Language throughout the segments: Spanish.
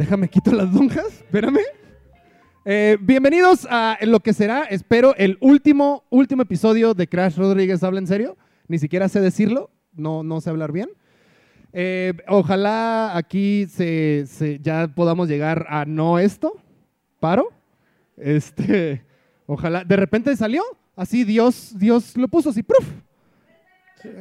Déjame quito las lonjas, espérame. Eh, bienvenidos a lo que será, espero, el último, último episodio de Crash Rodríguez Habla en Serio. Ni siquiera sé decirlo, no, no sé hablar bien. Eh, ojalá aquí se, se- ya podamos llegar a no esto, paro. Este, ojalá, de repente salió, así Dios, Dios lo puso así, ¡pruf!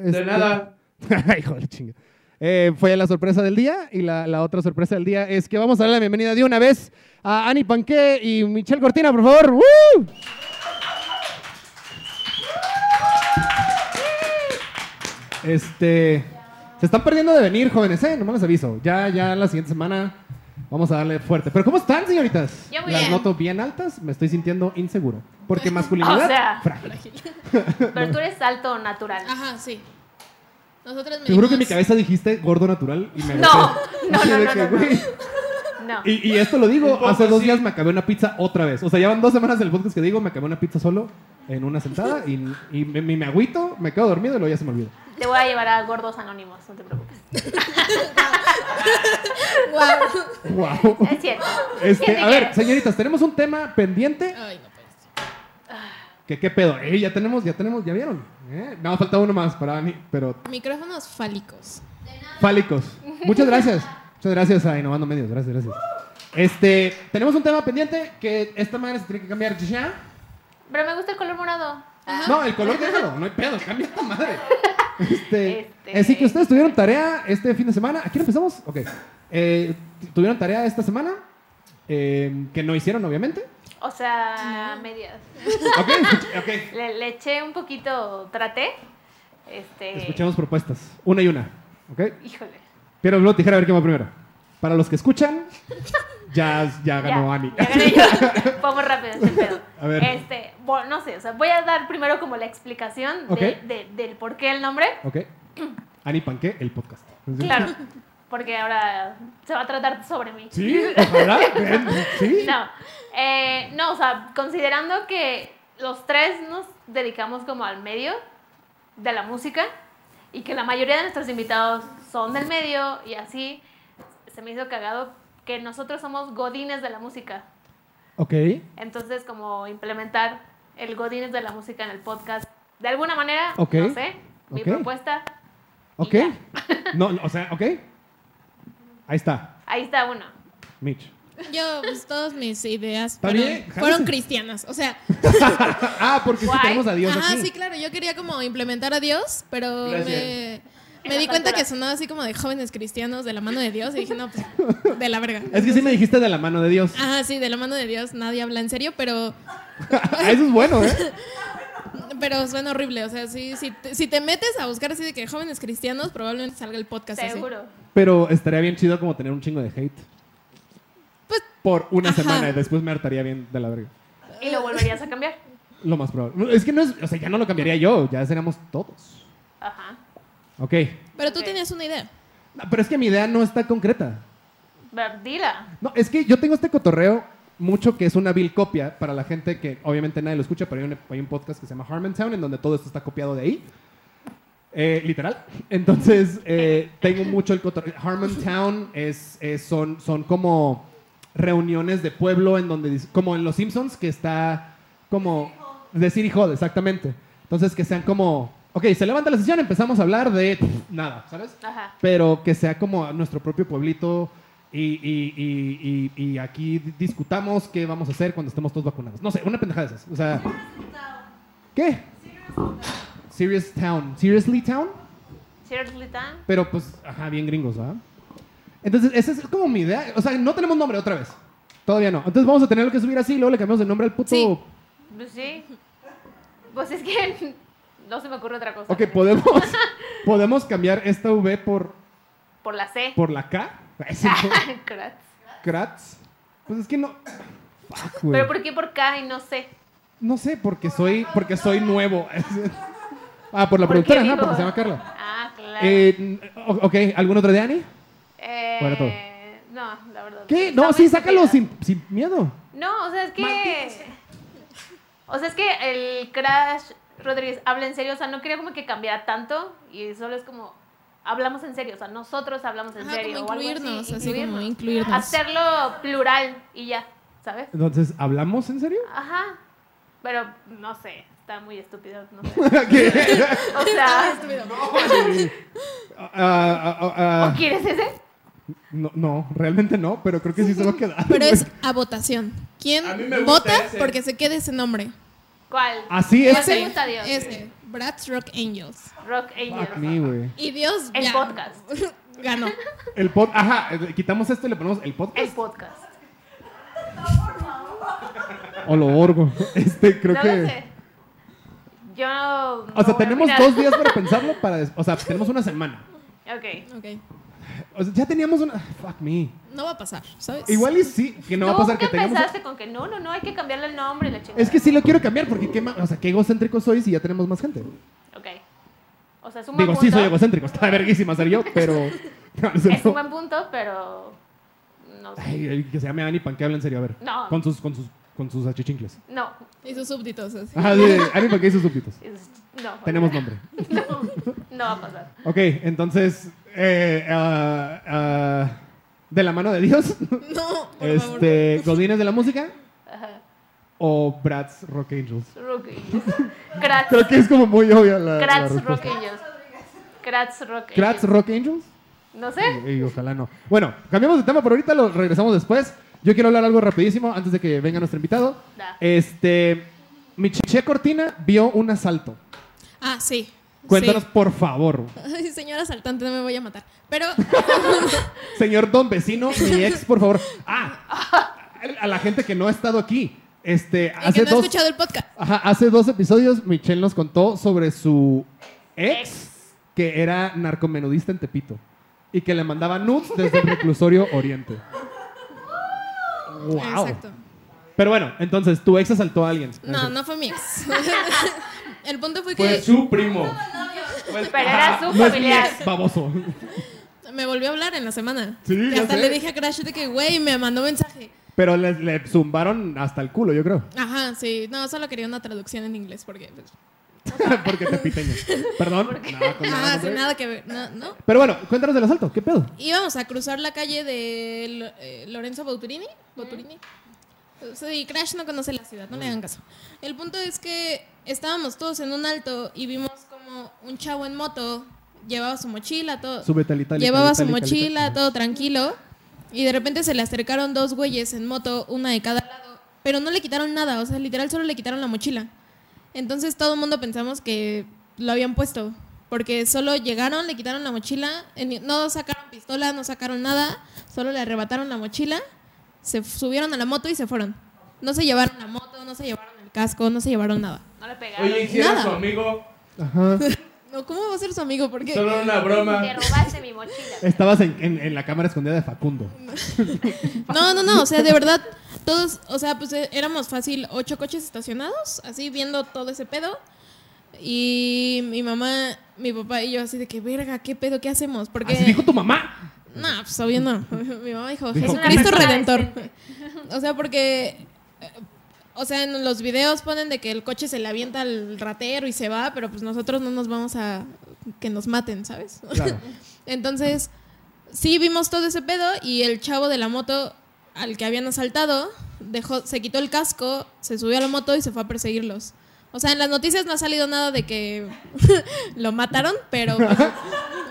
Este- nada. Hijo de chinga. Eh, fue la sorpresa del día y la, la otra sorpresa del día es que vamos a darle la bienvenida de una vez a Ani Panqué y Michelle Cortina, por favor. ¡Woo! Este, se están perdiendo de venir, jóvenes, ¿eh? Nomás les aviso. Ya, ya la siguiente semana vamos a darle fuerte. Pero ¿cómo están, señoritas? Yo muy Las bien. noto bien altas, me estoy sintiendo inseguro. Porque masculinidad, O sea. frágil. Pero tú eres alto natural. Ajá, sí. Nosotros Te juro que en mi cabeza dijiste gordo natural y me No, no, no, no, que, no, no. güey. No. Y, y esto lo digo, hace dos días me acabé una pizza otra vez. O sea, ya van dos semanas del podcast que digo, me acabé una pizza solo en una sentada y, y me, me, me agüito, me quedo dormido y luego ya se me olvida. Te voy a llevar a gordos anónimos, no te preocupes. Guau. Wow. Es cierto. Este, ¿Quién a ver, señoritas, tenemos un tema pendiente. Ay, no que qué pedo? Eh, ya tenemos, ya tenemos, ya vieron. Eh, Nada, falta uno más para Ani, pero Micrófonos fálicos. fálicos. Muchas gracias. Muchas gracias a Innovando Medios. Gracias, gracias. Este, tenemos un tema pendiente que esta manera se tiene que cambiar ya. Pero me gusta el color morado. Ah, No, el color déjalo, no hay pedo, cambia esta madre. Este, Este- Así que ustedes tuvieron tarea este fin de semana. ¿A quién empezamos? Ok. Eh, ¿Tuvieron tarea esta semana? Eh, que no hicieron, obviamente. O sea, medias. Ok, escuch- ok. Le, le eché un poquito, traté. Este. Escuchemos propuestas. Una y una. ¿Ok? Híjole. Pero luego tijera a ver quién va primero. Para los que escuchan, ya, ya ganó ya, Ani. Ya gané yo. Vamos rápido, este pedo. A ver. Este, bueno, no sé, o sea, voy a dar primero como la explicación de- del por qué el nombre. Ok. Ani Panqué, el podcast. Claro. Porque ahora se va a tratar sobre mí. Sí, ojalá. Sí. No, eh, no, o sea, considerando que los tres nos dedicamos como al medio de la música y que la mayoría de nuestros invitados son del medio y así, se me hizo cagado que nosotros somos godines de la música. Ok. Entonces, como implementar el godines de la música en el podcast de alguna manera, Ok. no sé, mi Ok. propuesta, Ok. No, no, o sea, ok. Ahí está, ahí está uno. Mitch. Yo, pues todas mis ideas fueron, cristianas. O sea, Ah, porque sí tenemos a Dios ajá, aquí. sí, claro. Yo quería como implementar a Dios, pero Gracias. me, di cuenta que sonaba así como de jóvenes cristianos de la mano de Dios y dije, no, pues, de la verga. Es que sí me dijiste de la mano de Dios. Ajá, sí, de la mano de Dios nadie habla en serio, pero, Eso es bueno, ¿eh? pero suena horrible. O sea, sí, si, te, si te metes a buscar así de que jóvenes cristianos, probablemente salga el podcast así. Seguro. Pero estaría bien chido como tener un chingo de hate. Pues, Por una Ajá. semana y después me hartaría bien de la verga. Y lo volverías a cambiar. Lo más probable. Es que no es, o sea, ya no lo cambiaría yo, ya seríamos todos. Ajá. Ok. pero tú Ok. tenías una idea. No, pero es que mi idea no está concreta. Dila. No, es que yo tengo este cotorreo mucho que es una vil copia para la gente que obviamente nadie lo escucha, pero hay un, hay un podcast que se llama Harmontown en donde todo esto está copiado de ahí. Eh, literal. Entonces, eh, tengo mucho el cotorreo. Harmontown es, es- son, son como reuniones de pueblo en donde, como en Los Simpsons, que está como de City Hall, exactamente. Entonces, que sean como, ok, se levanta la sesión, empezamos a hablar de pff, nada, ¿sabes? Ajá. pero que sea como nuestro propio pueblito y, y- y- y- y aquí discutamos qué vamos a hacer cuando estemos todos vacunados. No sé, una pendejada de esas. O sea, ¿qué? Serious Town. Seriously Town, Seriously Tan. pero pues, ajá, bien gringos, ¿verdad? Entonces, esa es como mi idea. O sea, no tenemos nombre otra vez. Todavía no. Entonces vamos a tenerlo que subir así, luego le cambiamos el nombre al puto... Sí. Pues sí. Pues es que no se me ocurre otra cosa. Ok, podemos, podemos cambiar esta V por, Por la C. por la K. Kratz. Kratz. Pues es que no... Fuck, güey. Pero ¿por qué por K y no C? No sé, porque soy, porque soy nuevo. ah, por la ¿Por productora, ¿no? Porque se llama Carla. Ah, claro. Eh, ok, ¿algún otro de Ani? Eh, todo. No, la verdad. ¿Qué? No, sí, sácalo sin, sin miedo. No, o sea, es que. O sea, es que el Crash Rodríguez habla en serio. O sea, no quería como que cambiara tanto. Y solo es como. Hablamos en serio, o sea, nosotros hablamos en Ajá, serio. como o algo así, incluirnos, así como incluirnos. Hacerlo plural y ya, ¿sabes? Entonces, ¿hablamos en serio? Ajá. Pero no sé, está muy estúpido, no sé. ¿Qué? O sea, Ah, ah, ah, ah, ¿o quieres ese? no, no, realmente no, pero creo que sí se va a quedar. Pero es a votación. ¿Quién A vota ese. porque se quede ese nombre? ¿Cuál? Así ¿Cuál es. te gusta, Dios? Ese. Bratz Rock Angels. Rock Angels. Fuck me, güey. Y Dios El ya. podcast. Ganó. El pod, ajá, eh, quitamos esto y le ponemos el podcast. El podcast. O lo orgo. Este, creo no que. lo sé. Yo no O sea, tenemos dos días para pensarlo. Para des- o sea, tenemos una semana. Ok. Ok. O sea, ya teníamos una. Fuck me. No va a pasar, ¿sabes? Igual y sí, que no va a pasar que Nunca tengamos. empezaste con que no, no, no, hay que cambiarle el nombre y la chingada. Es que sí lo quiero cambiar porque qué ma- o sea, qué egocéntrico soy si ya tenemos más gente. Ok. O sea, es un buen Digo, punto. sí soy egocéntrico, está verguísima ser yo, pero. No, no es un buen punto, pero. No sé. Ay, ay, que se llame Annie Pan, que habla en serio, a ver. No. Con sus, con sus, con sus achichincles. No. Y sus súbditos así. Ajá, sí, que hizo súbditos. No. Tenemos nombre. No, no va a pasar. Ok, entonces, eh, ah, ah, de la mano de Dios, No, por este, Godines de la música Ajá. o Bratz Rock Angels. Rock Angels. Kratz. Creo que es como muy obvia la, la Kratz Rock respuesta. Angels. Kratz Rock Angels. ¿Kratz Rock Angels? No sé. Y, y ojalá no. Bueno, cambiamos de tema por ahorita, lo regresamos después. Yo quiero hablar algo rapidísimo antes de que venga nuestro invitado. Da. Este, mi chiché Cortina vio un asalto. Ah, sí. Cuéntanos, Sí. por favor. Ay, señora asaltante, no me voy a matar. Pero, Señor don vecino, mi ex, por favor. Ah, a la gente que no ha estado aquí. Este, y hace que no ha dos, escuchado el podcast. ajá, hace dos episodios Michelle nos contó sobre su ex, Ex. que era narcomenudista en Tepito y que le mandaba nudes desde el reclusorio Oriente. Wow. Exacto. Pero bueno, entonces tu ex asaltó a alguien. No, no fue mi ex. el punto fue Fue que su primo. Pero era su no es mi familiar. ex, baboso. me volvió a hablar en la semana. Sí, y hasta sé. le dije a Crash de que, güey, me mandó mensaje. Pero le, le zumbaron hasta el culo, yo creo. Ajá, sí. No, solo quería una traducción en inglés porque... pues, Porque te piteño. Perdón. No, con nada, ah, sin nada que ver. No, no. Pero bueno, cuéntanos del asalto. ¿Qué pedo? Íbamos a cruzar la calle de Lo- eh, Lorenzo Bauturini. Bauturini. Sí, Crash no conoce la ciudad, no le hagan caso. El punto es que estábamos todos en un alto y vimos como un chavo en moto llevaba su mochila, todo. Llevaba su mochila, todo tranquilo. Y de repente se le acercaron dos güeyes en moto, una de cada lado. Pero no le quitaron nada, o sea, literal solo le quitaron la mochila. Entonces todo el mundo pensamos que lo habían puesto. Porque solo llegaron, le quitaron la mochila, no sacaron pistola, no sacaron nada, solo le arrebataron la mochila, se subieron a la moto y se fueron. No se llevaron la moto, no se llevaron el casco, no se llevaron nada. No le pegaron. Oye, hicieron Nada. su amigo. Ajá. No, ¿Cómo va a ser su amigo? Porque Solo una broma. Te robaste mi mochila. Estabas en, en- en la cámara escondida de Facundo. No, no, no, o sea, de verdad, todos, o sea, pues eh, éramos fácil ocho coches estacionados, así viendo todo ese pedo. Y mi mamá, mi papá y yo así de que, verga, ¿qué pedo? ¿Qué hacemos? Porque... Así dijo tu mamá. No, pues obvio no. Mi mamá dijo, Jesucristo "Una persona Redentor. decente". O sea, porque... eh, O sea, en los videos ponen de que el coche se le avienta al ratero y se va, pero pues nosotros no nos vamos a... que nos maten, ¿sabes? Claro. Entonces, sí vimos todo ese pedo y el chavo de la moto al que habían asaltado dejó, se quitó el casco, se subió a la moto y se fue a perseguirlos. O sea, en las noticias no ha salido nada de que lo mataron, pero,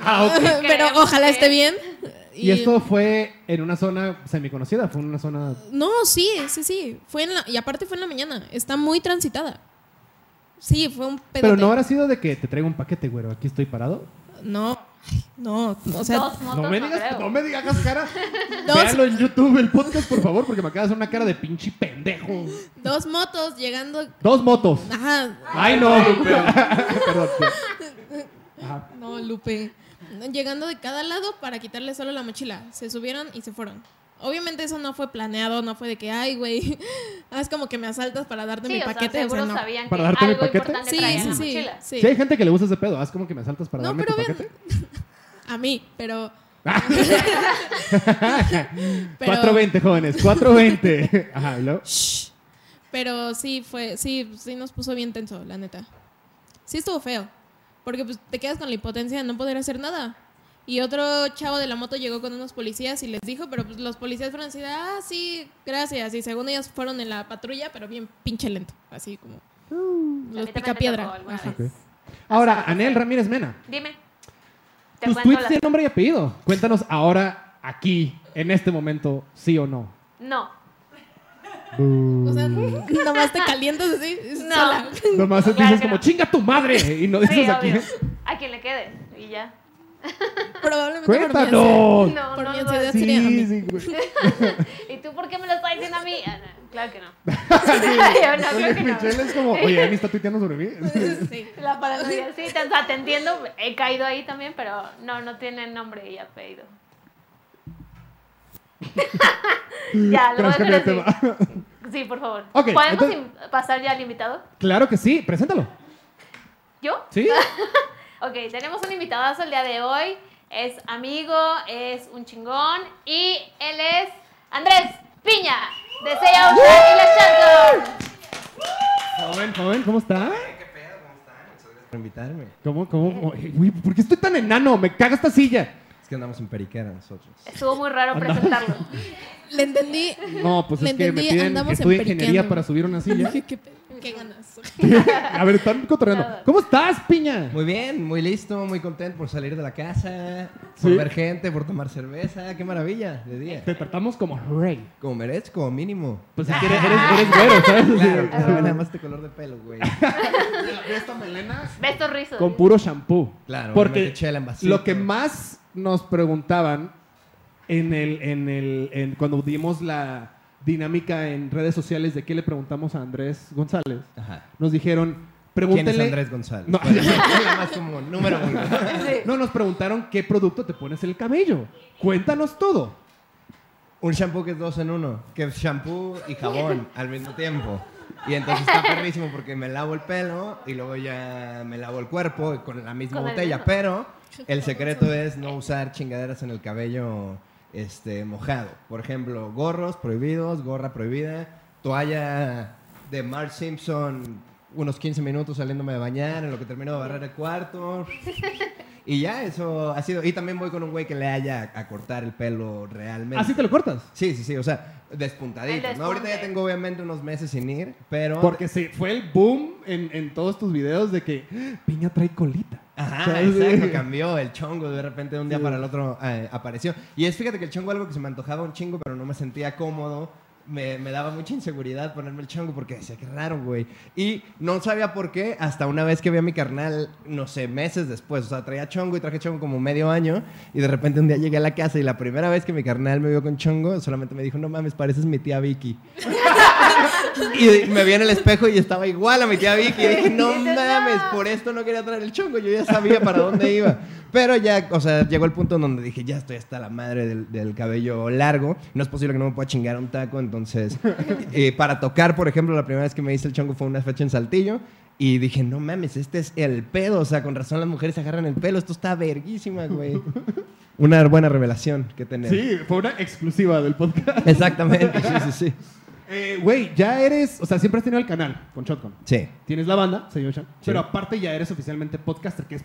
Ah, pero ojalá esté bien. Y esto fue en una zona semiconocida, fue en una zona... No, sí, sí, sí. Fue en la, y aparte fue en la mañana. Está muy transitada. Sí, fue un pedote. Pero no habrá sido de que te traigo un paquete, güero, aquí estoy parado. No, no, o sea, Dos motos, No me no digas, creo. no me digas cara. Dos. En YouTube, el podcast, por favor, porque me acaba de hacer una cara de pinche pendejo. dos motos llegando. Dos motos. Ajá, Ay, no. Perdón. Ajá. no, Lupe. Llegando de cada lado para quitarle solo la mochila. Se subieron y se fueron. Obviamente eso no fue planeado, no fue de que, ay, güey, haz como que me asaltas para darte Sí, mi o sea, paquete. O sea, seguro no. sabían que ¿Para darte mi algo paquete? importante Sí, traía en sí, sí, sí. Si hay gente que le gusta ese pedo, haz como que me saltas para No, darme pero tu bien. paquete. A mí, pero. Ah. pero 420, jóvenes, 420. Ajá. Shh. Pero sí fue, sí, sí nos puso bien tenso, la neta. Sí estuvo feo. Porque pues te quedas con la impotencia de no poder hacer nada. Y otro chavo de la moto llegó con unos policías y les dijo, pero pues los policías fueron así de, ah, sí, gracias. Y según ellos fueron en la patrulla, pero bien pinche lento. Así como A los alguna Ajá. vez. Ahora, Anel Ramírez Mena. Dime. Te Tus tweets la- tienen nombre y apellido. Cuéntanos ahora, aquí, en este momento, sí o no. No. O sea, nomás te calientas así, No. sola. Nomás Claro dices como, no. chinga tu madre. Y no dices Sí, aquí. obvio. A quien le quede. Y ya. Probablemente por mi ansiedad. Cuéntanos. No, Por no, mi no. ansiedad sería a mí. Sí, sí, güey. ¿Y tú por qué me lo estás diciendo a mí? Ah, no, claro que no. Yo no, creo que no. Michelle es como, oye, Ani está tuiteando sobre mí. Sí. La paranoia, sí, te, o sea, te entiendo, he caído ahí también, pero no, no tiene nombre y apellido. ya, lo voy a. Sí, por favor. Ok, ¿Podemos entonces- pasar ya al invitado? Claro que sí, preséntalo. ¿Yo? ¿Sí? Ok, tenemos un invitadazo el día de hoy. Es amigo, es un chingón y él es Andrés Piña, de Sella y la Shotgun. Joven, joven, ¿cómo está? ¿Qué pedo? ¿Cómo están? Muchas gracias por invitarme. ¿Cómo, cómo? Güey, ¿por qué estoy tan enano? Me caga esta silla. Es que andamos en periquera nosotros. Estuvo muy raro presentarlo. Le entendí. No, pues Le es que me entendí, piden estudio en ingeniería para subir una silla. ¿Qué, pe- qué ganas? A ver, están cotorreando. ¿Cómo estás, piña? Muy bien, muy listo, muy contento por salir de la casa, ¿Sí? por ver gente, por tomar cerveza. Qué maravilla de día. Te tratamos como rey. Como merezco, mínimo. Pues es que eres, güero, ¿sabes? Claro, claro, nada más este color de pelo, güey. Ve esta melena Ve estos rizos. con puro shampoo. Claro, Porque lo que más nos preguntaban en el, en el, en cuando dimos la dinámica en redes sociales de qué le preguntamos a Andrés González, Ajá. nos dijeron, ¿Quién es pregúntenle... Andrés González? No. Bueno, más como número uno. No, nos preguntaron qué producto te pones en el cabello. Cuéntanos todo. Un shampoo que es dos en uno, que es shampoo y jabón al mismo tiempo. Y entonces está perrísimo porque me lavo el pelo y luego ya me lavo el cuerpo con la misma Con el botella. Pero el secreto es no usar chingaderas en el cabello este, mojado. Por ejemplo, gorros prohibidos, gorra prohibida, toalla de Marge Simpson unos 15 minutos saliéndome de bañar en lo que termino de barrer el cuarto. Y ya, eso ha sido. Y también voy con un güey que le haya a, cortar el pelo realmente. Así te lo cortas. Sí, sí, sí, o sea, despuntadito. ¿no? Ahorita ya tengo obviamente unos meses sin ir, pero... Porque se fue el boom en, en todos tus videos de que "Ah, Piña trae colita. Ajá, ¿Sabes? exacto, cambió el chongo, de repente de un día Sí. para el otro eh, apareció. Y es, fíjate que el chongo algo que se me antojaba un chingo, pero no me sentía cómodo. Me, me daba mucha inseguridad ponerme el chongo porque decía, qué raro, güey. Y no sabía por qué hasta una vez que vi a mi carnal, no sé, meses después. O sea, traía chongo y traje chongo como medio año. Y de repente un día llegué a la casa y la primera vez que mi carnal me vio con chongo, solamente me dijo, no mames, pareces mi tía Vicky. Y me vi en el espejo y estaba igual a mi tía Vicky. Y dije, no mames, por esto no quería traer el chongo. Yo ya sabía para dónde iba. Pero ya, o sea, llegó el punto en donde dije, ya estoy hasta la madre del, del cabello largo. No es posible que no me pueda chingar un taco. Entonces, eh, para tocar, por ejemplo, la primera vez que me hice el chongo fue una fecha en Saltillo. Y dije, no mames, este es el pedo. O sea, con razón las mujeres se agarran el pelo. Esto está verguísima, güey. Una buena revelación que tener. Sí, fue una exclusiva del podcast. Exactamente, sí, sí, sí. Eh, Güey, ya eres, o sea, siempre has tenido el canal con Shotgun. Sí. Tienes la banda, se llama Shotgun, Sí. pero aparte ya eres oficialmente podcaster, que es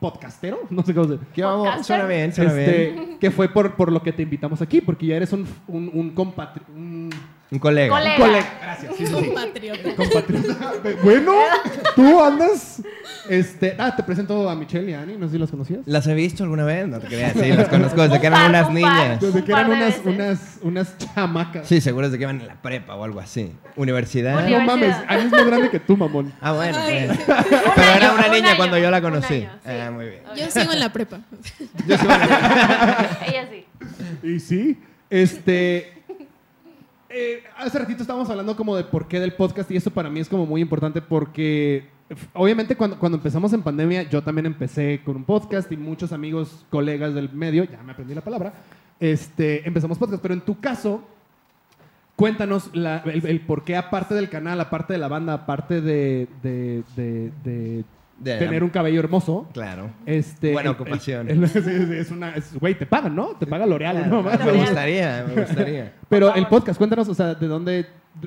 podcastero, no sé cómo se ¿Qué vamos? Podcaster. Suena bien, suena bien. este, que fue por, por lo que te invitamos aquí, porque ya eres un, un, un compatri- un Un colega. Colega. colega. Gracias, sí, sí, sí. Compatriota. Compatriota. Bueno, tú andas. Este, ah, te presento a Michelle y a Annie, no sé si las conocías. ¿Las he visto alguna vez? No te creas, sí, las conozco desde que Un eran unas un niñas. Desde Un que eran unas, unas, unas chamacas. Sí, seguro desde que iban en la prepa o algo así. Universidad. No mames, Annie es más grande que tú, mamón. Ah, bueno. Ay. bueno. Un Pero era año, una un niña cuando yo la un conocí. año, sí. Ah, muy bien. Yo sigo en la prepa. Yo sí, bueno, Ella sí. Y sí, este. Eh, hace ratito estábamos hablando como de por qué del podcast y eso para mí es como muy importante porque obviamente cuando, cuando empezamos en pandemia yo también empecé con un podcast y muchos amigos, colegas del medio, ya me aprendí la palabra, este, empezamos podcast, pero en tu caso, cuéntanos el, por qué aparte del canal, aparte de la banda, aparte de De- tener un cabello hermoso. Claro. Este, Buena ocupación. es una, güey, te pagan, ¿no? Te paga L'Oreal, Claro, ¿no? Me gustaría, me gustaría. Pero el podcast, cuéntanos, o sea, de dónde,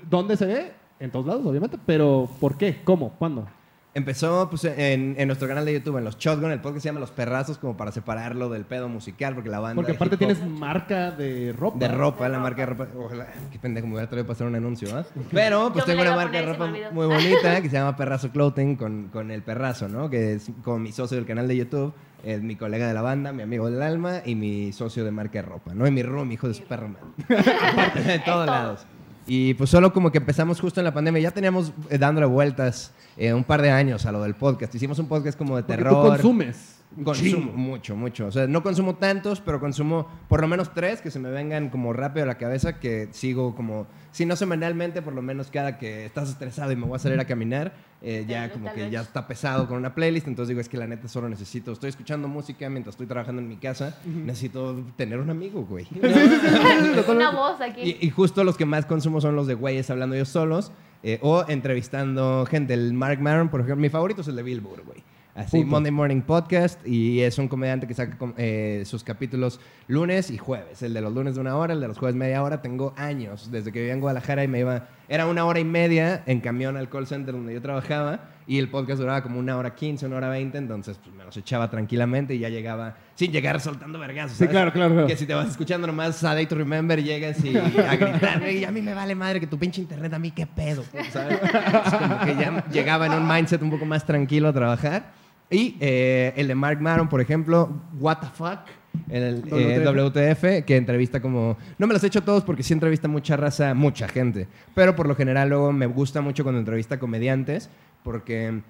dónde se ve, en todos lados, obviamente, pero ¿por qué? ¿Cómo? ¿Cuándo? Empezó pues, en, en nuestro canal de YouTube, en los Shotgun, el podcast se llama Los Perrazos, como para separarlo del pedo musical, porque la banda. Porque aparte tienes marca de ropa. De ropa, la marca de ropa. Ojalá, qué pendejo, me hubiera traído para hacer un anuncio, ¿ah? Pero, pues Yo tengo una a marca de ropa muy bonita que se llama Perrazo Clothing con, con el Perrazo, ¿no? Que es como mi socio del canal de YouTube, es mi colega de la banda, mi amigo del alma y mi socio de marca de ropa, ¿no? Y mi room, hijo de su perro, man. Aparte, de todos todo. lados. Y pues solo como que empezamos justo en la pandemia, ya teníamos eh, dándole vueltas eh, un par de años a lo del podcast. Hicimos un podcast como de Porque terror. tú consumes. Consumo mucho, mucho. O sea, no consumo tantos, pero consumo por lo menos tres que se me vengan como rápido a la cabeza, que sigo como, si no semanalmente, por lo menos cada que estás estresado y me voy a salir a caminar, eh, ya como que ya está pesado con una playlist, entonces digo, es que la neta solo necesito, estoy escuchando música mientras estoy trabajando en mi casa, necesito tener un amigo, güey. Una voz aquí. Y, y justo los que más consumo son los de güeyes hablando ellos solos eh, o entrevistando gente. El Mark Maron, por ejemplo, mi favorito es el de Billboard, güey. Así, Punto. Monday Morning Podcast y es un comediante que saca eh, sus capítulos lunes y jueves. El de los lunes de una hora, el de los jueves media hora. Tengo años desde que vivía en Guadalajara y me iba... Era una hora y media en camión al call center donde yo trabajaba y el podcast duraba como una hora quince, una hora veinte. Entonces pues, me los echaba tranquilamente y ya llegaba sin llegar soltando vergazos. Sí, claro, claro, claro. Que si te vas escuchando nomás a Day to Remember, llegas y a gritar, y a mí me vale madre que tu pinche internet, a mí qué pedo, ¿sabes? Es como que ya llegaba en un mindset un poco más tranquilo a trabajar. Y eh, el de Mark Maron, por ejemplo, What the Fuck, el eh, WTF. Que entrevista como... No me los he hecho todos porque sí entrevista mucha raza, mucha gente. Pero por lo general luego me gusta mucho cuando entrevista comediantes porque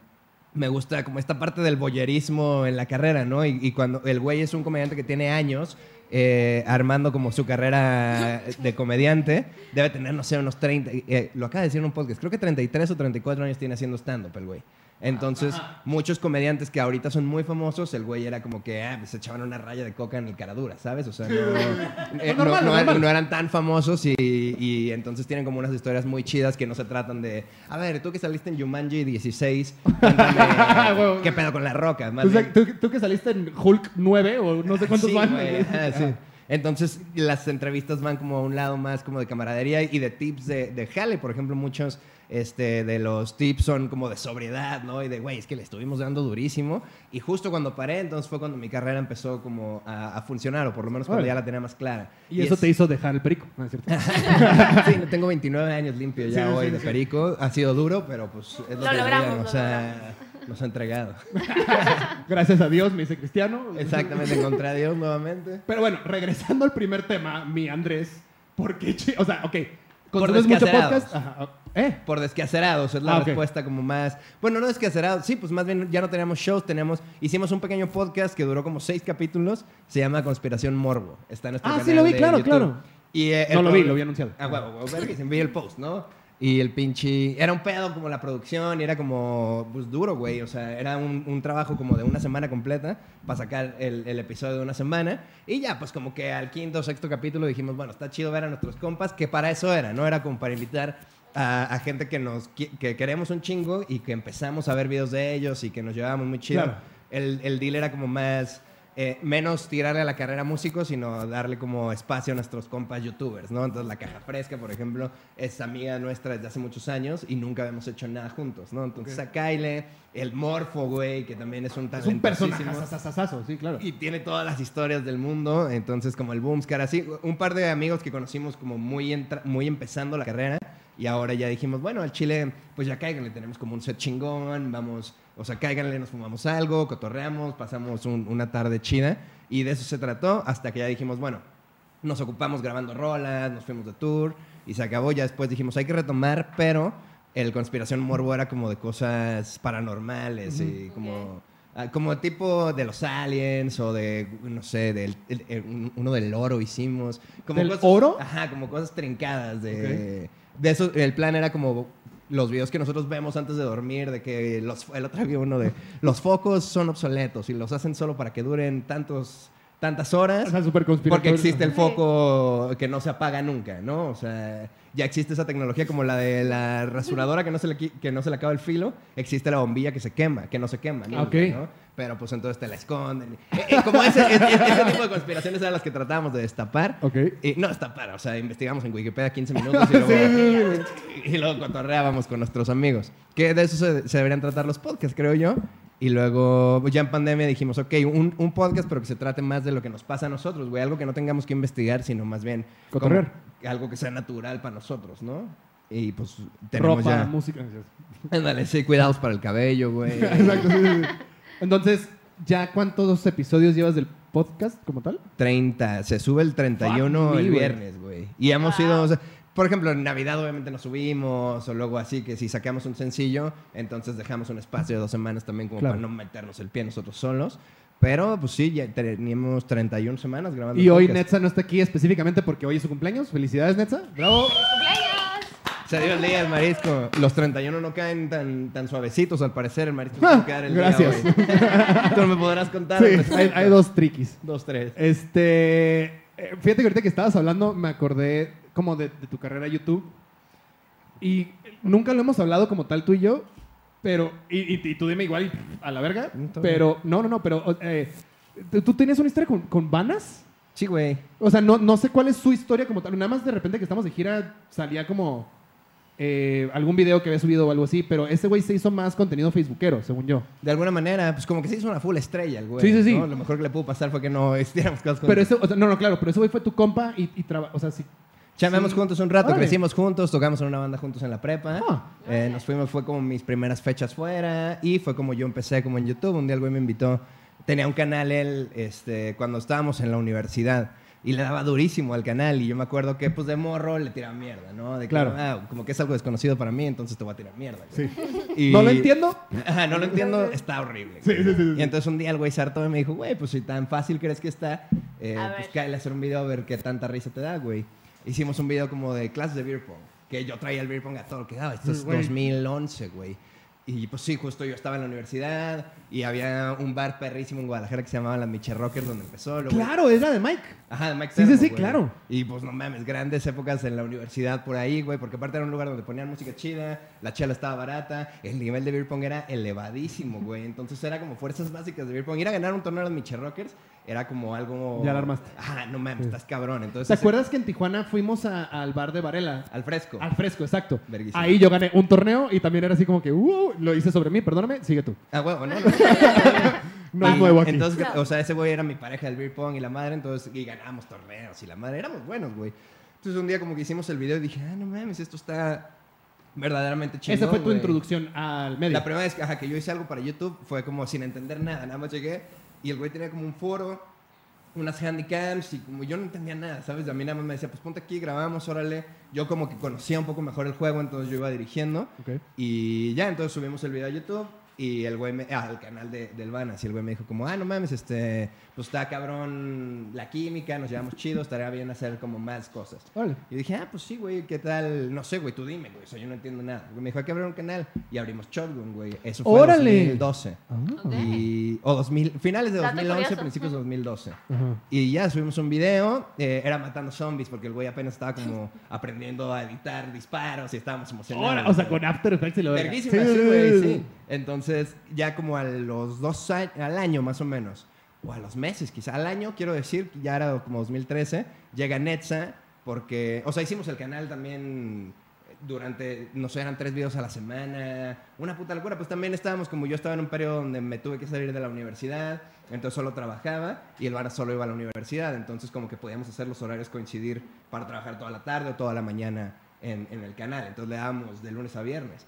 me gusta como esta parte del boyerismo en la carrera, ¿no? Y, y cuando el güey es un comediante que tiene años eh, armando como su carrera de comediante, debe tener, no sé, unos 30, eh, lo acaba de decir en un podcast, creo que 33 o 34 años tiene haciendo stand-up el güey. Entonces, muchos comediantes que ahorita son muy famosos, el güey era como que ah, pues, se echaban una raya de coca en el caradura, ¿sabes? O sea, no, eh, no- normal, no- normal. no eran tan famosos y, y entonces tienen como unas historias muy chidas que no se tratan de, a ver, tú que saliste en Jumanji 16, cuéntame, Huevo. ¿qué pedo con la roca? Más Tú, bien- tú- tú que saliste en Hulk 9 o no sé cuántos Sí, van. güey, ajá, sí. Entonces, las entrevistas van como a un lado más como de camaradería y de tips de, de jale. Por ejemplo, muchos este, de los tips son como de sobriedad, ¿no? Y de, güey, es que le estuvimos dando durísimo. Y justo cuando paré, entonces fue cuando mi carrera empezó como a, a funcionar, o por lo menos cuando Órale. ya la tenía más clara. Y, eso es- te hizo dejar el perico, ¿no es cierto? sí, tengo 29 años limpio ya Sí, hoy sí, de sí. perico. Ha sido duro, pero pues es lo, Lo que logramos, vida lo nos ha, nos ha entregado. Gracias a Dios, me hice cristiano. Exactamente, encontré a Dios nuevamente. Pero bueno, regresando al primer tema, mi Andrés, ¿por qué? O sea, ok, consumes mucho podcast. Ajá, ¿Eh? Por descacerados, es la Ah, respuesta como más... Bueno, no descacerados, sí, pues más bien ya no teníamos shows, teníamos... Hicimos un pequeño podcast que duró como seis capítulos, se llama Conspiración Morbo, está en nuestro Ah, canal sí, lo vi, claro, YouTube. claro. Y, eh, No el lo vi, lo vi anunciado. Ah, huevo, huevo, envié el post, ¿no? Y el pinche... Era un pedo como la producción y era como... Pues duro, güey. O sea, era un, un trabajo como de una semana completa para sacar el, el episodio de una semana. Y ya, pues como que al quinto o sexto capítulo dijimos, bueno, está chido ver a nuestros compas, que para eso era, ¿no? Era como para invitar a, a gente que nos que queremos un chingo y que empezamos a ver videos de ellos y que nos llevábamos muy chido. Claro. El, el deal era como más... eh, menos tirarle a la carrera músico, sino darle como espacio a nuestros compas youtubers, ¿no? Entonces, la Caja Fresca, por ejemplo, es amiga nuestra desde hace muchos años y nunca habíamos hecho nada juntos, ¿no? Entonces, a Kyle, el Morfo, güey, que también es un Es un personaje sí, claro. Y tiene todas las historias del mundo, entonces como el Boomscar, así, un par de amigos que conocimos como muy, entra- muy empezando la carrera y ahora ya dijimos, bueno, al Chile, pues ya cáiganle, tenemos como un set chingón, vamos, o sea, cáiganle, nos fumamos algo, cotorreamos, pasamos un- una tarde chida y de eso se trató hasta que ya dijimos, bueno, nos ocupamos grabando rolas, nos fuimos de tour y se acabó, ya después dijimos, hay que retomar, pero el Conspiración Morbo era como de cosas paranormales y como... Ah, como tipo de los aliens o de, no sé, del, el- el- un- uno del oro hicimos. Como ¿Del cosas- oro? Ajá, como cosas trincadas. De, de eso, el plan era como los videos que nosotros vemos antes de dormir, de que los, el otro día uno de los focos son obsoletos y los hacen solo para que duren tantos tantas horas. O sea. Porque existe el foco que no se apaga nunca, ¿no? O sea, ya existe esa tecnología como la de la rasuradora que no se le, que no se le acaba el filo. Existe la bombilla que se quema, que no se quema. ¿no? Pero pues entonces te la esconden. Eh, eh, como ese, ese- ese tipo de conspiraciones eran las que tratábamos de destapar. Ok. Y no destapar, o sea, investigamos en Wikipedia 15 minutos y luego, y luego cotorreábamos con nuestros amigos. Que de eso se, se deberían tratar los podcasts, creo yo. Y luego, pues, ya en pandemia dijimos, ok, un, un podcast, pero que se trate más de lo que nos pasa a nosotros, güey. Algo que no tengamos que investigar, sino más bien... Cotorrear. Algo que sea natural para nosotros, ¿no? Y pues tenemos Ropa, ya... música. Ándale, sí, cuidados para el cabello, güey. Exacto, sí, sí. Entonces, ¿ya cuántos episodios llevas del podcast como tal? 30, se sube el 31 Fuck el viernes, güey. Y hemos ido, o sea, por ejemplo, en Navidad obviamente nos subimos, o luego así que si sacamos un sencillo, entonces dejamos un espacio de dos semanas también como Claro. para no meternos el pie nosotros solos. Pero pues sí, ya teníamos 31 semanas grabando. Y hoy podcast. Netza no está aquí específicamente porque hoy es su cumpleaños. Felicidades, Netza. Bravo. ¡Cumpleaños! Se dio el día el marisco. Los 31 no caen tan, tan suavecitos, al parecer. El marisco Ah, se va a quedar el gracias. día, güey. Tú no me podrás contar. Sí, hay, hay dos triquis. Dos, tres. Este, eh, fíjate que ahorita que estabas hablando me acordé como de, de tu carrera YouTube y nunca lo hemos hablado como tal tú y yo, pero y, y- y tú dime igual a la verga, Mm, todo pero no, no, no, pero eh, ¿tú- ¿tú tienes una historia con, con Vanas? Sí, güey. O sea, no, no sé cuál es su historia como tal. Nada más de repente que estamos de gira salía como eh, algún video que había subido o algo así, pero ese güey se hizo más contenido facebookero, según yo. De alguna manera, pues como que se hizo una full estrella el güey. Sí, sí, sí. ¿no? Lo mejor que le pudo pasar fue que no hiciéramos cosas juntos. Pero ese, o sea, no, no, claro, pero ese güey fue tu compa y, y traba- o sea, sí. Chamamos Sí. juntos un rato, Órale. crecimos juntos, tocamos en una banda juntos en la prepa. Ah. Eh, nos fuimos, fue como mis primeras fechas fuera y fue como yo empecé como en YouTube. Un día el güey me invitó, tenía un canal él este, cuando estábamos en la universidad y le daba durísimo al canal y yo me acuerdo que pues de morro le tiraba mierda, ¿no? De que, Claro. ah, como que es algo desconocido para mí, entonces te voy a tirar mierda. güey. Sí. Y- No lo entiendo. Ajá, no lo entiendo, está horrible. Sí, sí, sí, sí. Y entonces un día el güey se hartó y me dijo, güey, pues si tan fácil crees que está, eh, A pues ver. cáele a hacer un video a ver qué tanta risa te da, güey. Hicimos un video como de clases de beer pong, que yo traía el beer pong a todo lo que daba. Esto es Güey. 2011, güey. Y pues sí, justo yo estaba en la universidad y había un bar perrísimo en Guadalajara que se llamaba Las Miche Rockers donde empezó. luego- Claro, era de Mike. Ajá, de Mike Sí, sí, Servo, sí, güey. claro. Y pues no mames, grandes épocas en la universidad por ahí, güey, porque aparte era un lugar donde ponían música chida, la chela estaba barata, el nivel de beer pong era elevadísimo, güey. Entonces era como fuerzas básicas de beer pong. Ir a ganar un torneo de los Miche Rockers era como algo... Ya la armaste. Ajá, no mames, estás cabrón. Entonces, ¿Te acuerdas que en Tijuana fuimos a- al bar de Varela? Al fresco. Al fresco, exacto. Ahí yo gané un torneo y también era así como que, uh, lo hice sobre mí, perdóname, sigue tú. Ah, huevo, ¿no? No es Y nuevo aquí. Entonces, No. o sea, ese güey era mi pareja del beer pong y la madre, entonces, y ganábamos torneos y la madre, éramos buenos, güey. Entonces, un día como que hicimos el video y dije, ah, no mames, esto está verdaderamente chido. Esa fue tu introducción al medio. La primera vez que, ajá, que yo hice algo para YouTube fue como sin entender nada, nada más llegué y el güey tenía como un foro, unas handycams y como yo no entendía nada, ¿sabes? A mí nada más me decía, pues ponte aquí, grabamos, órale. Yo como que conocía un poco mejor el juego, entonces yo iba dirigiendo. Ok. Y ya, entonces subimos el video a YouTube y el güey me... Ah, al canal de, del Vanas. Y el güey me dijo como, ah, no mames, este... Pues está cabrón la química, nos llevamos chido, estaría bien hacer como más cosas. Órale. Y dije, ah, pues sí, güey, ¿qué tal? No sé, güey, tú dime, güey, o sea, yo no entiendo nada. El güey me dijo, hay que abrir un canal. Y abrimos Shotgun, güey. Eso fue ¡Órale! 2012. Ah. Ok. Y, o 2000, finales de Dato 2011, curioso. principios de 2012. Ajá. Y ya subimos un video, eh, era matando zombies, porque el güey apenas estaba como aprendiendo a editar disparos y estábamos emocionados. Ahora, o sea, con After Effects y lo. Verguísima, sí, güey, sí. Entonces, ya como a los dos años, al año más o menos, o a los meses quizá, al año quiero decir, ya era como 2013, llega Netza, porque, o sea, hicimos el canal también durante, no sé, eran tres videos a la semana, una puta locura, pues también estábamos como yo estaba en un periodo donde me tuve que salir de la universidad, entonces solo trabajaba y el Vara solo iba a la universidad, entonces como que podíamos hacer los horarios coincidir para trabajar toda la tarde o toda la mañana en, en el canal, entonces le dábamos de lunes a viernes.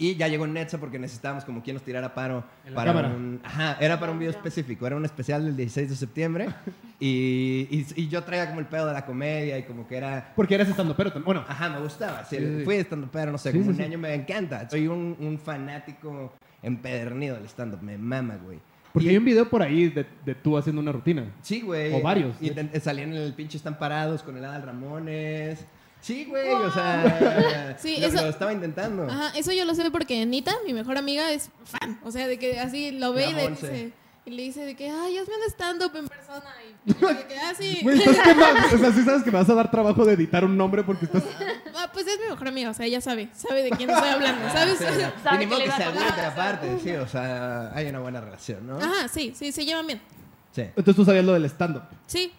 Y ya llegó Netza porque necesitábamos como quien nos tirara paro En la para cámara. un... Ajá, era para un video específico, era un especial del 16 de septiembre y, y, y yo traía como el pedo de la comedia y como que era... Porque eras estando pero tam- Bueno, Ajá, me gustaba. sí, Sí. Fui estando pero no sé, Sí, como sí, un sí. año me encanta. Soy un, un fanático empedernido del stand-up, me mama, güey. porque Y- hay un video por ahí de, de tú haciendo una rutina. Sí, güey. O varios, Y salían en el pinche Están Parados con el Adal Ramones. Sí, güey, o sea... Sí, lo, eso- lo estaba intentando. Ajá, eso yo lo sé porque Anita, mi mejor amiga, es fan. O sea, de que así lo ve y le dice. Y le dice de que, ay, hazme un stand-up en persona. Y yo de que, ah, sí. Güey, ¿sabes qué más? O sea, sí sabes que me vas a dar trabajo de editar un nombre porque estás... Ah, pues es mi mejor amiga, o sea, ella sabe, sabe de quién estoy hablando, ¿sabes? Sí, Sabe y ni que modo que va se a tocar. agüite aparte, sí, o sea, hay una buena relación, ¿no? Ajá, sí, sí, se llevan bien. Sí. Entonces tú sabías lo del stand-up. Sí.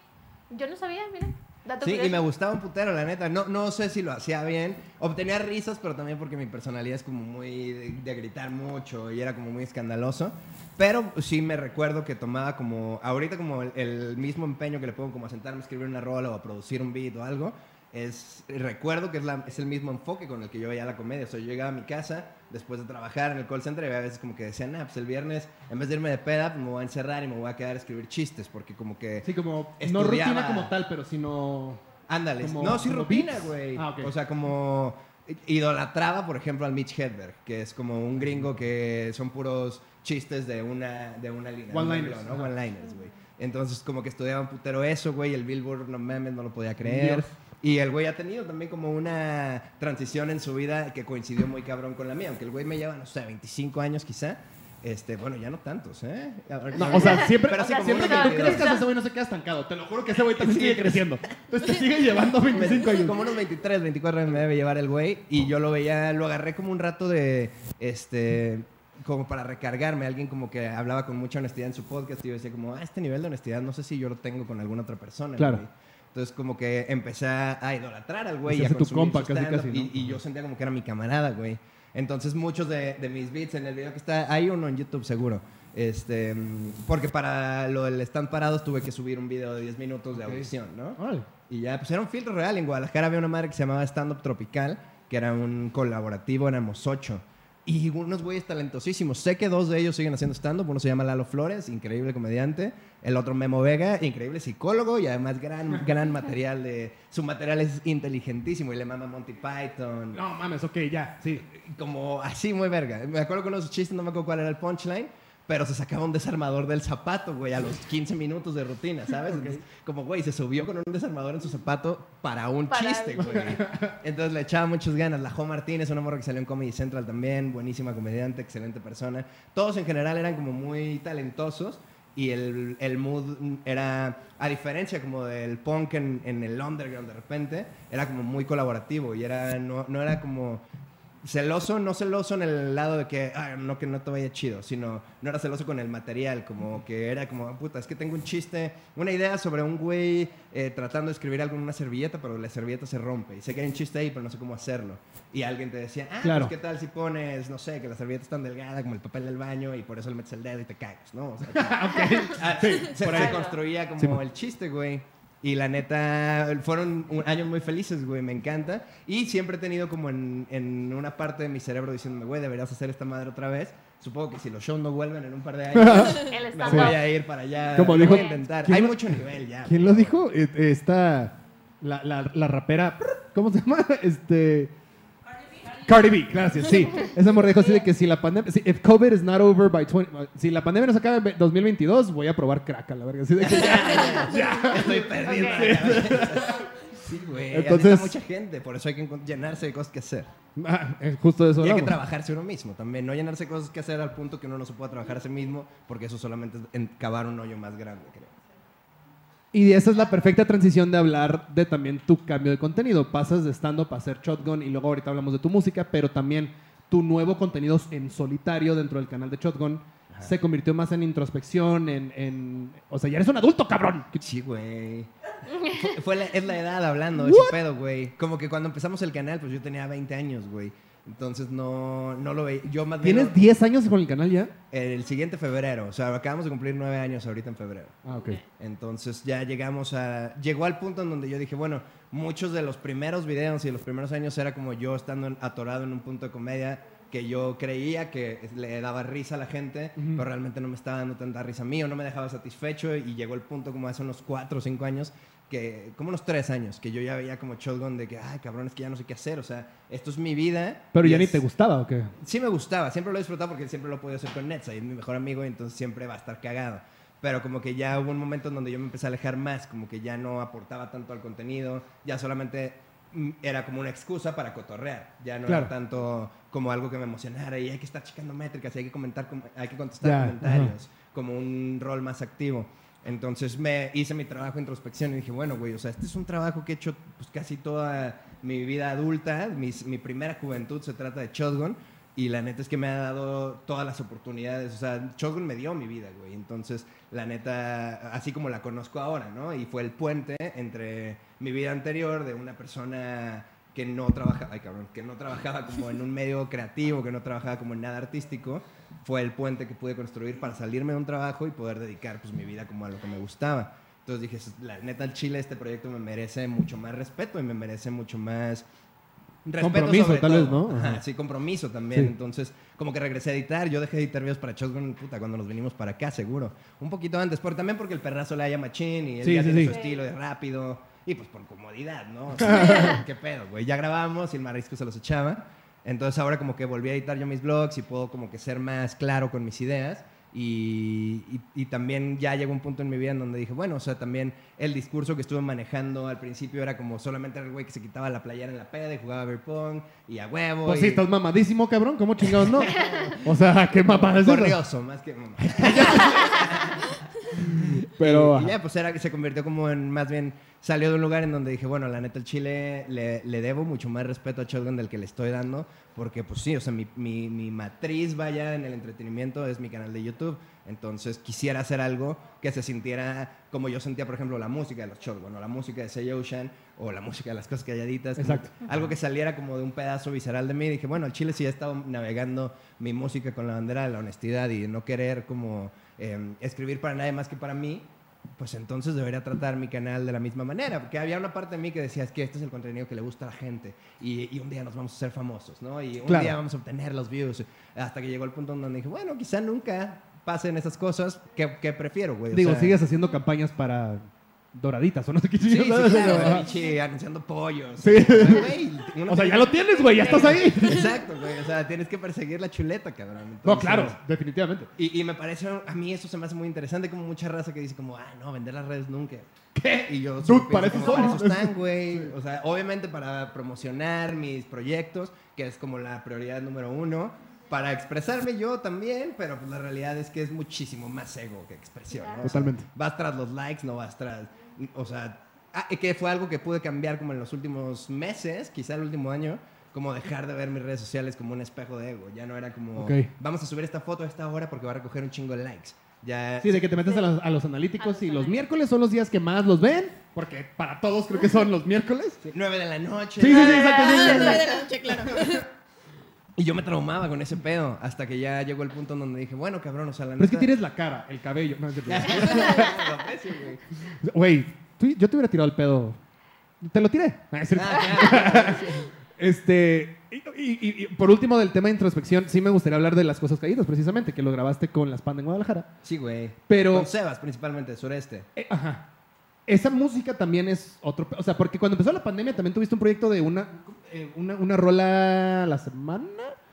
Yo no sabía, mira. Dato Sí, y curioso. me gustaba un putero, la neta. No, no sé si lo hacía bien. Obtenía risas, pero también porque mi personalidad es como muy de, de gritar mucho y era como muy escandaloso. Pero sí me recuerdo que tomaba como, ahorita como el, el mismo empeño que le pongo como a sentarme a escribir una rola o a producir un beat o algo. Es, recuerdo que es, la- es el mismo enfoque con el que yo veía la comedia. O sea, yo llegaba a mi casa después de trabajar en el call center y había veces como que decían, ah, pues el viernes en vez de irme de peda, pues me voy a encerrar y me voy a quedar a escribir chistes. Porque como que... Sí, como... No Estudiaba. rutina como tal, pero sino... Ándale. No, sí rutina, güey. Ah, ok. O sea, como idolatraba, por ejemplo, al Mitch Hedberg, que es como un gringo que son puros chistes de una, de una línea. One-liners, ¿no? ajá. One-liners, güey. Entonces, como que estudiaba un putero eso, güey. El Billboard, no mames, no lo podía creer. Dios. Y el güey ha tenido también como una transición en su vida que coincidió muy cabrón con la mía. Aunque el güey me lleva, no sé, 25 años quizá. Este, bueno, ya no tantos, ¿eh? No, o sea, siempre, Pero o sea, siempre que tú 22. crezcas, ese güey no se queda estancado. Te lo juro que ese güey también Sí. sigue creciendo. Entonces te sigue llevando 25 años. Como unos 23, 24 años me debe llevar el güey. Y yo lo veía, lo agarré como un rato de, este, como para recargarme. Alguien como que hablaba con mucha honestidad en su podcast y yo decía como, ah, este nivel de honestidad no sé si yo lo tengo con alguna otra persona. Claro. güey". Entonces como que empecé a idolatrar al güey. Y a tu consumir compa su casi, stand-up, casi, ¿no? y, y yo sentía como que era mi camarada, güey. Entonces muchos de, de mis beats en el video que está, hay uno en YouTube seguro. Este, porque para lo del stand parados tuve que subir un video de 10 minutos de audición, ¿no? Y ya, pues era un filtro real. En Guadalajara había una madre que se llamaba Stand Up Tropical, que era un colaborativo, éramos ocho. Y unos güeyes talentosísimos. Sé que dos de ellos siguen haciendo stand-up. Uno se llama Lalo Flores, increíble comediante. El otro Memo Vega, increíble psicólogo y además gran, gran material de... Su material es inteligentísimo y le mama Monty Python. No mames, ok, ya, sí. Como así, muy verga. Me acuerdo que uno de sus chistes, no me acuerdo cuál era el punchline, pero se sacaba un desarmador del zapato, güey, a los 15 minutos de rutina, ¿sabes? Entonces, como, güey, se subió con un desarmador en su zapato para un Para chiste, güey. Entonces le echaba muchas ganas. La Jo Martínez, una morra que salió en Comedy Central también, buenísima comediante, excelente persona. Todos en general eran como muy talentosos. Y el, el mood era, a diferencia como del punk en, en el underground de repente, era como muy colaborativo y era, no, no era como celoso, no celoso en el lado de que, ah, no, que no te vaya chido, sino no era celoso con el material, como que era como, "Ah, puta, es que tengo un chiste, una idea sobre un güey eh, tratando de escribir algo en una servilleta, pero la servilleta se rompe. Y sé que hay un chiste ahí, pero no sé cómo hacerlo. Y alguien te decía, ah, Claro. pues qué tal si pones, no sé, que la servilleta es tan delgada como el papel del baño y por eso le metes el dedo y te cagas, ¿no? O sea, Ah, se, se por ahí. construía como Sí, mo- el chiste, güey. Y la neta, fueron un- años muy felices, güey, me encanta. Y siempre he tenido como en, en una parte de mi cerebro diciéndome, güey, deberías hacer esta madre otra vez. Supongo que si los shows no vuelven en un par de años, me voy a ir para allá. Como dijo- voy a intentar. ¿quién Hay lo- mucho nivel ya. ¿Quién lo dijo? Eh, Esta. La, la, la rapera. ¿Cómo se llama? Este. Cardi B, gracias, sí. Esa morra dijo así de que si la pandemia. Si, if COVID is not over by 20. Si la pandemia no se acaba en 2022, voy a probar crack a la verga. Así de que ya. Estoy perdido. Ok. en la cabeza. Sí, güey. Entonces- mucha gente, por eso hay que llenarse de cosas que hacer. Ah, eh, justo de eso Y hay que trabajarse uno mismo también, no llenarse de cosas que hacer al punto que uno no se pueda trabajar a sí mismo, porque eso solamente es cavar un hoyo más grande, creo. Y esa es la perfecta transición de hablar de también tu cambio de contenido. Pasas de stand-up a hacer shotgun y luego ahorita hablamos de tu música, pero también tu nuevo contenido en solitario dentro del canal de Shotgun se convirtió más en introspección, en, en- O sea, ya eres un adulto, cabrón. Sí, güey. Fue, fue la, es la edad hablando, ese pedo, güey. Como que cuando empezamos el canal, pues yo tenía 20 años, güey. Entonces no, no lo veía. Yo más bien... ¿Tienes 10 años con el canal ya? El siguiente febrero. O sea, acabamos de cumplir 9 años ahorita en febrero. Ah, ok. Entonces ya llegamos a... Llegó al punto en donde yo dije, bueno, muchos de los primeros videos y los primeros años era como yo estando en- atorado en un punto de comedia que yo creía que le daba risa a la gente, pero realmente no me estaba dando tanta risa a mí o no me dejaba satisfecho y llegó el punto como hace unos 4 o 5 años que como unos 3 años que yo ya veía como shotgun de que ay cabrón es que ya no sé qué hacer o sea esto es mi vida Pero ya ni es- te gustaba, ¿o qué? Sí me gustaba, siempre lo he disfrutado porque siempre lo he podido hacer con Netza y es mi mejor amigo y entonces siempre va a estar cagado. Pero como que ya hubo un momento en donde yo me empecé a alejar más, como que ya no aportaba tanto al contenido, ya solamente mm, era como una excusa para cotorrear. Ya no Claro. era tanto como algo que me emocionara y hay que estar checando métricas y hay que comentar, com- hay que contestar comentarios, como un rol más activo. Entonces me hice mi trabajo de introspección y dije, bueno, güey, o sea, este es un trabajo que he hecho pues, casi toda mi vida adulta, mis- mi primera juventud se trata de Shotgun y la neta es que me ha dado todas las oportunidades, o sea, Shotgun me dio mi vida, güey, entonces la neta, así como la conozco ahora, ¿no? Y fue el puente entre mi vida anterior de una persona que no trabajaba, ay cabrón, que no trabajaba como en un medio creativo, que no trabajaba como en nada artístico, fue el puente que pude construir para salirme de un trabajo y poder dedicar pues mi vida como a lo que me gustaba. Entonces dije, la neta, el Chile, este proyecto me merece mucho más respeto y me merece mucho más respeto Compromiso, sobre tal todo. vez, ¿no? Ajá, Ajá. sí, compromiso también. Sí. Entonces, como que regresé a editar. Yo dejé de editar videos para Shotgun, puta, cuando nos vinimos para acá, seguro. Un poquito antes, pero también porque el perrazo le haya machín y él Sí, ya sí, tiene su estilo de rápido. Y pues por comodidad, ¿no? O sea, ¿Qué pedo, güey? Ya grabamos y el marisco se los echaba. Entonces ahora como que volví a editar yo mis blogs y puedo como que ser más claro con mis ideas. Y, y- y también ya llegó un punto en mi vida en donde dije, bueno, o sea, también el discurso que estuve manejando al principio era como solamente era el güey que se quitaba la playera en la peda y jugaba beer pong y a huevo. Pues y sí, estás mamadísimo, cabrón. ¿Cómo chingados no? O sea, qué mamada es corrioso, más que mamá. Pero. Y, y ya, pues era que se convirtió como en, más bien, salió de un lugar en donde dije, bueno, la neta, el Chile le, le debo mucho más respeto a Shotgun del que le estoy dando, porque pues sí, o sea, mi, mi, mi matriz, vaya, en el entretenimiento es mi canal de YouTube. Entonces quisiera hacer algo que se sintiera como yo sentía, por ejemplo, la música de los Shotgun, o la música de Say Ocean, o la música de las cosas calladitas. Exacto. Algo que saliera como de un pedazo visceral de mí. Dije, bueno, el Chile sí he estado navegando mi música con la bandera de la honestidad y de no querer como eh, escribir para nadie más que para mí, pues entonces debería tratar mi canal de la misma manera. Porque había una parte de mí que decía, es que este es el contenido que le gusta a la gente y, y un día nos vamos a hacer famosos, ¿no? Y un Claro. día vamos a obtener los views. Hasta que llegó el punto donde dije, bueno, quizá nunca pasen esas cosas. ¿Qué, qué prefiero, güey? O Digo, sea, sigues haciendo campañas para doraditas o no sé qué Sí, sí, claro, anunciando pollos. Sí. O sea, güey, uno O sea, tiene ya lo tienes, güey, ya estás ahí. Exacto, güey. O sea, tienes que perseguir la chuleta, cabrón. No, Entonces, claro, definitivamente. Y, y me parece, a mí eso se me hace muy interesante, como mucha raza que dice como, ah, no, vender las redes nunca. ¿Qué? Y yo Dude, para eso están, güey. O sea, obviamente para promocionar mis proyectos, que es como la prioridad número uno. Para expresarme yo también, pero pues la realidad es que es muchísimo más ego que expresión, ¿no? Totalmente. vas tras los likes, no vas tras. O sea, ah, que fue algo que pude cambiar como en los últimos meses, quizá el último año, como dejar de ver mis redes sociales como un espejo de ego. Ya no era como, vamos a subir esta foto a esta hora porque va a recoger un chingo de likes. Ya, Sí, de que te metes a los, a los analíticos A los y los analíticos. miércoles son los días que más los ven, porque para todos creo que son los miércoles. Sí, 9 de la noche. Sí, sí, sí, exacto. sí, Ah, de la noche, claro. Y yo me traumaba con ese pedo hasta que ya llegó el punto en donde dije, bueno, cabrón, o sea, la Pero es que neta- tienes la cara, el cabello. No, es cierto. Lo aprecio, güey. Güey, tú- yo te hubiera tirado el pedo. Te lo tiré. Ah, es cierto. Ah, claro. Este, y, y- y- y por último del tema de introspección, sí me gustaría hablar de las cosas caídas, precisamente, que lo grabaste con las Panda en Guadalajara. Sí, güey. Pero- Con Sebas, principalmente, sureste. Eh, ajá. Esa música también es otro... pe- O sea, porque cuando empezó la pandemia también tuviste un proyecto de una, eh, una, una rola a la semana.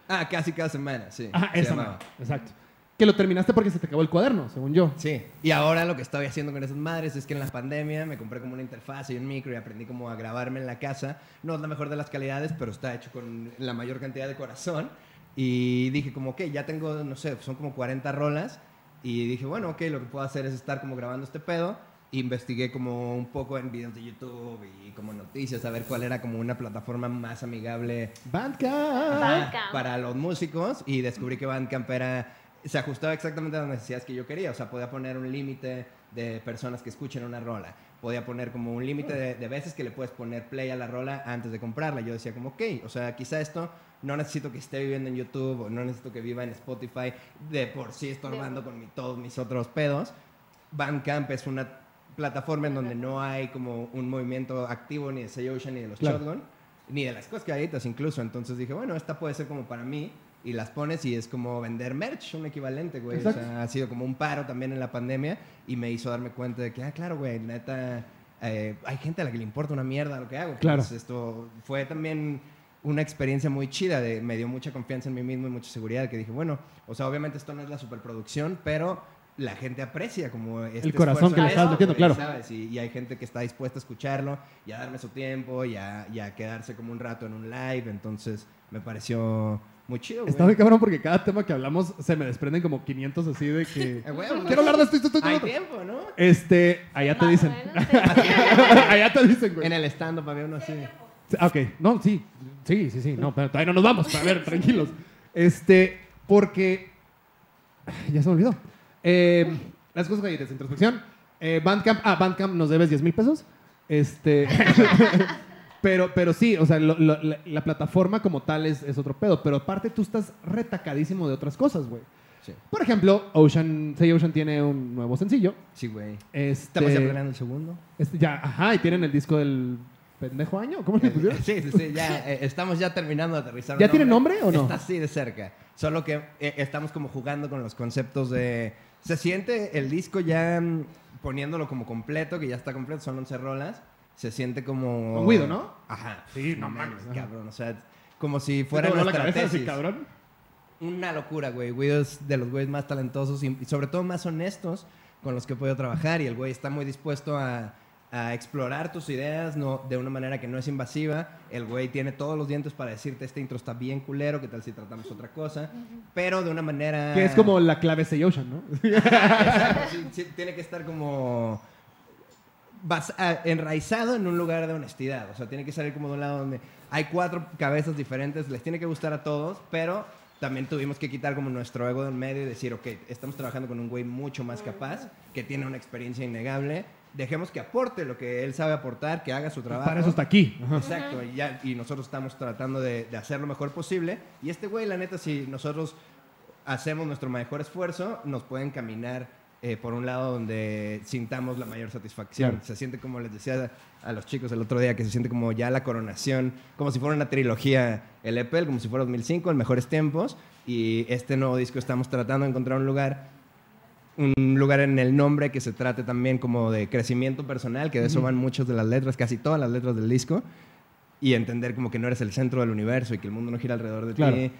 Ah, casi cada semana, sí. Se esa llamaba. Exacto. Que lo terminaste porque se te acabó el cuaderno, según yo. Sí, y ahora lo que estoy haciendo con esas madres es que en la pandemia me compré como una interfaz y un micro y aprendí como a grabarme en la casa. No es la mejor de las calidades, pero está hecho con la mayor cantidad de corazón. Y dije como, ok, ya tengo, no sé, son como 40 rolas. Y dije, bueno, ok, lo que puedo hacer es estar como grabando este pedo. Investigué como un poco en videos de YouTube y como noticias, a ver cuál era como una plataforma más amigable Bandcamp. Bandcamp. para los músicos y descubrí que Bandcamp era, se ajustaba exactamente a las necesidades que yo quería. O sea, podía poner un límite de personas que escuchen una rola. Podía poner como un límite de, de veces que le puedes poner play a la rola antes de comprarla. Yo decía como, ok, o sea, quizá esto no necesito que esté viviendo en YouTube o no necesito que viva en Spotify. De por sí estorbando con mi- todos mis otros pedos. Bandcamp es una plataforma en donde no hay como un movimiento activo ni de Say Ocean ni de los Claro. Shotgun ni de las cosas calladitas incluso. Entonces dije, bueno, esta puede ser como para mí. Y las pones y es como vender merch, un equivalente, güey. O sea, ha sido como un paro también en la pandemia y me hizo darme cuenta de que, ah, claro, güey, neta, eh, hay gente a la que le importa una mierda lo que hago. Claro. Pues esto fue también una experiencia muy chida, de, me dio mucha confianza en mí mismo y mucha seguridad, que dije, bueno, o sea, obviamente esto no es la superproducción, pero la gente aprecia como este El corazón que le estás metiendo, claro. ¿sabes? Y, y hay gente que está dispuesta a escucharlo y a darme su tiempo y a, y a quedarse como un rato en un live. Entonces, me pareció muy chido, güey. Está muy cabrón porque cada tema que hablamos se me desprenden como 500 así de que... Quiero hablar de esto, esto, esto, Hay otro. tiempo, ¿no? Este, allá te dicen. allá te dicen, güey. En el stand-up había uno así. Ah, Ok, no, sí, sí, sí, sí, no, pero todavía no nos vamos, a ver, tranquilos. Este, porque, ya se me olvidó. Eh, las cosas galletas, introspección. Eh, Bandcamp, ah, Bandcamp nos debes 10 mil pesos. Este, pero, pero sí, o sea, lo- lo- la, la plataforma como tal es, es otro pedo, pero aparte tú estás retacadísimo de otras cosas, güey. Sí, Por ejemplo, Ocean, Say Ocean tiene un nuevo sencillo. sí, güey. Este, Estamos ya planeando el segundo. este, ya, ajá, y tienen el disco del pendejo año, ¿cómo le pusieron? Sí, sí, sí, ya eh, estamos ya terminando de aterrizar. ¿Ya tiene nombre o no? Está así de cerca. Solo que eh, estamos como jugando con los conceptos de... Se siente el disco ya mm, poniéndolo como completo, que ya está completo, son 11 rolas. Se siente como... Con Guido, ¿no? Ajá. Sí, no mames. Cabrón, o sea, como si fuera ¿Te voló la nuestra cabeza así, tesis. cabrón? Una locura, güey. Guido es de los güeyes más talentosos y, y sobre todo más honestos con los que he podido trabajar. Y el güey está muy dispuesto a, a explorar tus ideas no, de una manera que no es invasiva. El güey tiene todos los dientes para decirte, este intro está bien culero, ¿qué tal si tratamos otra cosa? Pero de una manera... Que es como la clave Say Ocean, ¿no? Exacto, sí, sí, tiene que estar como enraizado en un lugar de honestidad. O sea, tiene que salir como de un lado donde hay cuatro cabezas diferentes, les tiene que gustar a todos, pero también tuvimos que quitar como nuestro ego del medio y decir, ok, estamos trabajando con un güey mucho más capaz, que tiene una experiencia innegable, dejemos que aporte lo que él sabe aportar, que haga su trabajo. Para eso está aquí. Exacto, y, ya, y nosotros estamos tratando de, de hacer lo mejor posible. Y este güey, la neta, si nosotros hacemos nuestro mejor esfuerzo, nos pueden caminar eh, por un lado donde sintamos la mayor satisfacción. Claro. Se siente como les decía a los chicos el otro día, que se siente como ya la coronación, como si fuera una trilogía, el EPEL, como si fuera 2005, en mejores tiempos. Y este nuevo disco estamos tratando de encontrar un lugar un lugar en el nombre que se trate también como de crecimiento personal, que de eso van muchas de las letras, casi todas las letras del disco, y entender como que no eres el centro del universo y que el mundo no gira alrededor de Claro. ti.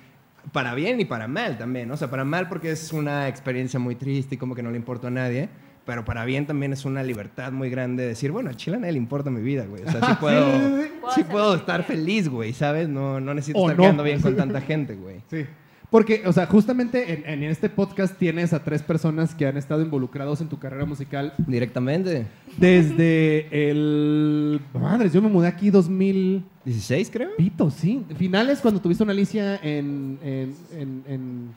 Para bien y para mal también, ¿no? O sea, para mal porque es una experiencia muy triste y como que no le importa a nadie, pero para bien también es una libertad muy grande de decir, bueno, a Chile a nadie le importa mi vida, güey. O sea, sí puedo, sí, sí. sí Puedo estar feliz, güey, ¿sabes? No, no necesito O estar no. quedando bien con tanta gente, güey. Sí. Porque, o sea, justamente en, en este podcast tienes a tres personas que han estado involucrados en tu carrera musical Directamente. desde el... Madres, yo me mudé aquí 2000... 16, creo. Pito, sí. Finales cuando tuviste una Alicia en... En, en, en,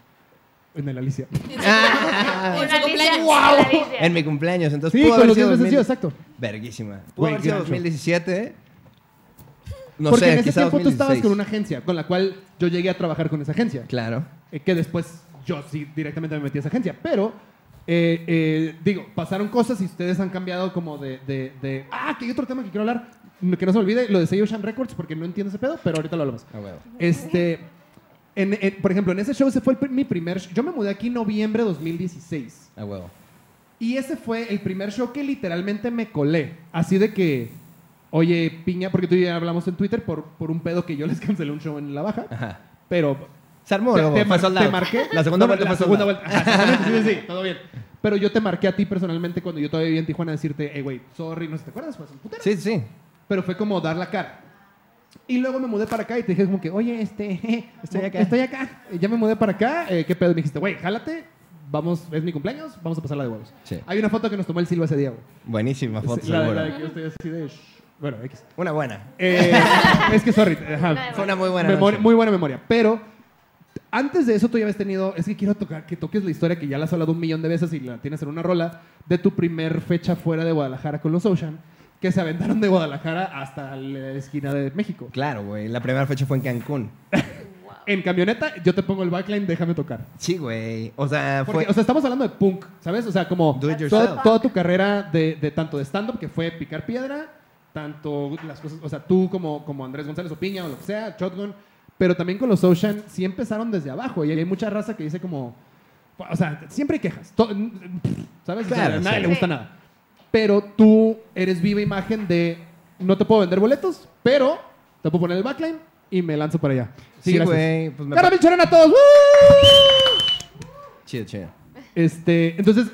en el Alicia. Ah, En su Alicia, cumpleaños. en mi cumpleaños, entonces Sí, pudo con haber los sido 10 veces 2000 exacto. Verguísima. Pudo haber sido show. 2017. No Porque sé, en ese tiempo tú estabas 2016. con una agencia, con la cual yo llegué a trabajar con esa agencia. Claro. Eh, que después yo sí directamente me metí a esa agencia. Pero, eh, eh, digo, pasaron cosas y ustedes han cambiado como de, de, de, Ah, que hay otro tema que quiero hablar, que no se olvide, lo de Say Ocean Records, porque no entiendo ese pedo, pero ahorita lo hablamos. Ah, huevo. Este, en- en- por ejemplo, en ese show, ese fue el mi primer... sh- Yo me mudé aquí en noviembre de 2016. A huevo. Y ese fue el primer show que literalmente me colé. Así de que, oye, piña, porque tú y yo hablamos en Twitter por, por un pedo que yo les cancelé un show en la baja. Ajá. Pero Se armó, te, luego, te fue mar- sold te out. marqué. La segunda vuelta la fue sold segunda out. vuelta. Ajá, exactamente, sí, sí, sí, todo bien. Pero yo te marqué a ti personalmente cuando yo todavía vivía en Tijuana a decirte, hey, güey, sorry, no sé, ¿te acuerdas? Un putero. Sí, sí. Pero fue como dar la cara. Y luego me mudé para acá y te dije como que, oye, este, Estoy acá. Estoy acá. Ya me mudé para acá. eh, ¿Qué pedo? Y me dijiste, güey, jálate. Vamos, es mi cumpleaños, vamos a pasarla de huevos. Sí. Hay una foto que nos tomó el Silva ese día, güey. Buenísima foto, La, seguro. la de que yo estoy así de... shh. Bueno, X. Una buena. Eh, es que, sorry. ajá. Fue una muy buena Memoria- noche. muy buena memoria. Pero antes de eso tú ya habías tenido, es que quiero tocar, que toques la historia que ya la has hablado un millón de veces y la tienes en una rola, de tu primer fecha fuera de Guadalajara con los Ocean, que se aventaron de Guadalajara hasta la esquina de México. Claro, güey. La primera fecha fue en Cancún. En camioneta, yo te pongo el backline, déjame tocar. Sí, güey. O sea, Porque, fue... o sea, estamos hablando de punk, ¿sabes? O sea, como Do it toda, yourself. toda tu carrera de, de tanto de stand-up, que fue picar piedra, tanto las cosas, o sea, tú como, como Andrés González o Piña o lo que sea, Shotgun, pero también con los Ocean, sí empezaron desde abajo y hay mucha raza que dice como, o sea, siempre hay quejas, ¿sabes? O sea, Claro, a nadie sí. le gusta nada. Pero tú eres viva imagen de, no te puedo vender boletos, pero te puedo poner el backline y me lanzo para allá. Sí, güey. Pues me... ¡Caramel Chorón a todos! ¡Woo! Chido, chido. Este, entonces,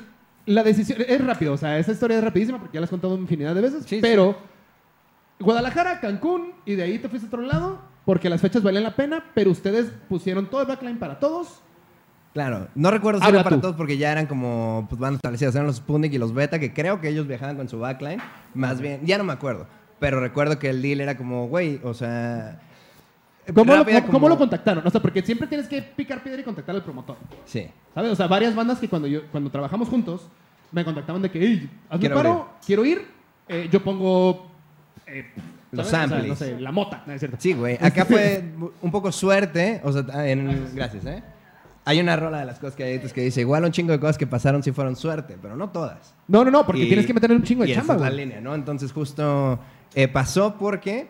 La decisión es rápido, o sea, esa historia es rapidísima porque ya la has contado infinidad de veces, Sí, sí. Guadalajara, Cancún y de ahí te fuiste a otro lado porque las fechas valen la pena, pero ustedes pusieron todo el backline para todos. Claro, no recuerdo si Habla era para tú. todos porque ya eran como pues, bandas establecidas, eran los Sputnik y los Beta, que creo que ellos viajaban con su backline, más bien, ya no me acuerdo, pero recuerdo que el deal era como, güey, o sea... ¿Cómo, lo, rápida cómo- como- cómo lo contactaron? O sea, porque siempre tienes que picar piedra y contactar al promotor. Sí, ¿Sabes? O sea, varias bandas que cuando, yo, cuando trabajamos juntos me contactaban de que, hey, hazme Quiero paro, abrir". quiero ir, eh, yo pongo... eh, Los ¿sabes? O sea, samples. no sé, la mota, no es cierto. sí, güey, acá fue un poco suerte, o sea, en... Gracias, ¿eh? Hay una rola de las cosas que hay que dice, igual un chingo de cosas que pasaron sí fueron suerte, pero no todas. No, no, no, porque Y- tienes que meterle un chingo de y esa chamba, es la línea, ¿no? Entonces justo eh, pasó porque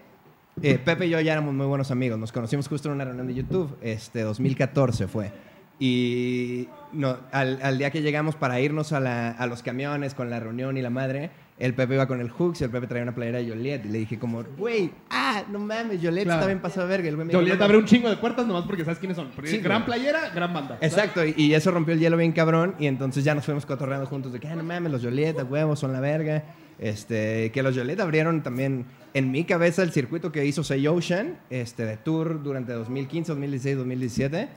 eh, Pepe y yo ya éramos muy buenos amigos. Nos conocimos justo en una reunión de YouTube, este 2014 fue. Y no, al, al día que llegamos para irnos a, la- a los camiones con la reunión y la madre, el Pepe iba con el Hooks y el Pepe traía una playera de Joliet. Y le dije como, güey, ah, no mames, Joliet Claro. está bien pasado de verga. El güey Joliet "No abre un mames". chingo de puertas nomás porque sabes quiénes son. Porque Sí, gran güey. playera, gran banda. Exacto, y, y eso rompió el hielo bien cabrón. Y entonces ya nos fuimos cotorreando juntos de que, ah, no mames, los Joliet, a huevos, son la verga. Este, que los Joliet abrieron también en mi cabeza el circuito que hizo Say Ocean, este, de tour durante 2015, 2016, 2017.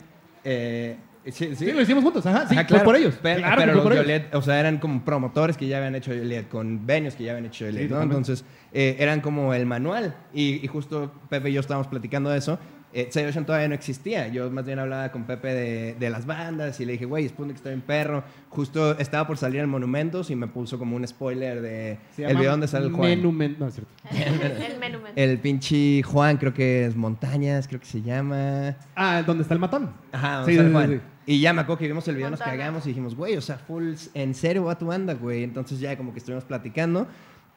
Eh, sí, Sí, lo hicimos juntos, ajá, sí, Ajá, fue por ellos. Pero, claro pero los por ellos. O sea, eran como promotores que ya habían hecho Joliet, con venues que ya habían hecho Joliet, ¿no? Entonces, eh, eran como el manual. Y, y justo Pepe y yo estábamos platicando de eso. Eh, Say Ocean todavía no existía. Yo más bien hablaba con Pepe de, de las bandas y le dije, güey, Sputnik está bien perro. Justo estaba por salir en Monumentos y me puso como un spoiler de el video donde sale el Juan. Menumen- No, es cierto. El, el menú. El pinche Juan, creo que es Montañas, creo que se llama. Ah, ¿dónde está el matón? Ajá, Sí, sea, sí, sí, Juan. sí. Y ya me acuerdo que vimos el video, nos cagamos y dijimos, güey, o sea, full, ¿en serio va tu banda, güey? Entonces ya como que estuvimos platicando.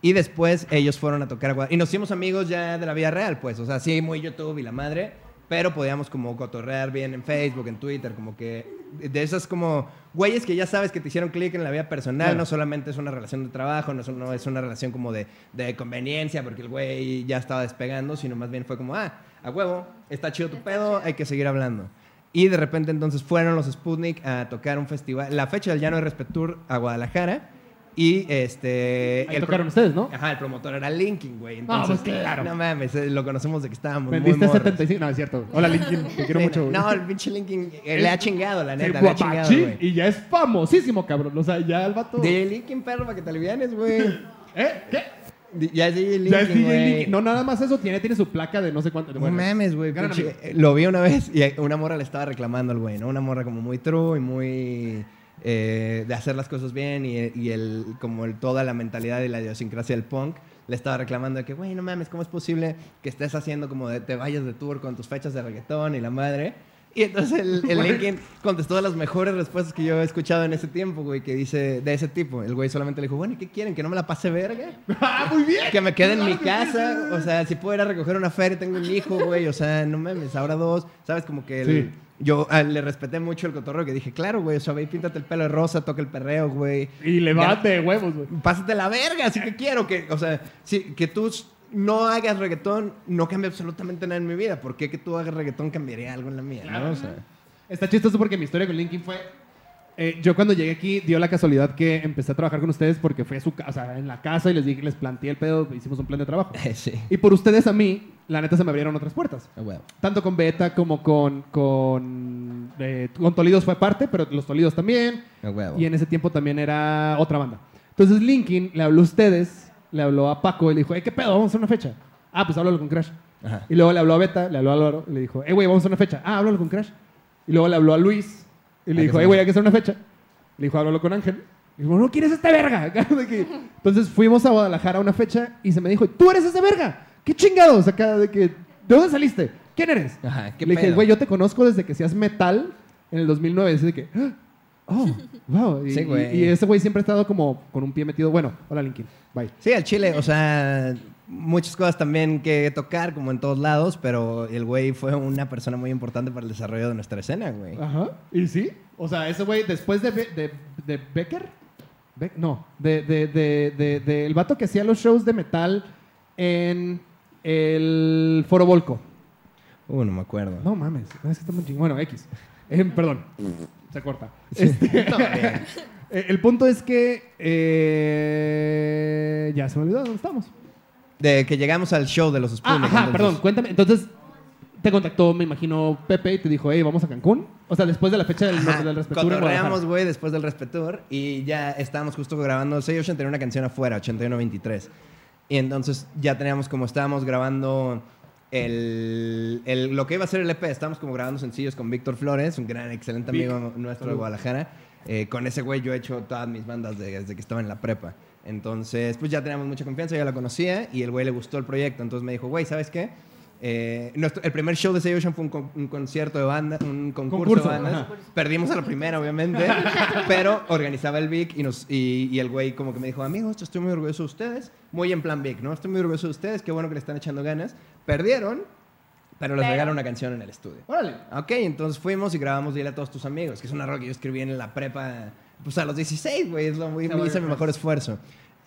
Y después ellos fueron a tocar a Guadalajara. Y nos hicimos amigos ya de la vida real, pues. O sea, sí, muy YouTube y la madre. Pero podíamos como cotorrear bien en Facebook, en Twitter, como que... De esas como güeyes que ya sabes que te hicieron clic en la vida personal. Claro. No solamente es una relación de trabajo, no es, no es una relación como de, de conveniencia porque el güey ya estaba despegando, sino más bien fue como, ah, a huevo, está chido tu pedo, hay que seguir hablando. Y de repente entonces fueron los Sputnik a tocar un festival, la fecha del Llano de Respetur a Guadalajara. Y este. Ahí el tocaron ustedes, ¿no? Ajá, el promotor era Linkin, güey. Entonces, pues claro. No mames, eh, lo conocemos de que estábamos muy Vendiste morros. 75. No, es cierto. Hola, Linkin. Te quiero Sí, mucho. güey. No, el pinche Linkin eh, le ha chingado, la neta, le ha chingado, güey. Y ya es famosísimo, cabrón. O sea, ya el vato. DJ Linkin, perro, para que te alivianes, güey. ¿Eh? ¿Qué? Ya es DJ Linkin, ya es DJ. Linkin. No, nada más eso. Tiene, tiene su placa de no sé cuánto. No mames, güey. eh, Lo vi una vez y una morra le estaba reclamando al güey, ¿no? Una morra como muy true y muy eh, de hacer las cosas bien y, y el, como el, toda la mentalidad y la idiosincrasia del punk. Le estaba reclamando de que, güey, no mames, ¿cómo es posible que estés haciendo como de te vayas de tour con tus fechas de reggaetón y la madre? Y entonces el, el Linkin contestó las mejores respuestas que yo he escuchado en ese tiempo, güey, que dice de ese tipo. El güey solamente le dijo, bueno, ¿y qué quieren? ¿Que no me la pase verga? ¡Ah, muy bien! Que me quede en mi casa, o sea, si puedo ir a recoger una feria, tengo un hijo, güey, o sea, no mames, ahora dos, ¿sabes? Como que el- Sí. Yo ah, le respeté mucho el cotorreo que dije, claro, güey, o sea, ve y píntate el pelo de rosa, toca el perreo, güey. Y le va Ya- de huevos, güey. Pásate la verga, así que quiero que, o sea, sí, que tú no hagas reggaetón no cambia absolutamente nada en mi vida. ¿Por qué que tú hagas reggaetón cambiaría algo en la mía, no? O sea, Está chistoso porque mi historia con Linkin fue. Eh, yo cuando llegué aquí dio la casualidad que empecé a trabajar con ustedes porque fui a su casa, en la casa y les dije, les planteé el pedo, hicimos un plan de trabajo. sí. Y por ustedes a mí, la neta se me abrieron otras puertas. Ah. Tanto con Beta como con. Con, eh, con Tolidos fue parte, pero los Tolidos también. Ah. Y en ese tiempo también era otra banda. Entonces Linkin le habló a ustedes, le habló a Paco y le dijo, "Eh, ¿qué pedo? Vamos a hacer una fecha. Ah, pues háblalo con Crash. Ajá. Y luego le habló a Beta, le habló a Álvaro y le dijo, eh, güey, vamos a hacer una fecha. Ah, háblalo con Crash. Y luego le habló a Luis y le dijo, eh, güey, hay que hacer una fecha. Le dijo, háblalo con Ángel. Y dijo, no, ¿quién es este verga? Entonces fuimos a Guadalajara a una fecha y se me dijo, tú eres ese verga. ¿Qué chingados? Acá de que, ¿de dónde saliste? ¿Quién eres? Ajá, ¿qué le dije, pedo? güey, yo te conozco desde que seas metal en el 2009. Y así de que, "Ah, oh, wow. Y, Sí, güey. y- y ese güey siempre ha estado como con un pie metido. Bueno, hola Linkin, bye. Sí, al Chile, o sea, muchas cosas también que tocar, como en todos lados, pero el güey fue una persona muy importante para el desarrollo de nuestra escena, güey. Ajá. ¿Y sí? O sea, ese güey, después de, Be- de, de Becker, Be- no, de, de, de, de- de el vato que hacía los shows de metal en el Foro Volco. Uh, no me acuerdo. No mames, es que está muy chingón. Bueno, X. Eh, perdón, se corta. Este, No. Eh, el punto es que. eh, ya se me olvidó dónde estamos. De que llegamos al show de los Ah, Sputnik. ajá, entonces- perdón, cuéntame. Entonces, te contactó, me imagino, Pepe y te dijo, hey, vamos a Cancún. O sea, después de la fecha del, Ajá, del Respetur cotorreamos, güey, después del Respetur y ya estábamos justo grabando 680 tenía una canción afuera, 81-23. Y entonces ya teníamos como estábamos grabando el, el- lo que iba a ser el EP, estábamos como grabando sencillos con Víctor Flores, un gran, excelente Vic. amigo nuestro de. Guadalajara. Eh, con ese güey yo he hecho todas mis bandas de- desde que estaba en la prepa. Entonces, pues ya teníamos mucha confianza, ya la conocía y el güey le gustó el proyecto. Entonces me dijo, güey, ¿sabes qué? Eh, nuestro- el primer show de Say Ocean fue un, con- un concierto de banda, un concurso, Concurso, de bandas. Perdimos a la primera, obviamente, pero organizaba el Vic y, nos, y, y el güey como que me dijo, amigos, estoy muy orgulloso de ustedes. Muy en plan Vic, ¿no? Estoy muy orgulloso de ustedes, qué bueno que le están echando ganas. Perdieron, pero les regalaron una canción en el estudio. Órale. Ok, entonces fuimos y grabamos Dile a todos tus amigos, que es una rola que yo escribí en la prepa, pues a los 16, güey, es lo muy, hice mi mejor esfuerzo.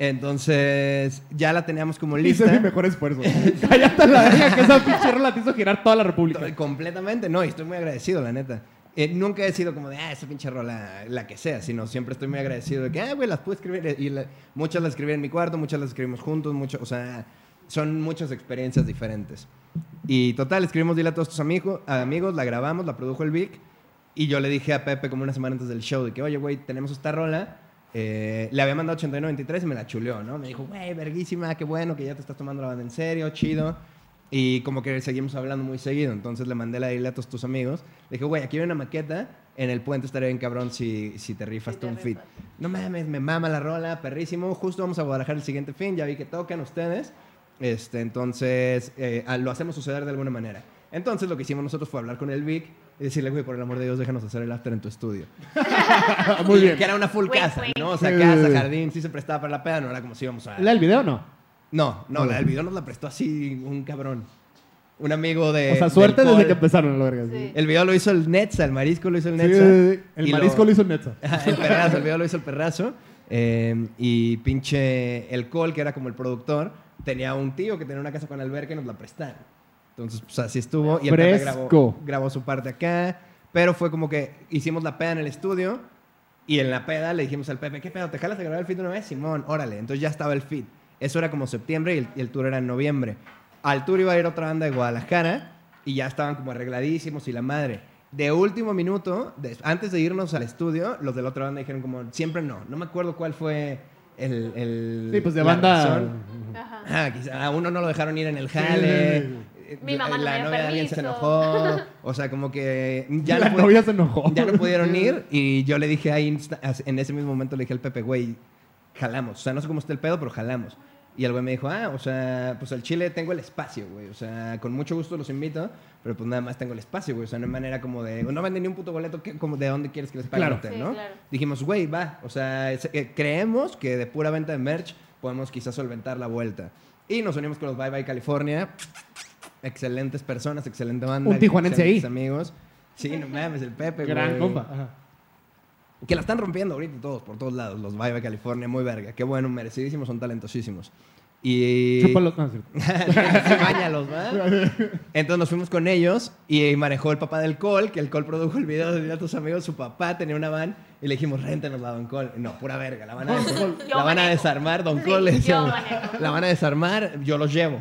Entonces, ya la teníamos como Hice mi lista. mejor esfuerzo. Cállate la verga que esa pinche rola te hizo girar toda la república. Completamente, no, y estoy muy agradecido, la neta. Eh, nunca he sido como de, ah, esa pinche rola, la que sea, sino siempre estoy muy agradecido de que, ah, güey, las puedo escribir. Y la- muchas las escribí en mi cuarto, muchas las escribimos juntos, mucho, o sea, son muchas experiencias diferentes. Y total, escribimos Dile a todos tus amigos, amigos, la grabamos, la produjo el Vic. Y yo le dije a Pepe como una semana antes del show de que, oye, güey, tenemos esta rola. Eh, le había mandado 8993 y me la chuleó, ¿no? Me dijo, güey, verguísima, qué bueno que ya te estás tomando la banda en serio, chido. Y como que seguimos hablando muy seguido. Entonces le mandé la dile a todos tus amigos. Le dije, güey, aquí hay una maqueta. En el puente estaría bien cabrón si, si te rifas Si tú un fit. No mames, me mama la rola, perrísimo. Justo vamos a Guadalajara el siguiente fin. Ya vi que tocan ustedes. Este, entonces, eh, lo hacemos suceder de alguna manera. Entonces, lo que hicimos nosotros fue hablar con el Vic y decirle, güey, por el amor de Dios, déjanos hacer el after en tu estudio. Muy bien. Que era una full casa. ¿no? O sea, casa, sí. jardín, sí se prestaba para la peda, no era como si íbamos a... ¿La del video no? No, no, la del video nos la prestó así un cabrón. Un amigo de... o sea, suerte desde que empezaron, la verga. Sí. El video lo hizo el Netza, el marisco lo hizo el Netza. sí, sí. El y marisco lo hizo el Netza. el perrazo, el video lo hizo el perrazo. Eh, y pinche el Col, que era como el productor, tenía un tío que tenía una casa con alberca y nos la prestaron. Entonces, pues así estuvo. Y el Pepe grabó, grabó su parte acá. Pero fue como que hicimos la peda en el estudio. Y en la peda le dijimos al Pepe, ¿qué pedo? ¿Te jalas a grabar el feed de una vez? Simón, órale. Entonces ya estaba el feed. Eso era como septiembre y el, y el tour era en noviembre. Al tour iba a ir otra banda de Guadalajara y ya estaban como arregladísimos y la madre. De último minuto, de- antes de irnos al estudio, los de la otra banda dijeron como, siempre no. No me acuerdo cuál fue el... el Sí, pues de banda. Ajá. Ah, quizá a uno no lo dejaron ir en el jale. Mi mamá no la me novia de alguien se enojó. O sea, como que ya la no, novia se enojó. ya no pudieron ir. Y yo le dije ahí, insta- en ese mismo momento le dije al Pepe, güey, jalamos. O sea, no sé cómo está el pedo, pero jalamos. Y el güey me dijo, ah, o sea, pues al Chile tengo el espacio, güey. O sea, con mucho gusto los invito, pero pues nada más tengo el espacio, güey. O sea, no hay manera como de, no venden ni un puto boleto, ¿qué- como ¿de dónde quieres que les pague Claro. Sí, no? claro. Dijimos, güey, va. O sea, es- eh, creemos que de pura venta de merch podemos quizás solventar la vuelta. Y nos unimos con los Bye Bye California. Excelentes personas, excelente banda. Un tijuanense ahí. amigos. Sí, no mames, el Pepe, Gran güey. compa. Ajá. Que la están rompiendo ahorita todos, por todos lados. Los Bye California, muy verga. Qué bueno, merecidísimos, son talentosísimos. Y... Chúpalo. No. Sí, Báñalos, ¿va? Entonces nos fuimos con ellos y manejó el papá del Col, que el Col produjo el video de a tus amigos. Su papá tenía una van y le dijimos, réntenos la Don Col. No, pura verga, la van a, des- la van a desarmar, Don Sí, Col. manejo. La van a desarmar, yo los llevo.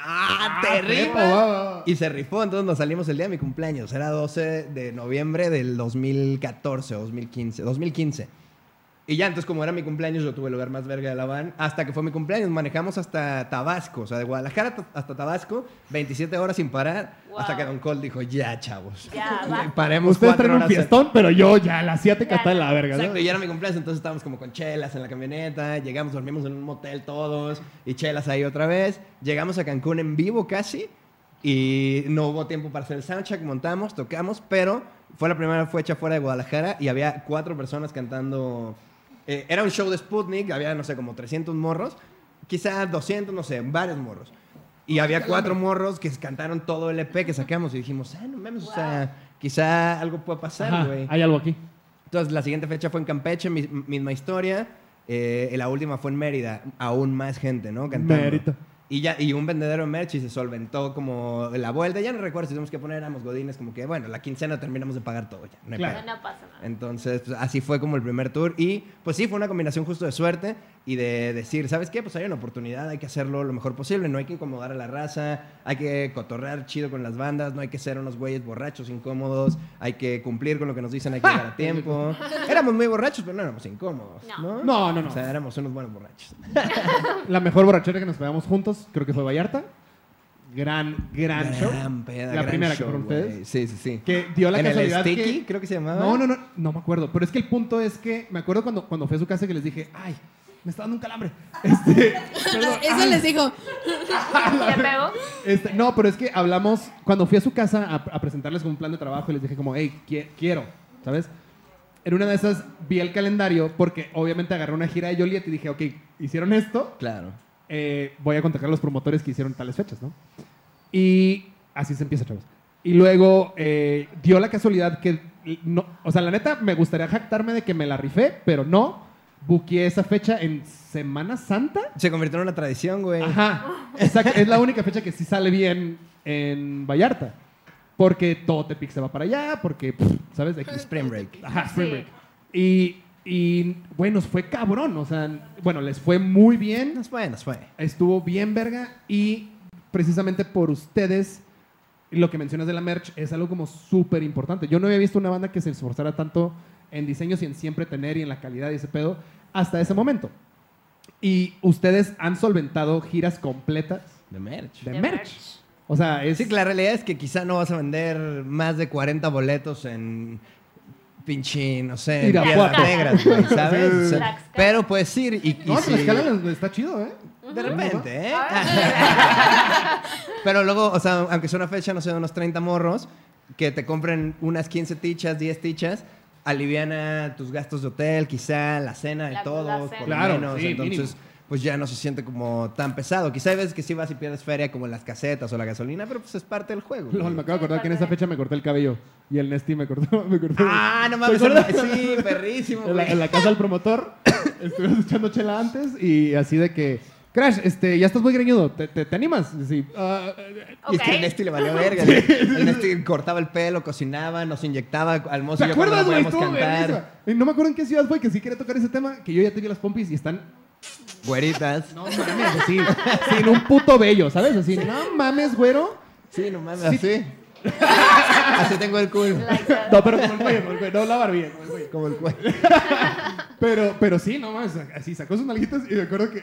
¡Ah, te prepa, rifas! Y se rifó, entonces nos salimos el día de mi cumpleaños. Era 12 de noviembre del 2014 o 2015. 2015. Y ya, entonces, como era mi cumpleaños, yo tuve el lugar más verga de la van. Hasta que fue mi cumpleaños, manejamos hasta Tabasco. O sea, de Guadalajara ta- hasta Tabasco, 27 horas sin parar. Wow. Hasta que Don Cole dijo, ya, chavos. Ya, va. Paremos Ustedes traen un fiestón, pero yo ya, la asiática está en la verga, ¿no? Exacto, y ya era mi cumpleaños, entonces estábamos como con chelas en la camioneta, llegamos, dormimos en un motel todos, y chelas ahí otra vez. Llegamos a Cancún en vivo casi, y no hubo tiempo para hacer el soundcheck, montamos, tocamos, pero fue la primera fecha fuera de Guadalajara y había cuatro personas cantando. Eh, era un show de Sputnik, había, no sé, como 300 morros, quizá 200, no sé, varios morros. Y había cuatro morros que cantaron todo el EP que sacamos y dijimos, ah, no mames, o sea, quizá algo pueda pasar, güey. hay algo aquí. Entonces, la siguiente fecha fue en Campeche, mi- misma historia. Eh, la última fue en Mérida, aún más gente, ¿no? Cantando. Mérida. Y ya, y un vendedero de merch y se solventó como la vuelta. Ya no recuerdo si tuvimos que poner, éramos godines, como que, bueno, la quincena terminamos de pagar todo ya. no Claro. No pasa nada. Entonces, pues, así fue como el primer tour. Y pues sí, fue una combinación justo de suerte y de decir, ¿sabes qué? Pues hay una oportunidad, hay que hacerlo lo mejor posible. No hay que incomodar a la raza, hay que cotorrear chido con las bandas, no hay que ser unos güeyes borrachos, incómodos, hay que cumplir con lo que nos dicen, hay que llegar a tiempo. Éramos muy borrachos, pero no éramos incómodos. No. No, No, no, no. O sea, éramos unos buenos borrachos. La mejor borrachera que nos pegamos juntos, creo que fue Vallarta. Gran, gran, show. Gran peda, La gran primera que show, fueron ustedes. Sí, sí, sí. Que dio la en el casualidad Sticky, que... creo que se llamaba. No, no, no, no me acuerdo. Pero es que el punto es que me acuerdo cuando, cuando fui a su casa que les dije, ay, me está dando un calambre. Este, perdón, Eso ay, les dijo. Este, no, pero es que hablamos, cuando fui a su casa a, a presentarles un plan de trabajo y les dije como, hey, qui- quiero, ¿sabes? En una de esas vi el calendario porque obviamente agarré una gira de Joliet y dije, ok, hicieron esto, Claro. Eh, voy a contactar a los promotores que hicieron tales fechas, ¿no? Y así se empieza, chavos. Y luego eh, dio la casualidad que, no, o sea, la neta, me gustaría jactarme de que me la rifé, pero no. Buqueé esa fecha en Semana Santa. Se convirtió en una tradición, güey. Ajá, exacto. Es la única fecha que sí sale bien en Vallarta. Porque todo Tepic se va para allá, porque, pff, ¿sabes? Spring Break. Ajá, Spring Sí. Break. Y, y, bueno, nos fue cabrón. O sea, bueno, les fue muy bien. Nos fue, nos fue. Estuvo bien verga y precisamente por ustedes, lo que mencionas de la merch es algo como súper importante. Yo no había visto una banda que se esforzara tanto en diseños y en siempre tener y en la calidad y ese pedo hasta ese momento. Y ustedes han solventado giras completas De merch. de, De merch. merch. O sea, es... Sí, que la realidad es que quizá no vas a vender más de 40 boletos en pinche, no sé. Piedras Negras, güey, ¿sabes? O sea, Tlaxcala. pero puedes ir y, y No, si- les- está chido, ¿eh? de repente, ¿eh? Pero luego, o sea, aunque sea una fecha, no sé, de unos 30 morros, que te compren unas 15 tichas, 10 tichas, aliviana tus gastos de hotel, quizá la cena de La- la todos, cena. por Claro, lo menos. sí, Entonces, mínimo. Pues ya no se siente como tan pesado. Quizá hay veces que sí vas y pierdes feria como en las casetas o la gasolina, pero pues es parte del juego. Lol, güey. me acabo de acordar que en esa fecha me corté el cabello y el Nesti me cortó. Me cortó Ah, no mames, sí, perrísimo, en, la, güey. en la casa del promotor. Estuvimos echando chela antes y así de que, Crash, este, ya estás muy greñudo, ¿te, te, te animas? Y sí, "Ah, Y es que el Nesti le valió verga. El Nesti cortaba el pelo, cocinaba, nos inyectaba al mozo ¿Te y yo cuando acuerdas, no güey? podíamos cantar. no me acuerdo en qué ciudad fue que sí quería tocar ese tema, que yo ya te vi las pompis y están, Güeritas. no mames, así, sin un puto bello, ¿sabes? Así, no mames, güero. Sí, no mames, Sí. así. así tengo el culo. No, pero como el cuello, como el cuello, no la barbilla, como el cuello. Como el cuello. Pero, pero sí, no mames, así sacó sus nalguitas y me acuerdo que,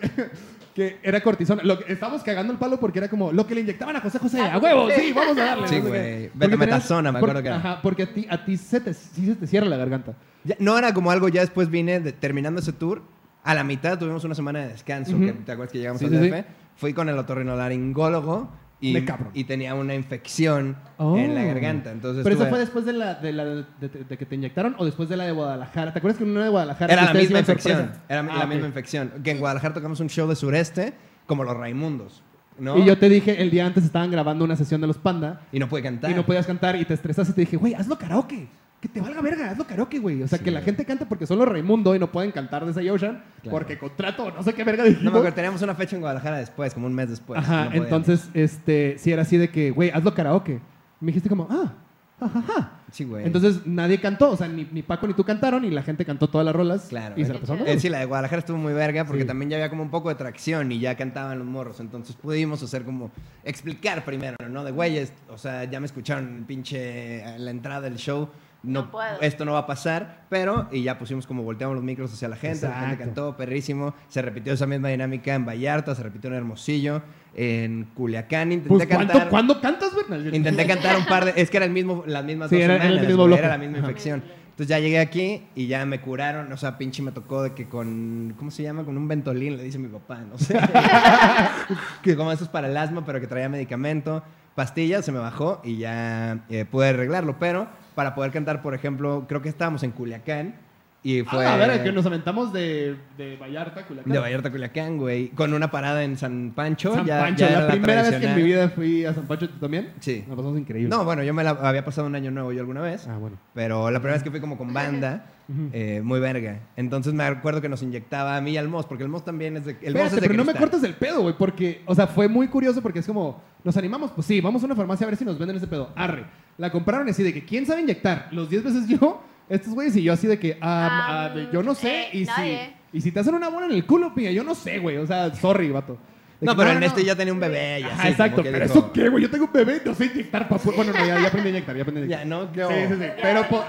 que era cortisona. Lo que, estábamos cagando el palo porque era como lo que le inyectaban a José José. ¡A huevo! Sí, vamos a darle. Sí, güey. Betametasona, me por- acuerdo que era. Ajá, porque a ti, a ti se te, sí se te cierra la garganta. Ya- no era como algo, ya después vine de- terminando ese tour. A la mitad tuvimos una semana de descanso, Ujú. que te acuerdas que llegamos Sí, al DF. sí. Fui con el otorrinolaringólogo y, y tenía una infección Oh. en la garganta. Entonces Pero eso fue después de la, de la de, de- que te inyectaron o después de la de Guadalajara. ¿Te acuerdas que en una de Guadalajara Era la misma infección. Era Ah, la ok. misma infección. Que en Guadalajara tocamos un show de sureste, como los Raimundos. ¿no? Y yo te dije, el día antes estaban grabando una sesión de los Panda Y no pude cantar. y no podías cantar y te estresaste y te dije, güey, hazlo karaoke. Que te valga verga, hazlo karaoke, güey. O sea, Sí, que la güey. gente cante porque son los Raimundo y no pueden cantar de esa Ocean Claro. porque contrato, no sé qué verga dijimos. No me acuerdo, teníamos una fecha en Guadalajara después, como un mes después. Ajá, no entonces, este, sí era así de que, güey, hazlo karaoke. Me dijiste como, ah, jajaja. Sí, güey. Entonces nadie cantó, o sea, ni, ni Paco ni tú cantaron y la gente cantó todas las rolas. Claro. Y se la pasaron. eh, sí, la de Guadalajara estuvo muy verga porque Sí. también ya había como un poco de tracción y ya cantaban los morros. Entonces pudimos hacer como explicar primero, ¿no? De güeyes, o sea, ya me escucharon pinche la entrada del show. No, No puedo. esto no va a pasar, pero y ya pusimos como volteamos los micros hacia la gente, la gente Exacto. cantó perrísimo, se repitió esa misma dinámica en Vallarta, se repitió en Hermosillo, en Culiacán, intenté Pues, ¿cuánto- cantar. ¿cuándo cantas, güey? Intenté cantar un par de. Es que era el mismo, las mismas Sí, dos era- era el semanas, mismo güey, bloque. era la misma Ajá. infección. Entonces ya llegué aquí y ya me curaron. O sea, pinche me tocó de que con. ¿Cómo se llama? Con un ventolín, le dice mi papá, no sé. que como eso es para el asma, pero que traía medicamento, pastillas, se me bajó y ya eh, pude arreglarlo. Pero para poder cantar, por ejemplo, creo que estábamos en Culiacán Y fue... Ah, a ver, que nos aventamos de, de Vallarta, Culiacán. De Vallarta, Culiacán, güey. Con una parada en San Pancho. San ya, Pancho, ya la primera vez que en mi vida fui a San Pancho, ¿tú también? Sí. Nos pasamos increíble. No, bueno, yo me la había pasado un año nuevo yo alguna vez. Ah, bueno. Pero la primera vez que fui como con banda, eh, muy verga. Entonces me acuerdo que nos inyectaba a mí y al Moss, porque el Moss también es de. El Moss Espérate, es de pero no me cristal. cortes el pedo, güey, porque, o sea, fue muy curioso porque es como, nos animamos, pues sí, vamos a una farmacia a ver si nos venden ese pedo. Arre. La compraron así de que, ¿quién sabe inyectar? Los 10 veces yo, estos güeyes y yo así de que, ah, de- yo no sé, eh, y si, y si te hacen una bola en el culo, piña, yo no sé, güey, o sea, sorry, vato. No, que, pero en este ya tenía un bebé. Y Ajá, así, exacto, que pero dijo, eso qué, güey, yo tengo un bebé, no sé inyectar. Bueno, no, ya, ya aprendí a inyectar, ya aprendí a inyectar. Ya, no, no. Sí, sí, sí, pero, po-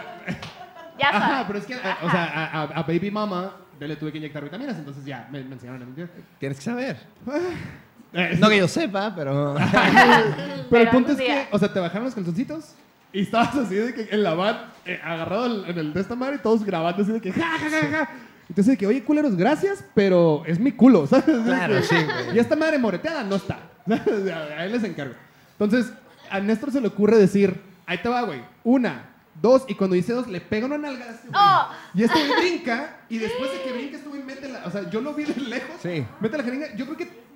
Ya Ajá, sabes. pero es que, eh, o sea, a, a- a Baby Mama yo le tuve que inyectar vitaminas, entonces ya me, me enseñaron a mentir. Tienes que saber. Eh, No que yo sepa, pero. Pero, el Pero punto es que, o sea, te bajaron los calzoncitos y estabas así de que en la van, eh, agarrado en, el de esta madre y todos grabando así de que ja, ja, ja, ja. Entonces de que, oye, culeros, gracias, pero es mi culo, ¿sabes? Claro, sí, güey. Y esta madre moreteada no está. A él les encargo. Entonces, a Néstor se le ocurre decir, ahí te va, güey, una, dos, y cuando dice dos, le pega una nalga a este güey. ¡Oh! Y este güey brinca, y después de que brinca, este güey mete la, o sea, yo lo vi de lejos, Sí. mete la jeringa, yo creo que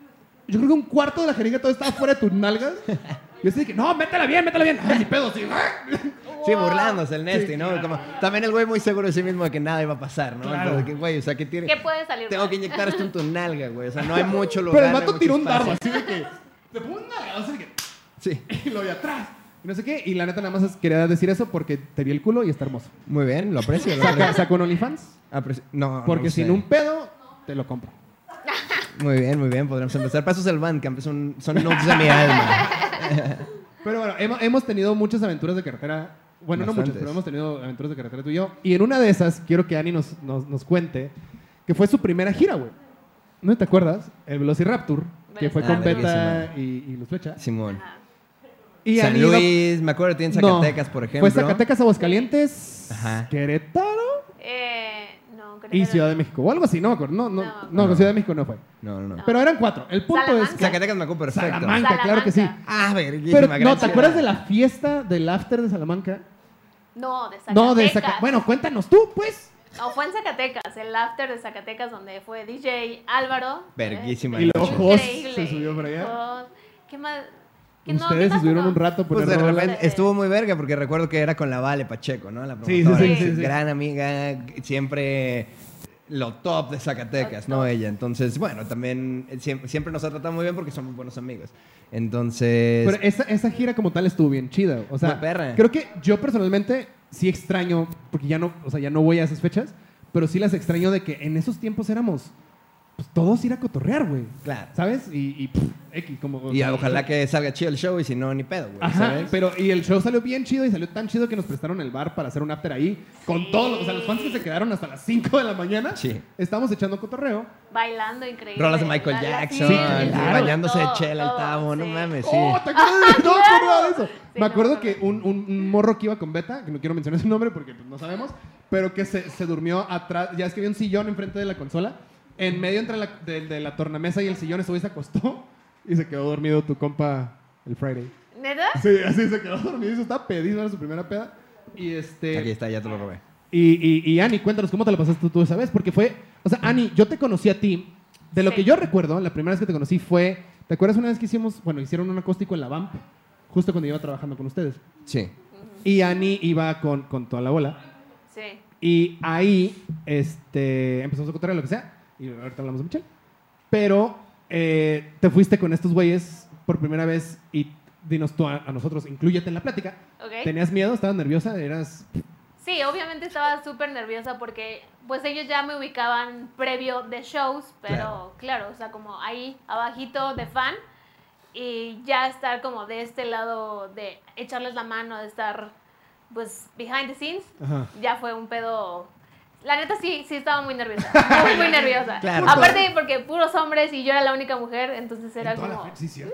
yo creo que un cuarto de la jeringa todo estaba fuera de tus nalgas. Y yo así que, no, métela bien, métela bien. Ay, ni pedo, sí. Sí, burlándose el Nesti, Sí, ¿no? claro. Como, también el güey muy seguro de sí mismo de que nada iba a pasar, ¿no? Claro. Entonces, que, güey, o sea, que tiene. ¿Qué puede salir Tengo mal? que inyectar esto en tu nalga, güey. O sea, no hay mucho lugar. Pero el mucho tiró un espacio. dardo, así de que, te pongo un nalga, así de que, Sí. y lo de atrás. Y no sé qué. Y la neta nada más quería decir eso porque te vi el culo y está hermoso. Muy bien, lo aprecio. lo aprecio. saca un OnlyFans. Apreci- No, Porque no sin un pedo, te lo compro. Muy bien, muy bien. Podríamos empezar. Para eso es el Bandcamp. es un- son notes de mi alma. Pero bueno, hemos, hemos tenido muchas aventuras de carretera. Bueno, no muchas, Bastantes. pero hemos tenido aventuras de carretera tú y yo. Y en una de esas, quiero que Ani nos, nos, nos cuente que fue su primera gira, güey. ¿No te acuerdas? El Velociraptor, que fue Ah, con Beta verguísima. y, y Luz Flecha. Simón. Ajá. Y San Luis, me acuerdo que tiene No, Zacatecas, por ejemplo. Fue Zacatecas, Aguascalientes, Ajá. Querétaro Eh, no, creo y que Ciudad de México. O algo así, no me acuerdo. No, no, No. no, No. Ciudad de México no fue. No, no, no. Pero eran cuatro. El punto Salamanca. es que... Zacatecas me acuerdo perfecto. Salamanca, claro que sí. Salamanca. Ah, verguísima, Pero, no, ¿te acuerdas de la fiesta del after de Salamanca? No, de Zacatecas. No, de Zacatecas. Bueno, cuéntanos tú, pues. No, fue en Zacatecas, el after de Zacatecas donde fue DJ Álvaro. Verguísima. Y noche. Jos Increíble. se subió por allá. ¿Qué más? Ustedes ¿Qué más estuvieron un rato por Pues de repente estuvo muy verga porque recuerdo que era con la Vale Pacheco, ¿no? La Sí, sí, promotora. sí, sí, sí. Gran amiga, siempre lo top de Zacatecas, ¿no? Ella. Entonces, bueno, también eh, siempre, siempre nos ha tratado muy bien porque somos buenos amigos. Entonces, Pero esa, esa gira como tal estuvo bien chida. O sea, perra. creo que yo personalmente sí extraño, porque ya no, o sea, ya no voy a esas fechas, pero sí las extraño de que en esos tiempos éramos pues, todos ir a cotorrear, güey. Claro. ¿Sabes? Y, y pff, X, como... y ojalá que salga chido el show y si no, ni pedo, güey. Ajá, ¿sabes? pero y el show salió bien chido y salió tan chido que nos prestaron el bar para hacer un after ahí con Sí. todos, o sea, los fans que se quedaron hasta las 5 de la mañana. Sí. Estábamos echando cotorreo. Bailando increíble. Rolas de Michael La- Jackson, Sí, claro. bañándose de chela el tabo, no mames, sí. ¡Oh! ¿Te acuerdas de, no, eso? Sí, me no acuerdo que un- un morro que iba con Beta, que no quiero mencionar su nombre porque pues, no sabemos, pero que se, se durmió atrás, ya es que había un sillón enfrente de la consola, en medio entre la, de, de la tornamesa y el sillón, ese güey se acostó y se quedó dormido tu compa el Friday. ¿Neta? Sí, así se quedó dormido, eso estaba pedísimo, era su primera peda. Y este... Aquí está, ya te lo robé. Y, y, y Ani, cuéntanos cómo te la pasaste tú esa vez, porque fue, o sea, Ani, yo te conocí a ti, de lo Sí. que yo recuerdo, la primera vez que te conocí fue, ¿te acuerdas una vez que hicimos, bueno, hicieron un acústico en la VAMP, justo cuando iba trabajando con ustedes? Sí. Y Ani iba con, con toda la bola, Sí. y ahí, este, empezamos a contar lo que sea, y ahorita hablamos de Michelle, pero eh, te fuiste con estos güeyes por primera vez y dinos tú a, a nosotros, inclúyete en la plática. ¿Tenías miedo? ¿Estabas nerviosa? ¿Eras...? Sí, obviamente estaba súper nerviosa porque pues ellos ya me ubicaban previo de shows, pero Claro. claro. o sea, como ahí abajito de fan y ya estar como de este lado de echarles la mano, de estar pues behind the scenes, Ajá. ya fue un pedo. La neta sí, sí estaba muy nerviosa, muy, muy nerviosa. Claro. Aparte porque puros hombres y yo era la única mujer, entonces era En como... sí. Sí. Sí,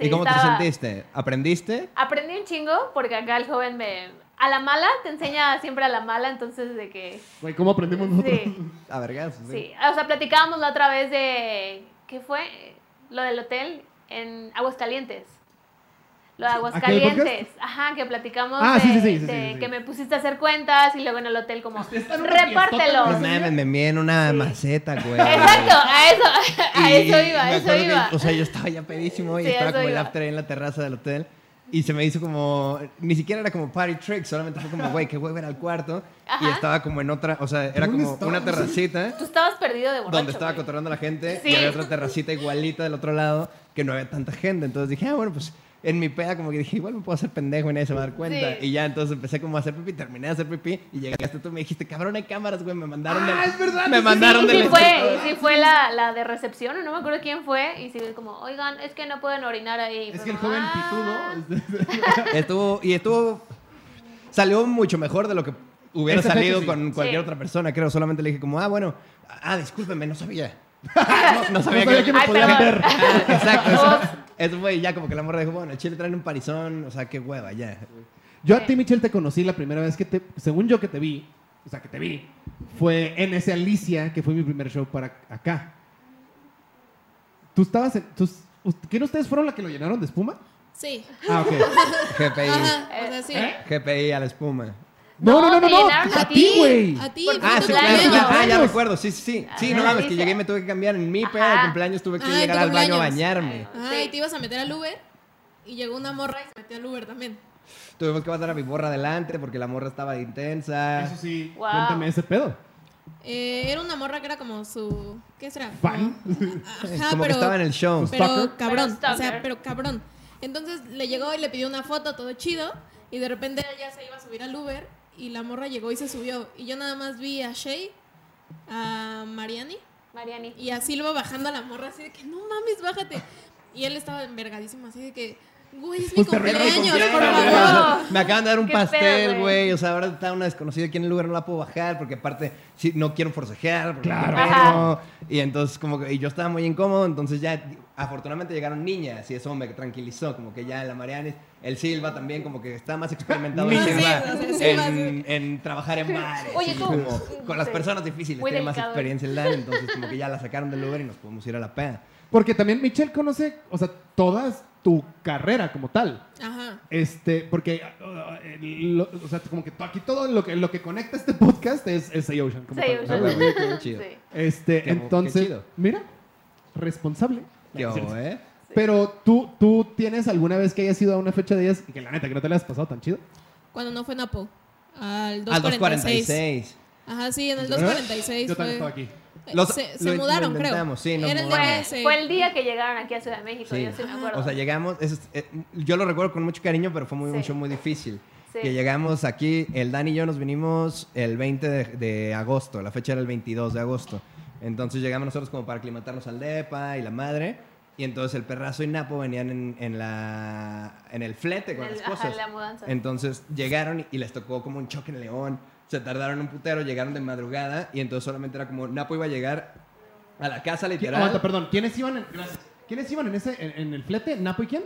¿Y cómo te sentiste? ¿Aprendiste? Aprendí un chingo porque acá el joven me... A la mala, te enseña siempre a la mala, entonces de que... Güey, ¿cómo aprendimos nosotros? Sí. A vergas, Sí, o sea, platicábamos la otra vez de. ¿Qué fue? Lo del hotel en Aguascalientes. Lo de ¿Aquel Aguascalientes. Ajá, que platicamos Ah, de, sí, sí, sí, de sí, sí. que me pusiste a hacer cuentas y luego en el hotel como, fiestota, repártelo. No mames, me envié en una Sí. maceta, güey. Exacto, a eso, a Y eso iba, a eso acuerdo que, iba. o sea, yo estaba ya pedísimo y Sí, estaba como el iba. after ahí en la terraza del hotel. Y se me hizo como. Ni siquiera era como party trick, solamente fue como, güey, que voy a ver al cuarto. Y Ajá. estaba como en otra. O sea, era ¿Dónde como estabas? una terracita Tú estabas perdido de borracho. donde estaba cotorreando la gente. Sí. Y había otra terracita igualita del otro lado que no había tanta gente. Entonces dije, ah, bueno, pues en mi peda como que dije, igual me puedo hacer pendejo y nadie se va a dar cuenta. Sí. Y ya entonces empecé como a hacer pipí, terminé de hacer pipí y llegaste tú y me dijiste, cabrón, hay cámaras, güey, me mandaron Ah, es verdad, Me sí, mandaron Sí, del sí fue, sí fue la, la de recepción, no me acuerdo quién fue, y sí como, oigan, es que no pueden orinar ahí. Es que el joven "Ah". pitudo. Estuvo, y estuvo. Salió mucho mejor de lo que hubiera salido sí. con cualquier Sí. otra persona, creo. Solamente le dije, como, ah, bueno, ah, discúlpeme, no sabía. no, no sabía No sabía que me Ay, podían ver. Ah, exacto, eso, fue y ya como que la morra dijo, bueno, el chile traen un parizón, o sea, qué hueva, ya. Yo a ti, Michelle, te conocí la primera vez que te, según yo que te vi, o sea, que te vi, fue en ese Alicia, que fue mi primer show para acá. Tú estabas en, tus, ¿quién ustedes fueron la que lo llenaron de espuma? Sí. Ah, ok. GPI. Ajá, o sea, sí. ¿Eh? GPI a la espuma. No, no, no, No, no, a ti, güey. A ti, Ah, sí, claro, ah, ya recuerdo, sí, sí, sí. Sí, no mames, que llegué y me tuve que cambiar en mi peda de cumpleaños, tuve que llegar al baño a bañarme. Ajá, Sí. y te ibas a meter al Uber y llegó una morra y se metió al Uber también. Tuvimos que pasar a mi borra adelante porque la morra estaba intensa. Eso sí, Wow. cuéntame ese pedo. Eh, era una morra que era como su. ¿Qué será? ¿Fan? Ajá, como que estaba en el show. Stalker. Pero cabrón, Pero o sea, pero cabrón. Entonces le llegó y le pidió una foto, todo chido, y de repente ella se iba a subir al Uber y la morra llegó y se subió. Y yo nada más vi a Shay, a Mariani Mariani. y a Silva bajando a la morra así de que no mames, bájate. Y él estaba envergadísimo así de que, güey, es mi Pues cumpleaños, por cumpleaños, favor. Me acaban de dar un ¿Qué pedo, pastel, güey? O sea, ahora está una desconocida aquí en el lugar, no la puedo bajar porque aparte sí, no quiero forcejear. Claro. Y entonces como que y yo estaba muy incómodo, entonces ya afortunadamente llegaron niñas y eso me tranquilizó, como que ya la Marianis, el Silva también como que está más experimentado el Silva en, en trabajar en bares. Oye, y tú- como con las sí. personas difíciles, Muy tiene más delicado. experiencia el Dan, entonces como que ya la sacaron del Uber y nos podemos ir a la peda. Porque también Michelle conoce, o sea, toda tu carrera como tal. Ajá. Este, porque, uh, lo- o sea, como que aquí todo lo que, lo que conecta este podcast es, es Say Ocean. como Say tal, Ocean. ¿no? Qué chido. Sí. Este, Qué- entonces, qué chido. mira, responsable. ¿Qué hubo, Pero tú, tú tienes alguna vez que hayas ido a una fecha de ellas y que la neta que no te la has pasado tan chido. Cuando no fue Napo. Al Al 246. 246. Ajá, sí, en el 246 Yo también estaba aquí. Eh, Los- se se lo- lo mudaron, creo. intentamos, sí, nos Era mudamos. Fue, fue el día que llegaron aquí a Ciudad de México, Sí. yo sí me acuerdo. O sea, llegamos, es- eh, yo lo recuerdo con mucho cariño, pero fue muy, un Sí. show muy difícil. Sí. Que llegamos aquí, el Dan y yo nos vinimos el 20 de, de agosto, la fecha era el 22 de agosto. Entonces llegamos nosotros como para aclimatarnos al DEPA y la madre. Y entonces el perrazo y Napo venían en, en la, en el flete con el- las cosas. la mudanza. Entonces llegaron y, y les tocó como un choque en León. Se tardaron un putero, llegaron de madrugada y entonces solamente era como Napo iba a llegar a la casa ¿Qui- literal. aguanta, perdón, ¿quiénes iban en, gracias. ¿Quiénes iban en ese en, en el flete? ¿Napo y quién?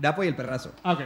Napo y el perrazo. Ah, ok.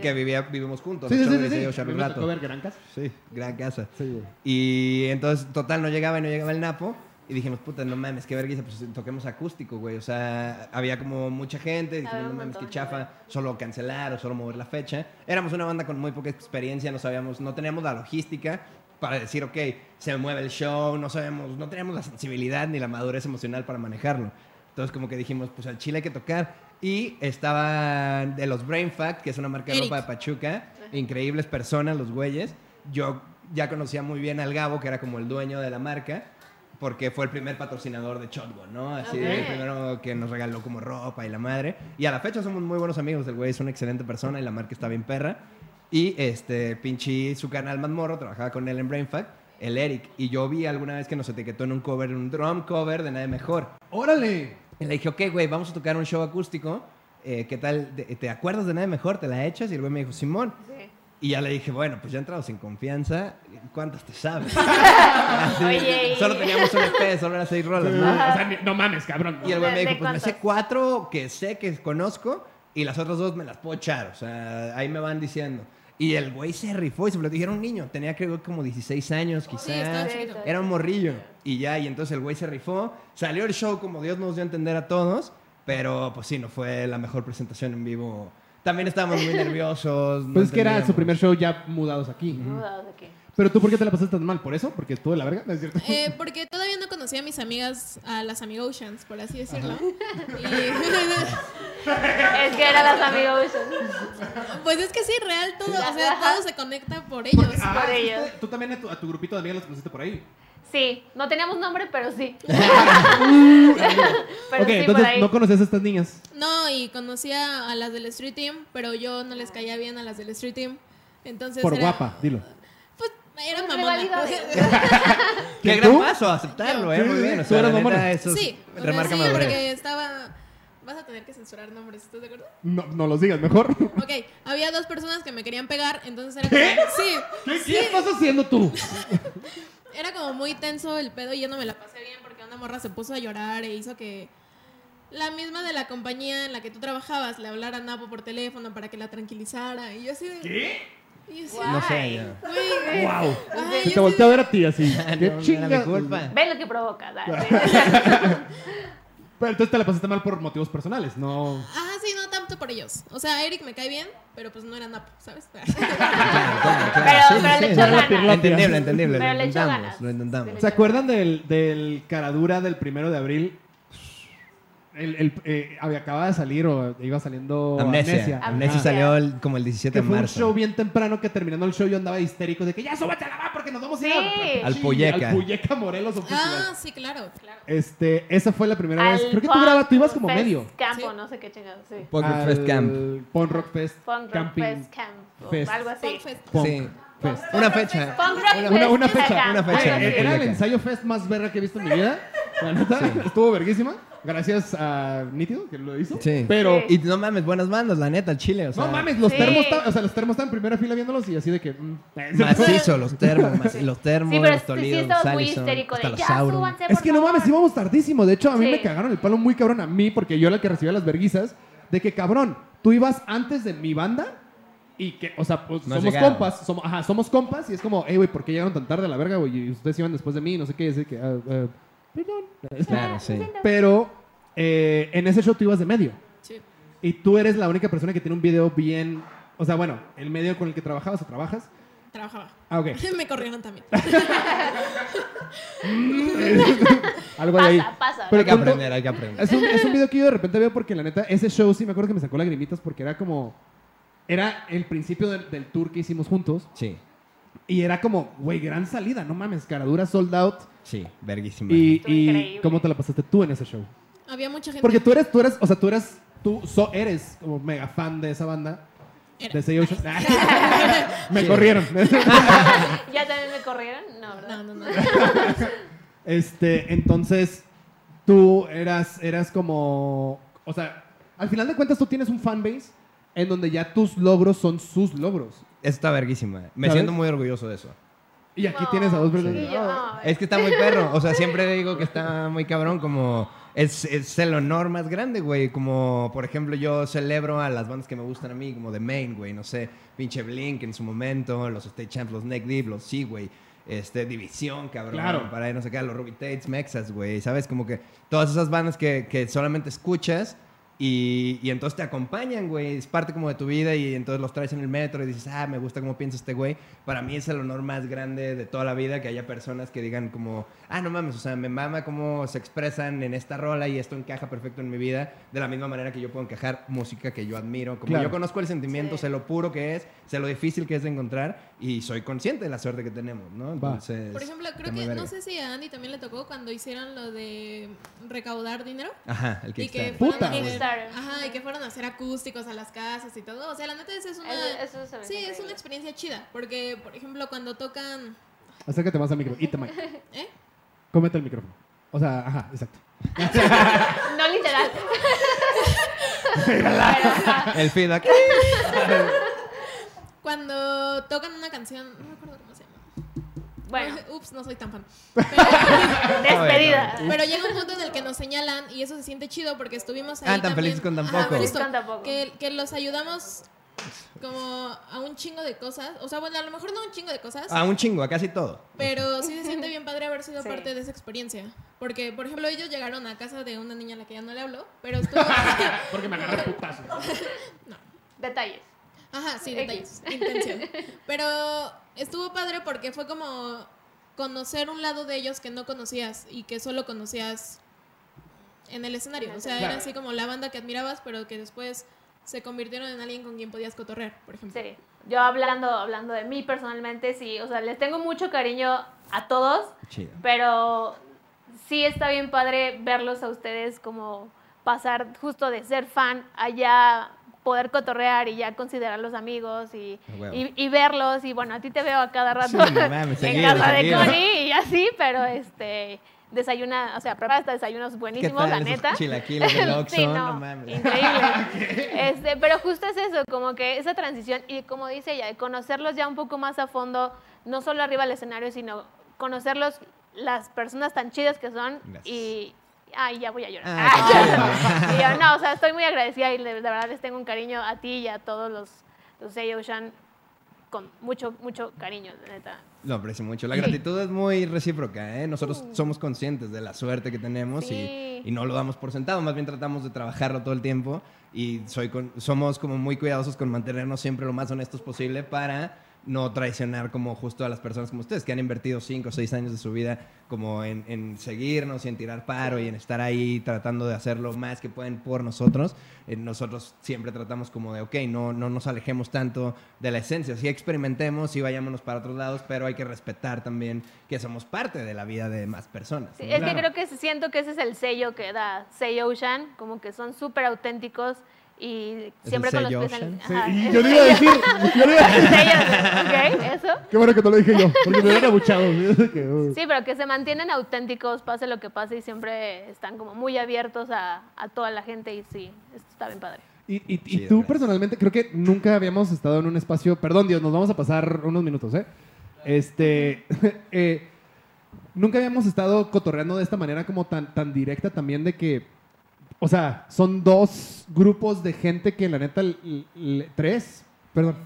que vivía, vivimos juntos. Sí, sí, sí, me Rato. tocó ver gran casa. Sí, gran casa. Sí. Y entonces, total, no llegaba y no llegaba el Napo. Y dijimos, puta, no mames, qué vergüenza, pues toquemos acústico, güey. O sea, había como mucha gente. Dijimos, no mames, qué chafa, solo cancelar o solo mover la fecha. Éramos una banda con muy poca experiencia, no sabíamos, no teníamos la logística para decir, ok, se mueve el show, no sabemos, no teníamos la sensibilidad ni la madurez emocional para manejarlo. Entonces, como que dijimos, pues al chile hay que tocar. Y estaba de los Brain Fact, que es una marca de ropa de Pachuca. Increíbles personas, los güeyes. Yo ya conocía muy bien al Gabo, que era como el dueño de la marca, porque fue el primer patrocinador de Shotgun, ¿no? Así, Ok. el primero que nos regaló como ropa y la madre. Y a la fecha somos muy buenos amigos. El güey es una excelente persona y la marca está bien perra. Y este, pinche, su canal más morro, trabajaba con él en Brain Fact, el Eric. Y yo vi alguna vez que nos etiquetó en un cover, en un drum cover de Nada Mejor. ¡Órale! Y le dije, ok, güey, vamos a tocar un show acústico. Eh, ¿Qué tal? ¿Te, acuerdas de nada mejor? ¿Te la echas? Y el güey me dijo, Simón. Y ya le dije, bueno, pues ya entrado sin confianza. ¿Cuántas te sabes? Así, Oye, Solo teníamos un EP, solo eran seis rolas, O ¿no? sea, ni- no mames, cabrón. Y el güey me ¿De- dijo, de pues me sé cuántas? cuatro que sé que conozco y las otras dos me las puedo echar. O sea, ahí me van diciendo. Y el güey se rifó y se lo dije, era un niño. Tenía creo como 16 años quizás. Chiquito. Era un morrillo. Y ya, y entonces el güey se rifó. Salió el show como Dios nos dio a entender a todos. Pero pues sí, no fue la mejor presentación en vivo también estábamos muy nerviosos. no Pues es que era su primer show ya mudados aquí. Mudados aquí. Pero tú, ¿por qué te la pasaste tan mal? ¿Por eso? ¿Porque estuvo de la verga? ¿No es cierto? Eh, porque todavía no conocía a mis amigas, a las Amigotions, por así decirlo. Es que eran las amigos. Y, pues es que sí, real, todo, o sea, todo se conecta por ellos. Ah, por ¿sí ellos. Tú también a tu, a tu grupito de amigas los conociste por ahí. Sí, no teníamos nombre, pero sí. pero ok, sí, por entonces ahí. no conocías a estas niñas. No, y conocía a las del Street Team, pero yo no les caía bien a las del Street Team. Entonces Por era- guapa, dilo. Pues era mamona. Qué gran paso aceptarlo, ¿eh? Muy sí, bien. O tú sea, eras la mamona. neta, eso Sí, o sea, remarca sí, madurez. porque estaba... Vas a tener que censurar nombres, ¿estás de acuerdo? No, no los digas, mejor. Ok, había dos personas que me querían pegar, entonces era como... Sí, ¿Qué, qué estás haciendo tú? era como muy tenso el pedo y yo no me la pasé bien porque una morra se puso a llorar e hizo que la misma de la compañía en la que tú trabajabas le hablara a Napo por teléfono para que la tranquilizara y yo así de... ¿Qué? Y yo así, No sé, ya. güey, ¡Wow! ay, Se yo te volteó a ver a ti así. ¿Qué no era chinga? mi culpa. Ve lo que provoca. dale. Pero entonces te la pasaste mal por motivos personales, no. Ajá, sí, no tanto por ellos. O sea, Eric me cae bien, pero pues no era Napo, ¿sabes? Claro, claro, Pero- claro. pero le echó ganas. Entendible, entendible. Pero Lo le echó intentamos, ganas. lo intentamos. ¿Se acuerdan del, del caradura del primero de abril? El, el, eh, había, acaba de salir o iba saliendo Amnesia. Amnesia, Ajá. salió el- como el 17 Que de fue un marzo. show bien temprano que terminando el show yo andaba histérico de que ya súbete a la va porque nos vamos a ir Sí. Al Puyeca. Al Puyeca Morelos o ah, sí, claro, claro. Este, esa fue la primera vez. Al Creo que tú grabas, tú ibas como Fest medio. Campo, Sí. no sé qué chingados, sí. Punk Rock Fest Camp. Punk Rock Fest. Punk Rock Fest Camp. o Fest. Algo así. Punk Fest. Punk Sí. Fest. Una fecha. Una- Fest Una, una fecha. Una fecha. Era el ensayo fest más verga que he visto en mi vida. La neta, estuvo verguísima. Gracias a Nítido, que lo hizo. Sí. Pero, Y no mames, buenas bandas, la neta, el Chile. O sea, no mames, los Sí. termos, estaban- o sea, los termos estaban en primera fila viéndolos y así de que... mm, Macizo, los termos, macizo, los termos, Sí, pero los Tolidos, sí los estaba muy histérico hasta de los ya súbanse, Es que no mames, favor". íbamos tardísimo. De hecho, a mí Sí. me cagaron el palo muy cabrón a mí, porque yo era el que recibía las verguizas, de que cabrón, tú ibas antes de mi banda y que, o sea, pues No somos compas, somos, ajá, somos compas y es como, hey, güey, ¿por qué llegaron tan tarde a la verga, güey? Y ustedes iban después de mí, no sé qué, y así que, ah, ah, perdón. Claro, sí. Pero eh, en ese show tú ibas de medio. Sí. Y tú eres la única persona que tiene un video bien. O sea, bueno, el medio con el que trabajabas o trabajas. Trabajaba. Ah, ok. me corrieron también. Algo de ahí. Pasa, pasa. Pero Hay que aprender, hay que aprender. Es un, es un video que yo de repente veo porque la neta, ese show sí me acuerdo que me sacó lagrimitas porque era como. Era el principio del, del tour que hicimos juntos. Sí, Y era como, güey, gran salida, no mames, caradura sold out. sí, verguísima. Y. ¿cómo te la pasaste tú en ese show? Había mucha gente. Porque tú eres, tú eres, o sea, tú eres, tú so- eres como mega fan de esa banda. Era. De Say Ocean. me corrieron. ¿Ya también me corrieron? No, ¿verdad? No, no, no. Este, entonces, tú eras, eras como, o sea, al final de cuentas tú tienes un fanbase en donde ya tus logros son sus logros. Eso está verguísima. Me ¿Sabes? siento muy orgulloso de eso. Y aquí No, tienes a dos sí, personas. yo, no, Es que está muy perro. O sea, siempre digo que está muy cabrón como... Es, es el honor más grande, güey. Como, por ejemplo, yo celebro a las bandas que me gustan a mí, como The Main, güey. No sé, pinche Blink en su momento, los State Champs, los Neck Deep, los Sí, güey. Este, División, cabrón. Claro. Para ahí no sé qué, los Ruby Tates, Mexas, güey. ¿Sabes? Como que todas esas bandas que, que solamente escuchas y, y entonces te acompañan, güey. Es parte como de tu vida y entonces los traes en el metro y dices, ah, me gusta cómo piensa este güey. Para mí es el honor más grande de toda la vida que haya personas que digan como, ah, no mames, o sea, me mama cómo se expresan en esta rola y esto encaja perfecto en mi vida. De la misma manera que yo puedo encajar música que yo admiro. Como Claro. yo conozco el sentimiento, Sí. sé lo puro que es, sé lo difícil que es de encontrar y soy consciente de la suerte que tenemos, ¿no? Entonces, Por ejemplo, creo que, verga. no sé si a Andy también le tocó cuando hicieron lo de recaudar dinero. Ajá, el Y que Kickstarter. Puta, hacer, Kickstarter. ajá, y que fueron a hacer acústicos a las casas y todo. O sea, la neta esa es una Eso- eso Sí, es una experiencia chida, porque por ejemplo, cuando tocan Acércate más al micrófono. Eat the mic. ¿eh? Cómete el micrófono. O sea, ajá, exacto. No literal. Pero. El feedback. Cuando tocan una canción, no me acuerdo cómo se llama. Bueno, Ups, no soy tan fan. despedida. Pero llega un punto en el que nos señalan y eso se siente chido porque estuvimos ahí Ah, tan también. felices con tan Ajá, Con tan poco. Que, que los ayudamos como a un chingo de cosas. O sea, bueno, a lo mejor no un chingo de cosas. A un chingo, a casi todo. Pero sí se siente bien padre haber sido Sí. parte de esa experiencia. Porque, por ejemplo, ellos llegaron a casa de una niña a la que ya no le hablo, pero estuvo... Porque me agarré putazo. Detalles. Ajá, sí, detalles, intención. Pero estuvo padre porque fue como conocer un lado de ellos que no conocías y que solo conocías en el escenario. O sea, Claro. era así como la banda que admirabas, pero que después se convirtieron en alguien con quien podías cotorrear, por ejemplo. Sí. Yo hablando, hablando de mí personalmente, sí, o sea, les tengo mucho cariño a todos, Chido. pero sí está bien padre verlos a ustedes como pasar justo de ser fan a ya poder cotorrear y ya considerarlos amigos y, y, y verlos y bueno, a ti te veo a cada rato Sí, no mames, en seguido, casa de. Connie y así, pero este desayuna, o sea, prepara hasta desayunos ¿Qué buenísimos, la neta. chilaquiles del Oxxo? Sí, no, no, mames. increíble. Este, pero justo es eso, como que esa transición y como dice ella, conocerlos ya un poco más a fondo, no solo arriba del escenario, sino conocerlos las personas tan chidas que son Gracias. y ay, ya voy a llorar. Ah, y yo, no, o sea, estoy muy agradecida y de, de verdad les tengo un cariño a ti y a todos los los Ocean con mucho mucho cariño, de neta. Lo aprecio mucho. La gratitud es muy recíproca, ¿eh? Nosotros somos conscientes de la suerte que tenemos Sí. y, y no lo damos por sentado. Más bien tratamos de trabajarlo todo el tiempo y soy con- somos como muy cuidadosos con mantenernos siempre lo más honestos posible para no traicionar como justo a las personas como ustedes que han invertido 5 o 6 años de su vida como en, en seguirnos y en tirar paro y en estar ahí tratando de hacer lo más que pueden por nosotros. Eh, nosotros siempre tratamos como de, ok, no, no nos alejemos tanto de la esencia, sí experimentemos, sí vayámonos para otros lados, pero hay que respetar también que somos parte de la vida de más personas. Sí, ¿no? es Claro. que creo que siento que ese es el sello que da Say Ocean, como que son súper auténticos y siempre con los pies en? Sí, y yo le iba a decir, yo le iba a decir, ok, eso. qué bueno que te lo dije yo, porque me hubieran abuchado. Uh. Sí, pero que se mantienen auténticos, pase lo que pase, y siempre están como muy abiertos a, a toda la gente, y sí, esto está bien padre. Y, y- y Chido, tú personalmente, creo que nunca habíamos estado en un espacio. Perdón, Dios, nos vamos a pasar unos minutos, ¿eh? Este. eh, nunca habíamos estado cotorreando de esta manera como tan, tan directa también de que. O sea, son dos grupos de gente que la neta. tres. Perdón.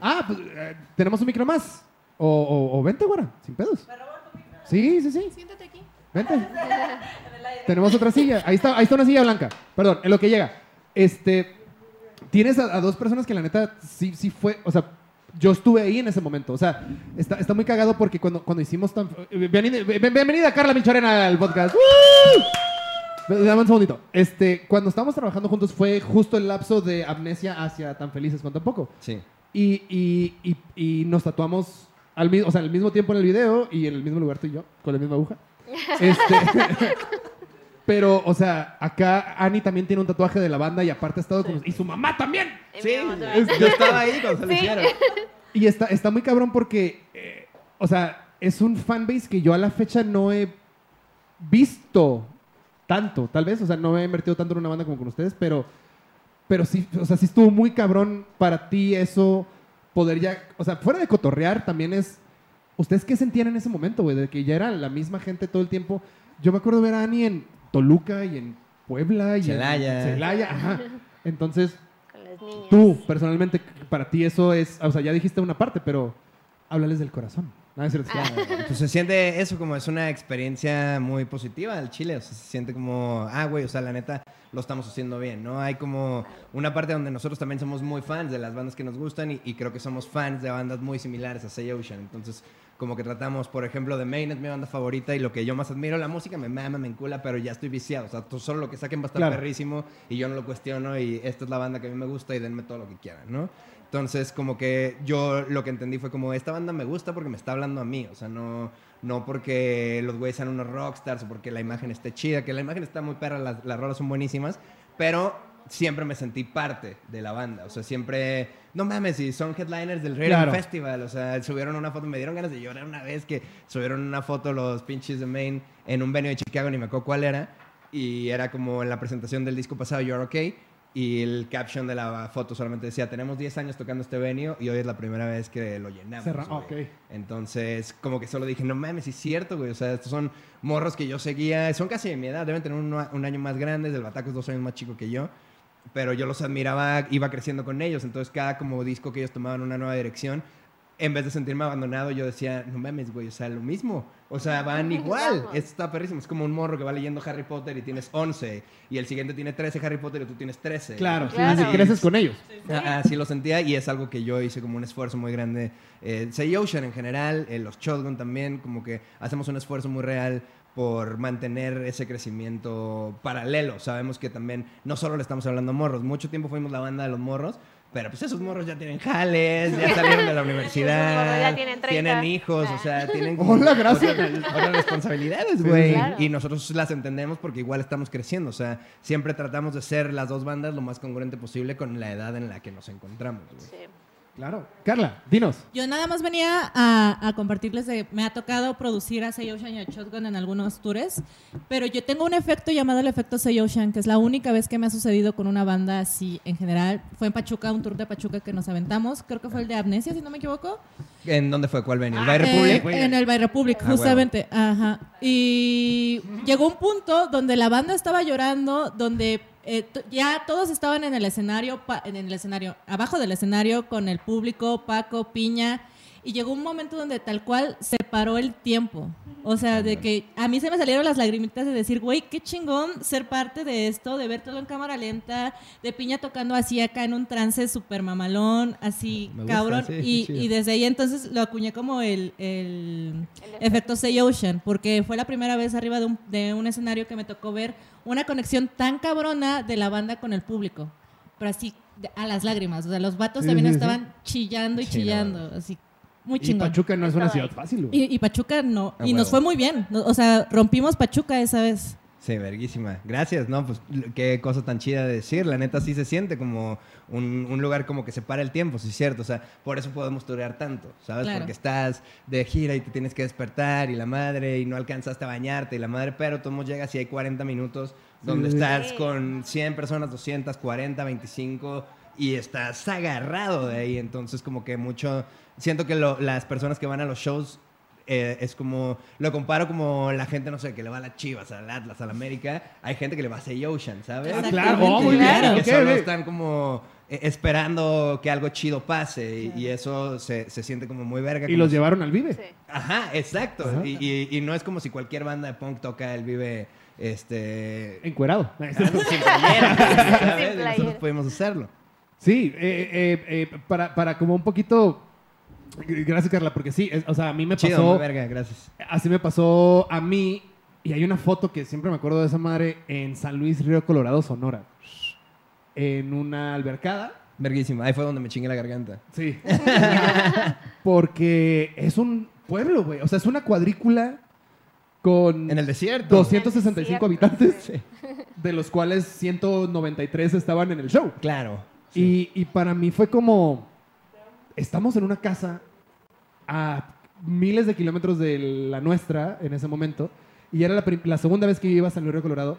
Ah, pues, eh, tenemos un micro más. O, o, o vente, güera, sin pedos. Sí, sí, sí. Siéntate aquí. Vente. Tenemos otra silla. Ahí está, ahí está una silla blanca. Perdón, en lo que llega. Este. Tienes a, a dos personas que la neta sí, sí fue. O sea, yo estuve ahí en ese momento. O sea, está, está muy cagado porque cuando, cuando hicimos tan. Bienvenida, bien- bienvenida Carla Michorena al podcast. ¡Woo! Dame un segundito. Este, cuando estábamos trabajando juntos fue justo el lapso de amnesia hacia tan felices con tan poco. Sí. Y, y, y, y nos tatuamos al, mi- o sea, al mismo tiempo en el video y en el mismo lugar tú y yo, con la misma aguja. Este, pero, o sea, acá Ani también tiene un tatuaje de la banda y aparte ha estado con... Y su mamá también. Y Sí, mamá es- yo estaba ahí cuando se lo Sí. hicieron. Y está, está muy cabrón porque, eh, o sea, es un fanbase que yo a la fecha no he visto tanto, tal vez. O sea, no he invertido tanto en una banda como con ustedes, pero, pero sí, o sea, sí estuvo muy cabrón para ti eso, poder ya, o sea, fuera de cotorrear, también es, ¿ustedes qué sentían en ese momento, güey? De que ya era la misma gente todo el tiempo. Yo me acuerdo ver a Ani en Toluca y en Puebla y Celaya. en Celaya, ajá. Entonces, Con las niñas. Tú, personalmente, para ti eso es, o sea, ya dijiste una parte, pero háblales del corazón. No, es cierto. Pues se siente eso como es una experiencia muy positiva al Chile. O sea, se siente como, ah, güey, o sea, la neta lo estamos haciendo bien, ¿no? Hay como una parte donde nosotros también somos muy fans de las bandas que nos gustan y, y creo que somos fans de bandas muy similares a Say Ocean. Entonces, como que tratamos, por ejemplo, The Main es mi banda favorita y lo que yo más admiro, la música me mama, me encula, pero ya estoy viciado. O sea, solo lo que saquen va a estar Claro. perrísimo y yo no lo cuestiono y esta es la banda que a mí me gusta y denme todo lo que quieran, ¿no? Entonces, como que yo lo que entendí fue como, esta banda me gusta porque me está hablando a mí, o sea, no, no porque los güeyes sean unos rockstars o porque la imagen esté chida, que la imagen está muy perra, las, las rolas son buenísimas, pero siempre me sentí parte de la banda, o sea, siempre, no mames, si son headliners del Rhythm Claro. Festival, o sea, subieron una foto, me dieron ganas de llorar una vez que subieron una foto los pinches de Maine en un venue de Chicago, ni me acuerdo cuál era, y era como en la presentación del disco pasado, You're Okay, y el caption de la foto solamente decía, tenemos 10 años tocando este venue y hoy es la primera vez que lo llenamos. Cerra- güey". ok. Entonces, como que solo dije, no mames, es cierto, güey. O sea, estos son morros que yo seguía, son casi de mi edad, deben tener un, un año más grandes, el Bataco es dos años más chico que yo. Pero yo los admiraba, iba creciendo con ellos. Entonces, cada como disco que ellos tomaban una nueva dirección, en vez de sentirme abandonado, yo decía, no mames, güey, o sea, lo mismo. O sea, van igual. Esto está perrísimo. Es como un morro que va leyendo Harry Potter y tienes 11. Y el siguiente tiene 13 Harry Potter y tú tienes 13. Claro, sí, Claro. sí, creces con ellos. Ah, Así lo sentía y es algo que yo hice como un esfuerzo muy grande. Eh, Say Ocean en general, eh, los Shotgun también, como que hacemos un esfuerzo muy real por mantener ese crecimiento paralelo. Sabemos que también no solo le estamos hablando a morros, mucho tiempo fuimos la banda de los morros, pero pues esos morros ya tienen jales, ya salieron de la universidad, ya tienen 30. hijos, o sea, tienen Hola, gracias. otras, otras responsabilidades, Sí, güey. claro. Y nosotros las entendemos porque igual estamos creciendo, o sea, siempre tratamos de ser las dos bandas lo más congruente posible con la edad en la que nos encontramos. güey. Sí. Claro. Carla, dinos. Yo nada más venía a, a compartirles de, me ha tocado producir a Say Ocean y a Shotgun en algunos tours, pero yo tengo un efecto llamado el efecto Say Ocean, que es la única vez que me ha sucedido con una banda así en general. Fue en Pachuca, un tour de Pachuca que nos aventamos, creo que fue el de Amnesia, si no me equivoco. ¿En dónde fue? ¿Cuál venía? ¿El Ah, By eh, Republic? en el By Republic, Ah, justamente. Ajá. Y llegó un punto donde la banda estaba llorando, donde eh, ya todos estaban en el escenario, en el escenario, abajo del escenario con el público, Paco, Piña. Y llegó un momento donde tal cual se paró el tiempo. O sea, de que a mí se me salieron las lagrimitas de decir, güey, qué chingón ser parte de esto, de ver todo en cámara lenta, de Piña tocando así acá en un trance súper mamalón, así gusta, cabrón. sí, y, y desde ahí entonces lo acuñé como el, el El efecto Say Ocean, porque fue la primera vez arriba de un, de un escenario que me tocó ver una conexión tan cabrona de la banda con el público. Pero así, de- a las lágrimas. O sea, los vatos Sí, también sí, sí. estaban chillando y chillando. Así, muy Y chingón. Pachuca no es una ciudad fácil, güey. Y, y Pachuca no. A y nos fue muy bien. O sea, rompimos Pachuca esa vez. Sí, verguísima. Gracias, ¿no? Pues qué cosa tan chida de decir. La neta sí se siente como un, un lugar como que se para el tiempo, sí es cierto. O sea, por eso podemos turear tanto, ¿sabes? Claro. Porque estás de gira y te tienes que despertar y la madre y no alcanzaste a bañarte y la madre, pero tú llegas y hay 40 minutos donde Sí. estás con 100 personas, 200, 40, 25 y estás agarrado de ahí. Entonces como que mucho... Siento que lo- las personas que van a los shows eh, es como, lo comparo como la gente, no sé, que le va a las Chivas, al Atlas, al América. Hay gente que le va a Say Ocean, ¿sabes? Ah, claro, oh, muy bien. Claro. Que solo están como eh, esperando que algo chido pase y, y eso se, se siente como muy verga. Y los si- llevaron al Vive. Sí. Ajá, exacto. Ajá. Y, y- y no es como si cualquier banda de punk toca el Vive este, Encuerado. sin playera. Sin playera. Nosotros podemos hacerlo. Sí, eh, eh, eh, para, para como un poquito... Gracias, Carla, porque sí, es- o sea, a mí me Chido, pasó... verga, gracias. Así me pasó a mí. Y hay una foto que siempre me acuerdo de esa madre en San Luis, Río Colorado, Sonora. En una albercada. Verguísima. Ahí fue donde me chingué la garganta. Sí. Porque es un pueblo, güey. O sea, es una cuadrícula con En el desierto. 265 En el desierto, habitantes, sí. de los cuales 193 estaban en el show. Claro. Y, y para mí fue como, estamos en una casa a miles de kilómetros de la nuestra en ese momento, y era la, la segunda vez que yo iba a San Luis Río Colorado,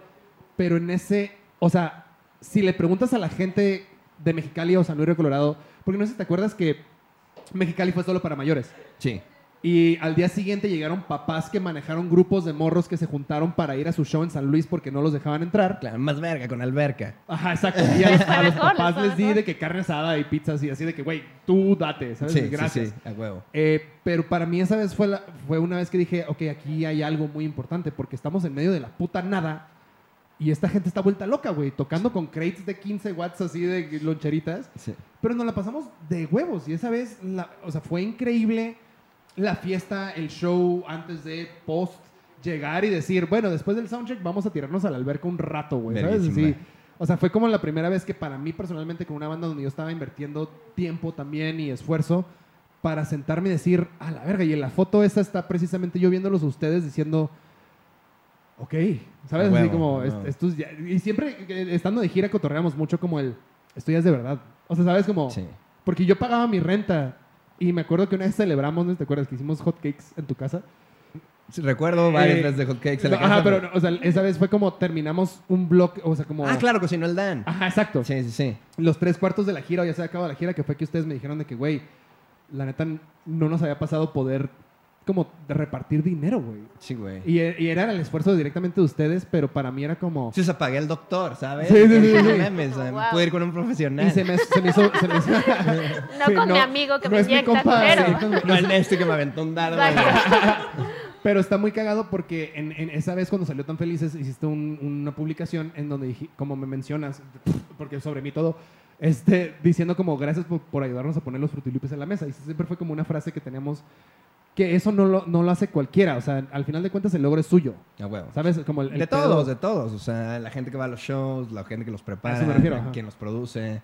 pero en ese, o sea, si le preguntas a la gente de Mexicali o San Luis Río Colorado, porque no sé si te acuerdas que Mexicali fue solo para mayores. Sí. Y al día siguiente llegaron papás que manejaron grupos de morros que se juntaron para ir a su show en San Luis porque no los dejaban entrar. Claro, más verga, con alberca. Ajá, exacto. Y a los, a los papás les di de que carne asada y pizzas y así de que, güey, tú date, ¿sabes? Sí, Gracias. sí, sí, a huevo. Eh, pero para mí esa vez fue, la- fue una vez que dije, ok, aquí hay algo muy importante porque estamos en medio de la puta nada y esta gente está vuelta loca, güey, tocando con crates de 15 watts así de loncheritas, Sí. pero nos la pasamos de huevos y esa vez, la- o sea, fue increíble la fiesta, el show antes de post llegar y decir, bueno, después del soundcheck vamos a tirarnos a la alberca un rato, güey, ¿sabes? Así, o sea, fue como la primera vez que para mí personalmente con una banda donde yo estaba invirtiendo tiempo también y esfuerzo para sentarme y decir, a la verga, y en la foto esa está precisamente yo viéndolos a ustedes diciendo, ok, ¿sabes? A Así como, a est- huevo. esto es ya- y siempre eh, estando de gira cotorreamos mucho como el, esto ya es de verdad. O sea, ¿sabes? Como, Sí. porque yo pagaba mi renta y me acuerdo que una vez celebramos, ¿no te acuerdas? Que hicimos hot cakes en tu casa. Sí, Recuerdo varias Eh, veces de hotcakes en la No, ajá, pero, no, o sea, esa vez fue como terminamos un bloque, o sea, como... Ah, claro, cocinó el Dan. Ajá, exacto. Sí, sí, sí. Los tres cuartos de la gira, o ya se acabó la gira, que fue que ustedes me dijeron de que, güey, la neta no nos había pasado poder como de repartir dinero, güey. Sí, güey. Y, y era el esfuerzo directamente de ustedes, pero para mí era como... Sí, o sea, pagué al doctor, ¿sabes? Sí, sí, sí, No sí. Wow. pude ir con un profesional. Y se me, se me hizo... se me hizo- No Sí, con mi amigo que me es mi inyecta compa, dinero. sí, no, No el este que me aventó un dardo. Pero está muy cagado porque en, en esa vez cuando salió Tan Felices hiciste un- una publicación en donde dije, como me mencionas, porque sobre mí todo, este, diciendo como gracias por, por ayudarnos a poner los frutilupes en la mesa. Y siempre fue como una frase que teníamos que eso no lo, no lo hace cualquiera. O sea, al final de cuentas el logro es suyo. A huevo. ¿Sabes? Como el, el De pedo- todos, de todos. O sea, la gente que va a los shows, la gente que los prepara, A eso me refiero, ajá. quien los produce.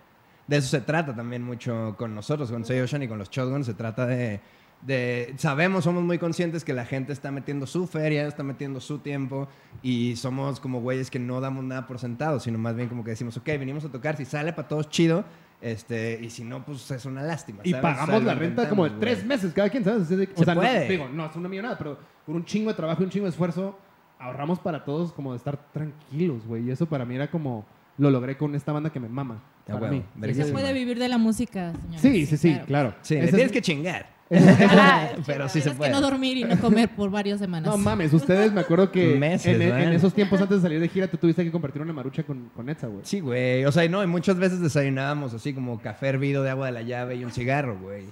De eso se trata también mucho con nosotros, con Say Ocean y con los Shotguns. Se trata de, de- Sabemos, somos muy conscientes que la gente está metiendo su feria, está metiendo su tiempo y somos como güeyes que no damos nada por sentado, sino más bien como que decimos, ok, venimos a tocar, si sale para todos chido, este, y si no, pues es una lástima. Y ¿sabes? O sea, pagamos la renta como de tres meses cada quien, ¿sabes? De- o Se sea, no- puede. digo, no es una millonada, pero por un chingo de trabajo y un chingo de esfuerzo ahorramos para todos como de estar tranquilos, güey. Y eso para mí era como lo logré con esta banda que me mama. Ah, Para mí. Se sí, puede vivir de la música, señores. Sí, sí, sí, claro. Sí, le Ese tienes es- que chingar. Ah, Pero sí se puede. que no dormir y no comer por varias semanas. No mames, ustedes me acuerdo que Meses, en, en esos tiempos antes de salir de gira tú tuviste que compartir una marucha con, con Etza, güey. Sí, güey. O sea, y no, y muchas veces desayunábamos así como café hervido de agua de la llave y un cigarro, güey.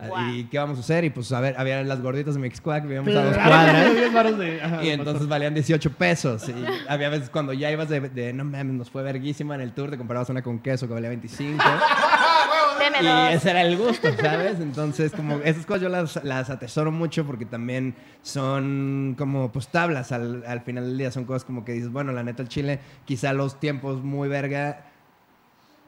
Ah. ¿Y qué vamos a hacer? Y pues, a ver, había las gorditas de Mixquack, vivíamos a dos cuadras. de- ajá, Y entonces valían 18 pesos. Y había veces cuando ya ibas de, de, no mames, nos fue verguísima en el tour, te comprabas una con queso que valía 25. Y ese era el gusto, ¿sabes? Entonces, como esas cosas yo las, las atesoro mucho porque también son como, pues, tablas al, al final del día. Son cosas como que dices, bueno, la neta, el Chile, quizá los tiempos muy verga.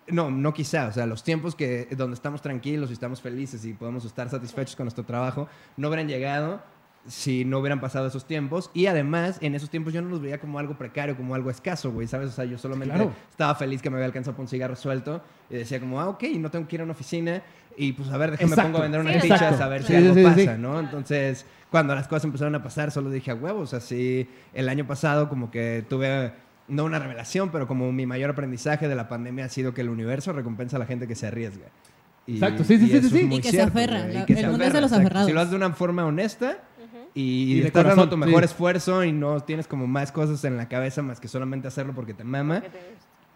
No, no quizá, o sea, los tiempos que donde estamos tranquilos y estamos felices y podemos estar satisfechos con nuestro trabajo no hubieran llegado si no hubieran pasado esos tiempos. Y además, en esos tiempos yo no los veía como algo precario, como algo escaso, güey, ¿sabes? O sea, yo solamente Claro. estaba feliz que me había alcanzado por un cigarro suelto y decía como, ah, ok, no tengo que ir a una oficina y pues a ver, déjame Exacto. pongo a vender unas Sí, fichas a ver si Sí, algo sí, pasa, sí. ¿no? Entonces, cuando las cosas empezaron a pasar, solo dije a huevos, así el año pasado como que tuve no una revelación, pero como mi mayor aprendizaje de la pandemia ha sido que el universo recompensa a la gente que se arriesga. Y- Exacto, sí, sí, y sí, sí, Y que se cierto, aferra, güey, la- y que el se mundo es de aferra, los aferrados. Si lo haces de una forma honesta y, Y de estás dando corazón, tu mejor sí. esfuerzo y no tienes como más cosas en la cabeza más que solamente hacerlo porque te mama,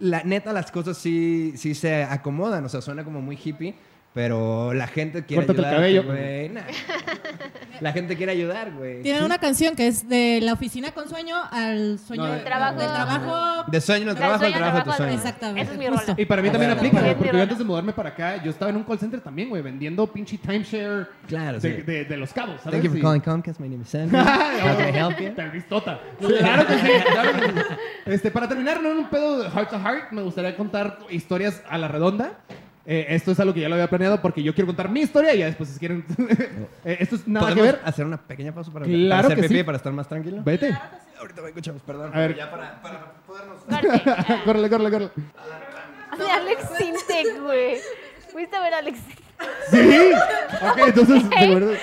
la neta las cosas sí, sí se acomodan, o sea, suena como muy hippie, pero la gente quiere Córtate el ayudar, cabello. güey. nah. La gente quiere ayudar, güey. Tienen una canción que es de la oficina con sueño al sueño No, del trabajo. del trabajo. De sueño al Del trabajo, al sueño al trabajo, tu trabajo, sueño. Exactamente. Esa es mi rola. Y para mí también Bueno, aplica, güey, porque yo antes de mudarme para acá, yo estaba en un call center también, güey, vendiendo pinche timeshare Claro, de, sí. de, de los cabos, ¿sabes? Thank you for Y- calling Comcast. My name is Sandy. How can I help you? Terroristota. Claro que sí, claro que sí. Este, para terminar, no en un pedo de heart to heart, me gustaría contar historias a la redonda. Eh, esto es algo que ya lo había planeado porque yo quiero contar mi historia y ya después si quieren... Eh, esto es nada que ¿Podemos ver. hacer una pequeña pausa para, Claro para hacer que pipí sí. para estar más tranquilo? Vete. Ahorita vengo, chavos, perdón. A ver. Ya para, para podernos... Corte. córrele, córrele, córrele. De Alex Sintek, güey. ¿Fuiste a ver a Alex Sintek? Sí. Ok, entonces, de verdad.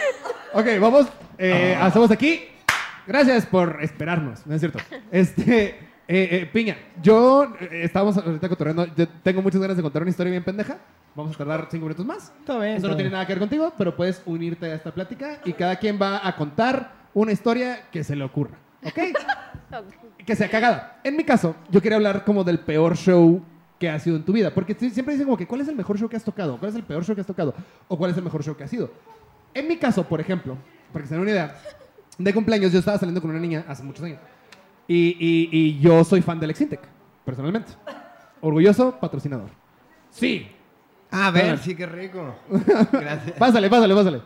Ok, vamos. eh, Hacemos aquí. Gracias por esperarnos, ¿no es cierto? Este, eh, eh, Piña, yo eh, estábamos ahorita cotorreando. Yo tengo muchas ganas de contar una historia bien pendeja. Vamos a tardar cinco minutos más. Está bien, Eso está no tiene bien. nada que ver contigo, pero puedes unirte a esta plática y cada quien va a contar una historia que se le ocurra. ¿Ok? que sea cagada. En mi caso, yo quería hablar como del peor show que ha sido en tu vida. Porque siempre dicen como que, ¿cuál es el mejor show que has tocado? ¿Cuál es el peor show que has tocado? ¿O cuál es el mejor show que ha sido? En mi caso, por ejemplo, para que se den una idea, de cumpleaños yo estaba saliendo con una niña hace muchos años. Y, y- y yo soy fan del Exintec, personalmente. Orgulloso patrocinador. Sí. Ah, a ver, Claro. sí, qué rico. Gracias. Pásale, pásale, pásale.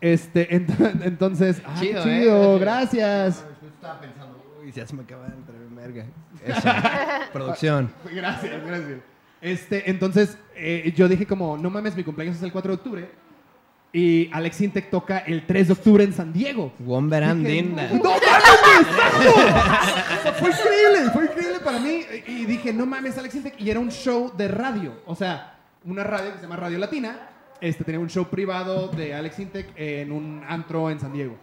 Este, ent- entonces, ah, Chido, qué ¿eh? chido, gracias. Yo estaba pensando, uy, ya se me acaba de entrar en verga. Eso. Producción. Gracias, gracias. Este, entonces, eh, yo dije como, no mames, mi cumpleaños es el 4 de octubre. Y Alex Intec toca el 3 de octubre en San Diego. Womberan Dije, Dinda. ¡No mames, exacto! fue increíble, fue increíble para mí. Y dije, no mames, Alex Intec. Y era un show de radio. O sea, una radio que se llama Radio Latina. Este, tenía un show privado de Alex Intec en un antro en San Diego.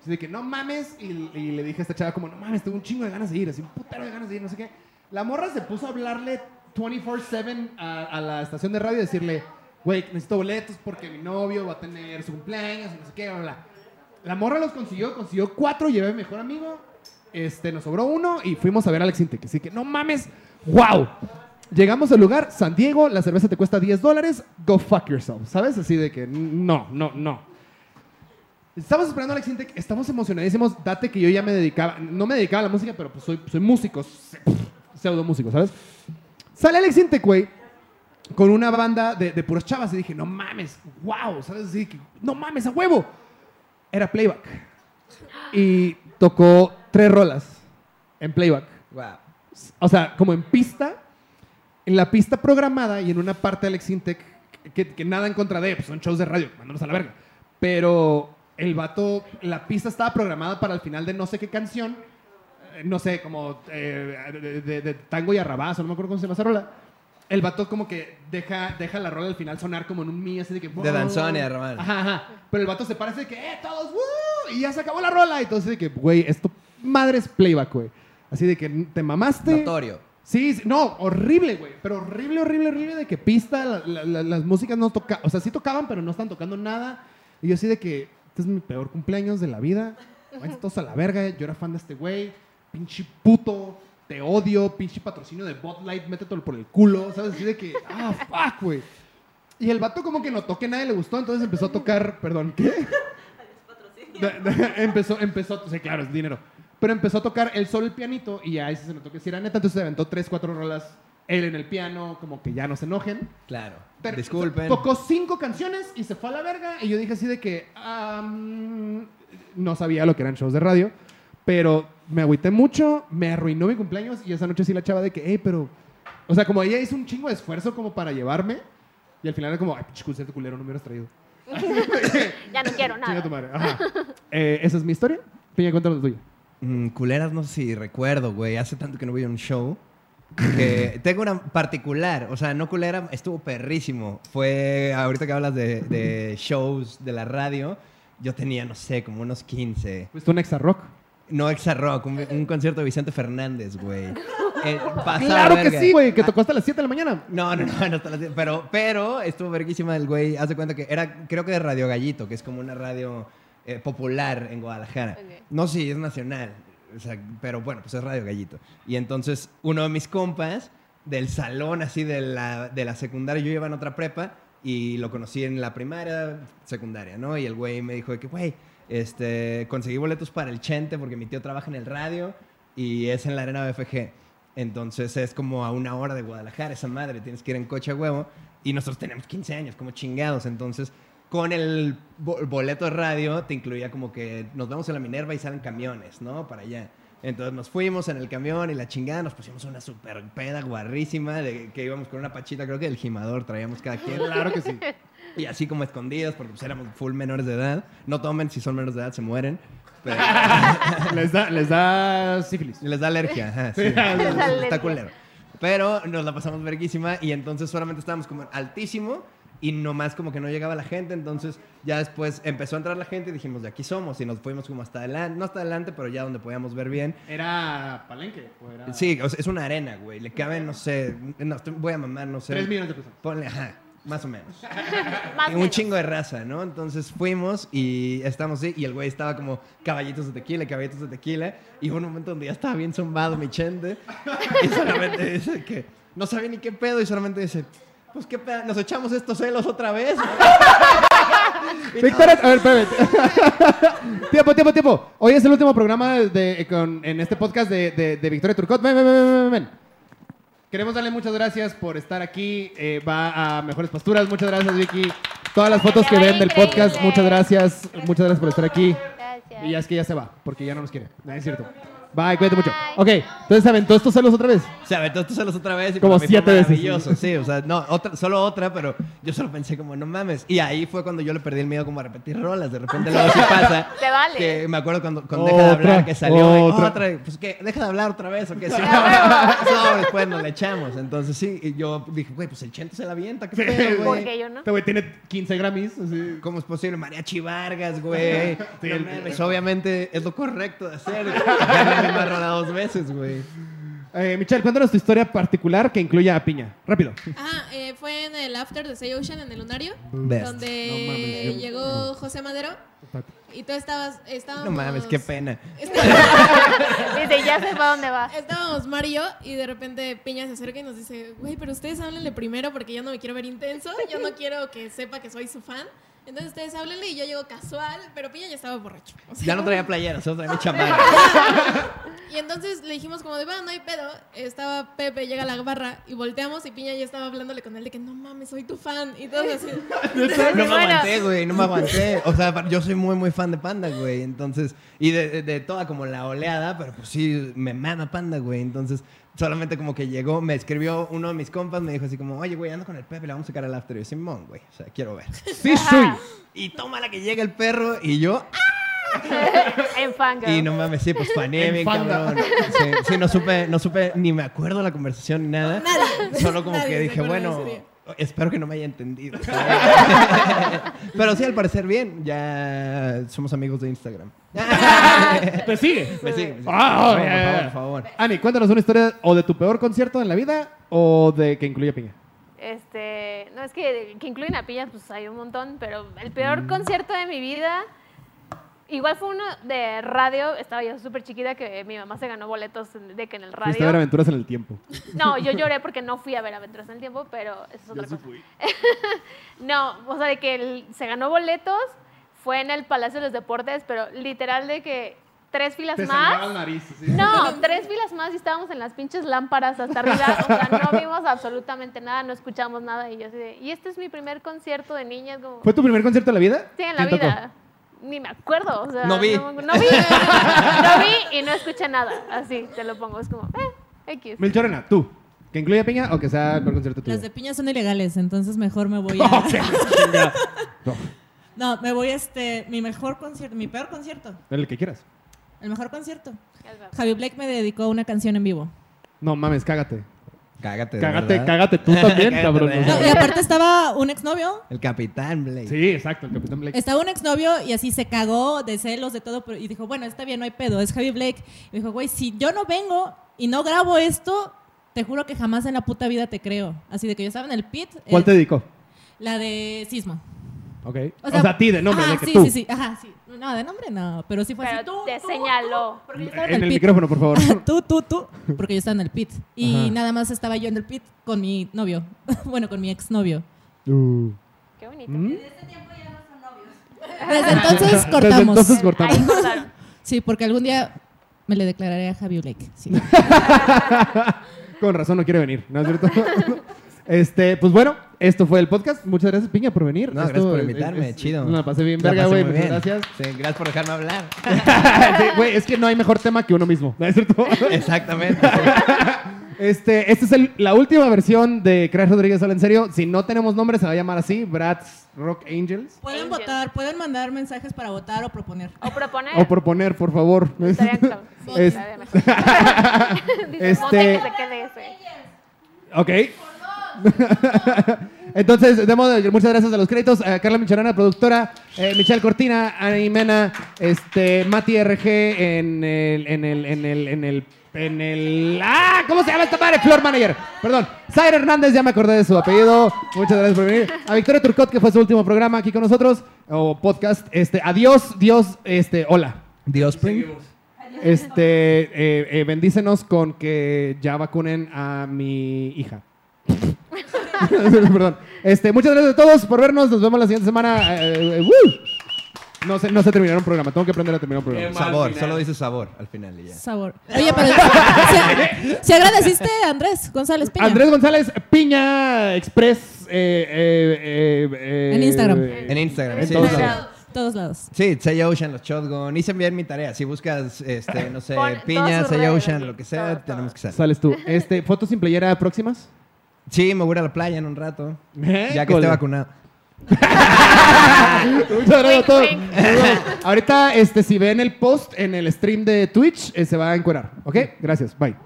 Así de que, no mames. Y, y le dije a esta chava como, no mames, tengo un chingo de ganas de ir. Así, un putero de ganas de ir, no sé qué. La morra se puso a hablarle 24-7 a, a la estación de radio y decirle, güey, necesito boletos porque mi novio va a tener su cumpleaños y no sé qué, bla, bla. La morra los consiguió, consiguió cuatro, llevé a mi mejor amigo. Este, nos sobró uno y fuimos a ver a Alex Intec. Así que no mames, wow. Llegamos al lugar, San Diego, la cerveza te cuesta 10 dólares, go fuck yourself, ¿sabes? Así de que no, no, no. Estamos esperando a Alex Intec, estamos emocionadísimos. Date que yo ya me dedicaba, no me dedicaba a la música, pero pues soy, soy músico, pseudo músico, ¿sabes? Sale Alex Intec, güey, con una banda de, de puras chavas y dije, no mames, wow, ¿sabes? Así que, no mames, a huevo. Era playback. Y tocó tres rolas en playback. Wow. O sea, como en pista, en la pista programada y en una parte de Alex Intec, que, que nada en contra de, pues son shows de radio, mandamos a la verga. Pero el vato, la pista estaba programada para el final de no sé qué canción, eh, no sé, como eh, de, de- de tango y arrabazo, no me acuerdo cómo se llama esa rola. El vato como que deja, deja la rola al final sonar como en un mi, así de que... De danzón arrabal. Ajá, ajá. Pero el vato se parece de que, eh, todos, ¡woo! Y ya se acabó la rola. Y entonces de que, güey, esto madre es playback, güey. Así de que te mamaste. Notorio. Sí, sí, no, horrible, güey. Pero horrible, horrible, horrible de que pista, la- la- la- las músicas no tocaban. O sea, sí tocaban, pero no están tocando nada. Y yo así de que, este es mi peor cumpleaños de la vida. Váyanse todos a la verga. Yo era fan de este güey. Pinche puto. Te odio. Pinche patrocinio de Bot Light. Métetelo por el culo. ¿Sabes? Así de que, ah, fuck, güey. Y el vato como que notó que a nadie le gustó, entonces empezó a tocar, perdón, ¿qué? De- de- empezó, empezó, sí, claro, es dinero. Pero empezó a tocar él solo el pianito y ahí se notó que sí era neta, entonces se aventó tres, cuatro rolas él en el piano, como que ya no se enojen. Claro. Pero- Disculpen. Tocó cinco canciones y se fue a la verga. Y yo dije así de que am, no sabía lo que eran shows de radio. Pero me agüité mucho, me arruinó mi cumpleaños. Y esa noche sí la chava de que, hey, pero. O sea, como ella hizo un chingo de esfuerzo como para llevarme. Y al final era como, ay, pinche culero, no me hubieras traído. Ya no quiero Chinga tu nada. madre. Ajá. Eh, esa es mi historia. Piña, cuéntanos la tuya. Mm, culeras, no sé si recuerdo, güey. Hace tanto que no voy a un show. Que tengo una particular, o sea, no culera, estuvo perrísimo. Fue, ahorita que hablas de, de shows de la radio, yo tenía, no sé, como unos 15. Fuiste un exa rock. No Exa Rock, un, un concierto de Vicente Fernández, güey. Eh, Claro que sí, güey, que Ah, tocó hasta las 7 de la mañana. No, no, no, no hasta las diez, pero, pero estuvo verguísima el güey. Haz de cuenta que era, creo que de Radio Gallito, que es como una radio eh, popular en Guadalajara. No sé si es nacional, o sea, pero bueno, pues es Radio Gallito. Y entonces uno de mis compas del salón así de la, de la secundaria, yo iba en otra prepa y lo conocí en la primaria, secundaria, ¿no? Y el güey me dijo de que, güey, este, conseguí boletos para el Chente porque mi tío trabaja en el radio y es en la arena BFG. Entonces es como a una hora de Guadalajara, esa madre, tienes que ir en coche a huevo. Y nosotros tenemos 15 años, como chingados. Entonces, con el bo- boleto de radio, te incluía como que nos vamos a la Minerva y salen camiones, ¿no? Para allá. Entonces nos fuimos en el camión y la chingada, nos pusimos una super peda guarrísima, de que íbamos con una pachita, creo que del gimador traíamos cada quien. Claro que sí. Y así como escondidas, porque pues éramos full menores de edad. No tomen, si son menores de edad se mueren. Pero les, da, les da sífilis. les da alergia. Ajá, sí. Está culero. Pero nos la pasamos verguísima y entonces solamente estábamos como altísimo y nomás como que no llegaba la gente. Entonces ya después empezó a entrar la gente y dijimos, de aquí somos. Y nos fuimos como hasta adelante, no hasta adelante, pero ya donde podíamos ver bien. ¿Era palenque? o era- Sí, o sea, es una arena, güey. Le caben, no sé, no, voy a mamar, no sé. Tres millones de personas. Ponle, ajá, más o menos. Más un menos. chingo de raza, ¿no? Entonces fuimos y estamos así, y el güey estaba como caballitos de tequila, caballitos de tequila, y hubo un momento donde ya estaba bien zumbado mi chente, y solamente dice que no sabía ni qué pedo, y solamente dice, pues qué pedo, nos echamos estos celos otra vez. Y Víctor, a ver, espérame. tiempo, tiempo, tiempo. Hoy es el último programa de, con- en este podcast de, de, de Victoria Turcot. Ven, ven, ven, ven, ven. Queremos darle muchas gracias por estar aquí. Eh, va a Mejores Posturas. Muchas gracias, Vicky. Todas las fotos que ven del podcast, muchas gracias. Muchas gracias por estar aquí. Gracias. Y ya es que ya se va, porque ya no nos quiere. No, es cierto. Bye, cuídate mucho. Ok, entonces se aventó estos celos otra vez. Se aventó estos celos otra vez. Y Como siete veces. maravilloso, Sí, o sea, no, otra, solo otra, pero yo solo pensé como, no mames. Y ahí fue cuando yo le perdí el miedo como a repetir rolas. De repente luego sí pasa. Te vale. Que me acuerdo cuando, cuando Deja de Otra, hablar que salió. y, otra. otra. Pues que, deja de hablar otra vez o qué. Sí, no, después nos le echamos. Entonces sí, y yo dije, güey, pues el chente se la avienta. ¿Qué pedo, ¿Por güey? qué yo no? Este güey tiene 15 Grammys. así. ¿Cómo es posible? Mariachi Vargas, güey. Sí, No el- mames, obviamente es lo correcto de hacer. Rola dos veces, güey. Eh, Michelle, cuéntanos tu historia particular que incluya a Piña. Rápido. Ah, eh, fue en el after de Say Ocean en el Lunario, Best. donde No mames, yo- llegó José Madero Y tú estabas, estábamos... No mames, qué pena. Dice, ya sé para dónde va. Estábamos Mario y de repente Piña se acerca y nos dice, güey, pero ustedes háblenle primero porque yo no me quiero ver intenso, yo no quiero que sepa que soy su fan. Entonces ustedes háblenle y yo llego casual, pero Piña ya estaba borracho. O sea, Ya no traía playera, solo traía mi chamarra. Y entonces le dijimos como de, bueno, no hay pedo. Estaba Pepe, llega a la barra y volteamos y Piña ya estaba hablándole con él de que no mames, soy tu fan. Y todos así. No me aguanté, güey, no me aguanté. O sea, yo soy muy, muy fan de Panda, güey. Entonces, y de, de- de toda como la oleada, pero pues sí, me mama Panda, güey. Entonces, solamente como que llegó, me escribió uno de mis compas, me dijo así como, oye, güey, ando con el Pepe, le vamos a sacar al after. Y yo, Simón, güey, o sea, quiero ver. Sí, soy. Y toma la que llega el perro y yo, en fango. y no mames, sí, pues Fanda. cabrón. Sí, sí, no supe, no supe, ni me acuerdo la conversación ni nada. Nadie. Solo como Nadie que dije, bueno. Espero que no me haya entendido. Pero sí, al parecer bien. Ya somos amigos de Instagram. ¿Te sigue? Me sigue, me sigue. Ah, por, ya, ya, favor, por favor. Ani, cuéntanos una historia o de tu peor concierto en la vida o de que incluya piña. Este, no es que, que incluyen a pillas, pues hay un montón, pero el Mm. peor concierto de mi vida, igual fue uno de radio, estaba yo súper chiquita que mi mamá se ganó boletos de que en el Fuiste a ver radio. aventuras en el tiempo. No, yo lloré porque no fui a ver Aventuras en el Tiempo, pero eso es otra cosa. No, o sea, de que él se ganó boletos, fue en el Palacio de los Deportes, pero literal de que tres filas más. nariz. No, tres filas más y estábamos en las pinches lámparas hasta arriba. O sea, no vimos absolutamente nada, no escuchamos nada. Y yo así de, y este es mi primer concierto de niñas. Como, ¿Fue tu primer concierto de la vida? sí, en la ¿Quién tocó? Ni me acuerdo. O sea, No vi. No, no vi. no vi y no escuché nada. Así, te lo pongo. Es como, eh, X. Melchorena, tú. ¿Que incluya piña o que sea el peor concierto tuyo? Las de piña son ilegales, entonces mejor me voy a. No, No, me voy a este. Mi mejor concierto, mi peor concierto. el que quieras. El mejor concierto. Javi Blake me dedicó una canción en vivo. No mames, cágate. Cágate. de Cágate, verdad. cágate tú también, Cágate cabrón. de o sea. No, y aparte estaba un exnovio. El capitán Blake. Sí, exacto, el Capitán Blake. Estaba un exnovio y así se cagó de celos, de todo, pero- y dijo, bueno, está bien, no hay pedo, es Javi Blake. Y dijo, güey, si yo no vengo y no grabo esto, te juro que jamás en la puta vida te creo. Así de que yo estaba en el pit. ¿Cuál eh, te dedicó? La de Sismo. Ok. O sea, a ti de nombre, ajá, de que sí, tú. sí, sí, ajá, sí. No, de nombre no, pero sí fue Pero así. Tú, te tú, señaló. tú, porque yo estaba En el pit. micrófono, por favor. tú, tú, tú, porque yo estaba en el pit. Y Ajá. nada más estaba yo en el pit con mi novio. bueno, con mi exnovio. Uh. Qué bonito. ¿Mm? Desde entonces Desde cortamos. entonces cortamos. Ahí cortaron. Sí, porque algún día me le declararé a Javi Blake. Sí. Con razón no quiere venir, ¿no es cierto? este, pues bueno, esto fue el podcast. Muchas gracias, Piña, por venir. No, Esto gracias por invitarme, es- chido. Me la pasé bien, La verga, güey. Muchas gracias. Sí, gracias por dejarme hablar. Sí, Güey, es que no hay mejor tema que uno mismo, ¿no es cierto? Exactamente. Este, esta es el- la última versión de Crash Rodríguez Habla en Serio. Si no tenemos nombre, se va a llamar así: Brad's Rock Angels. Pueden Angel. votar, pueden mandar mensajes para votar o proponer. O proponer. O proponer, por favor. Estaría claro. Sí, Es- Este- "Voten que se quede ese". Ok. Entonces, demos muchas gracias a los créditos. A Carla Micharana, productora. eh, Michelle Cortina, Ani Mena, este, Mati RG en el, en el, en el, en el, en el. ¡Ah! ¿Cómo se llama esta madre? Floor Manager. Perdón. Zaire Hernández, ya me acordé de su apellido. Muchas gracias por venir. A Victoria Turcot, que fue su último programa aquí con nosotros. O podcast. Este, adiós, Dios, este, hola. Dios. Este, eh, eh, bendícenos con que ya vacunen a mi hija. Perdón. Este, muchas gracias a todos por vernos. Nos vemos la siguiente semana. Eh, eh, ¡woo! No se, no se terminaron un programa. Tengo que aprender a terminar un programa. Sabor, solo dice sabor al final y ya. Sabor. Oye, pero si, si agradeciste a Andrés González Peña. Andrés González Piña Express. eh, eh, eh, eh, En Instagram. eh, En Instagram. En sí, todos sí. lados. Todos lados. Sí, Say Ocean, los Shotgun. Hice bien mi tarea. Si buscas, este, no sé, Pon todas piña, sus redes Ocean, lo que sea, todo, todo. tenemos que salir. Sales tú. Este, ¿Fotos sin playera próximas? Sí, me voy a ir a la playa en un rato. Ya que esté vacunado. Muchas gracias a todos. Wink, Ahorita, este, si ven el post en el stream de Twitch, eh, se va a encuerar. ¿Ok? Gracias. Bye.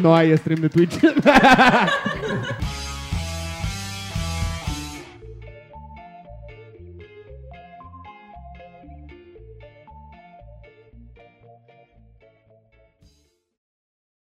No hay stream de Twitch.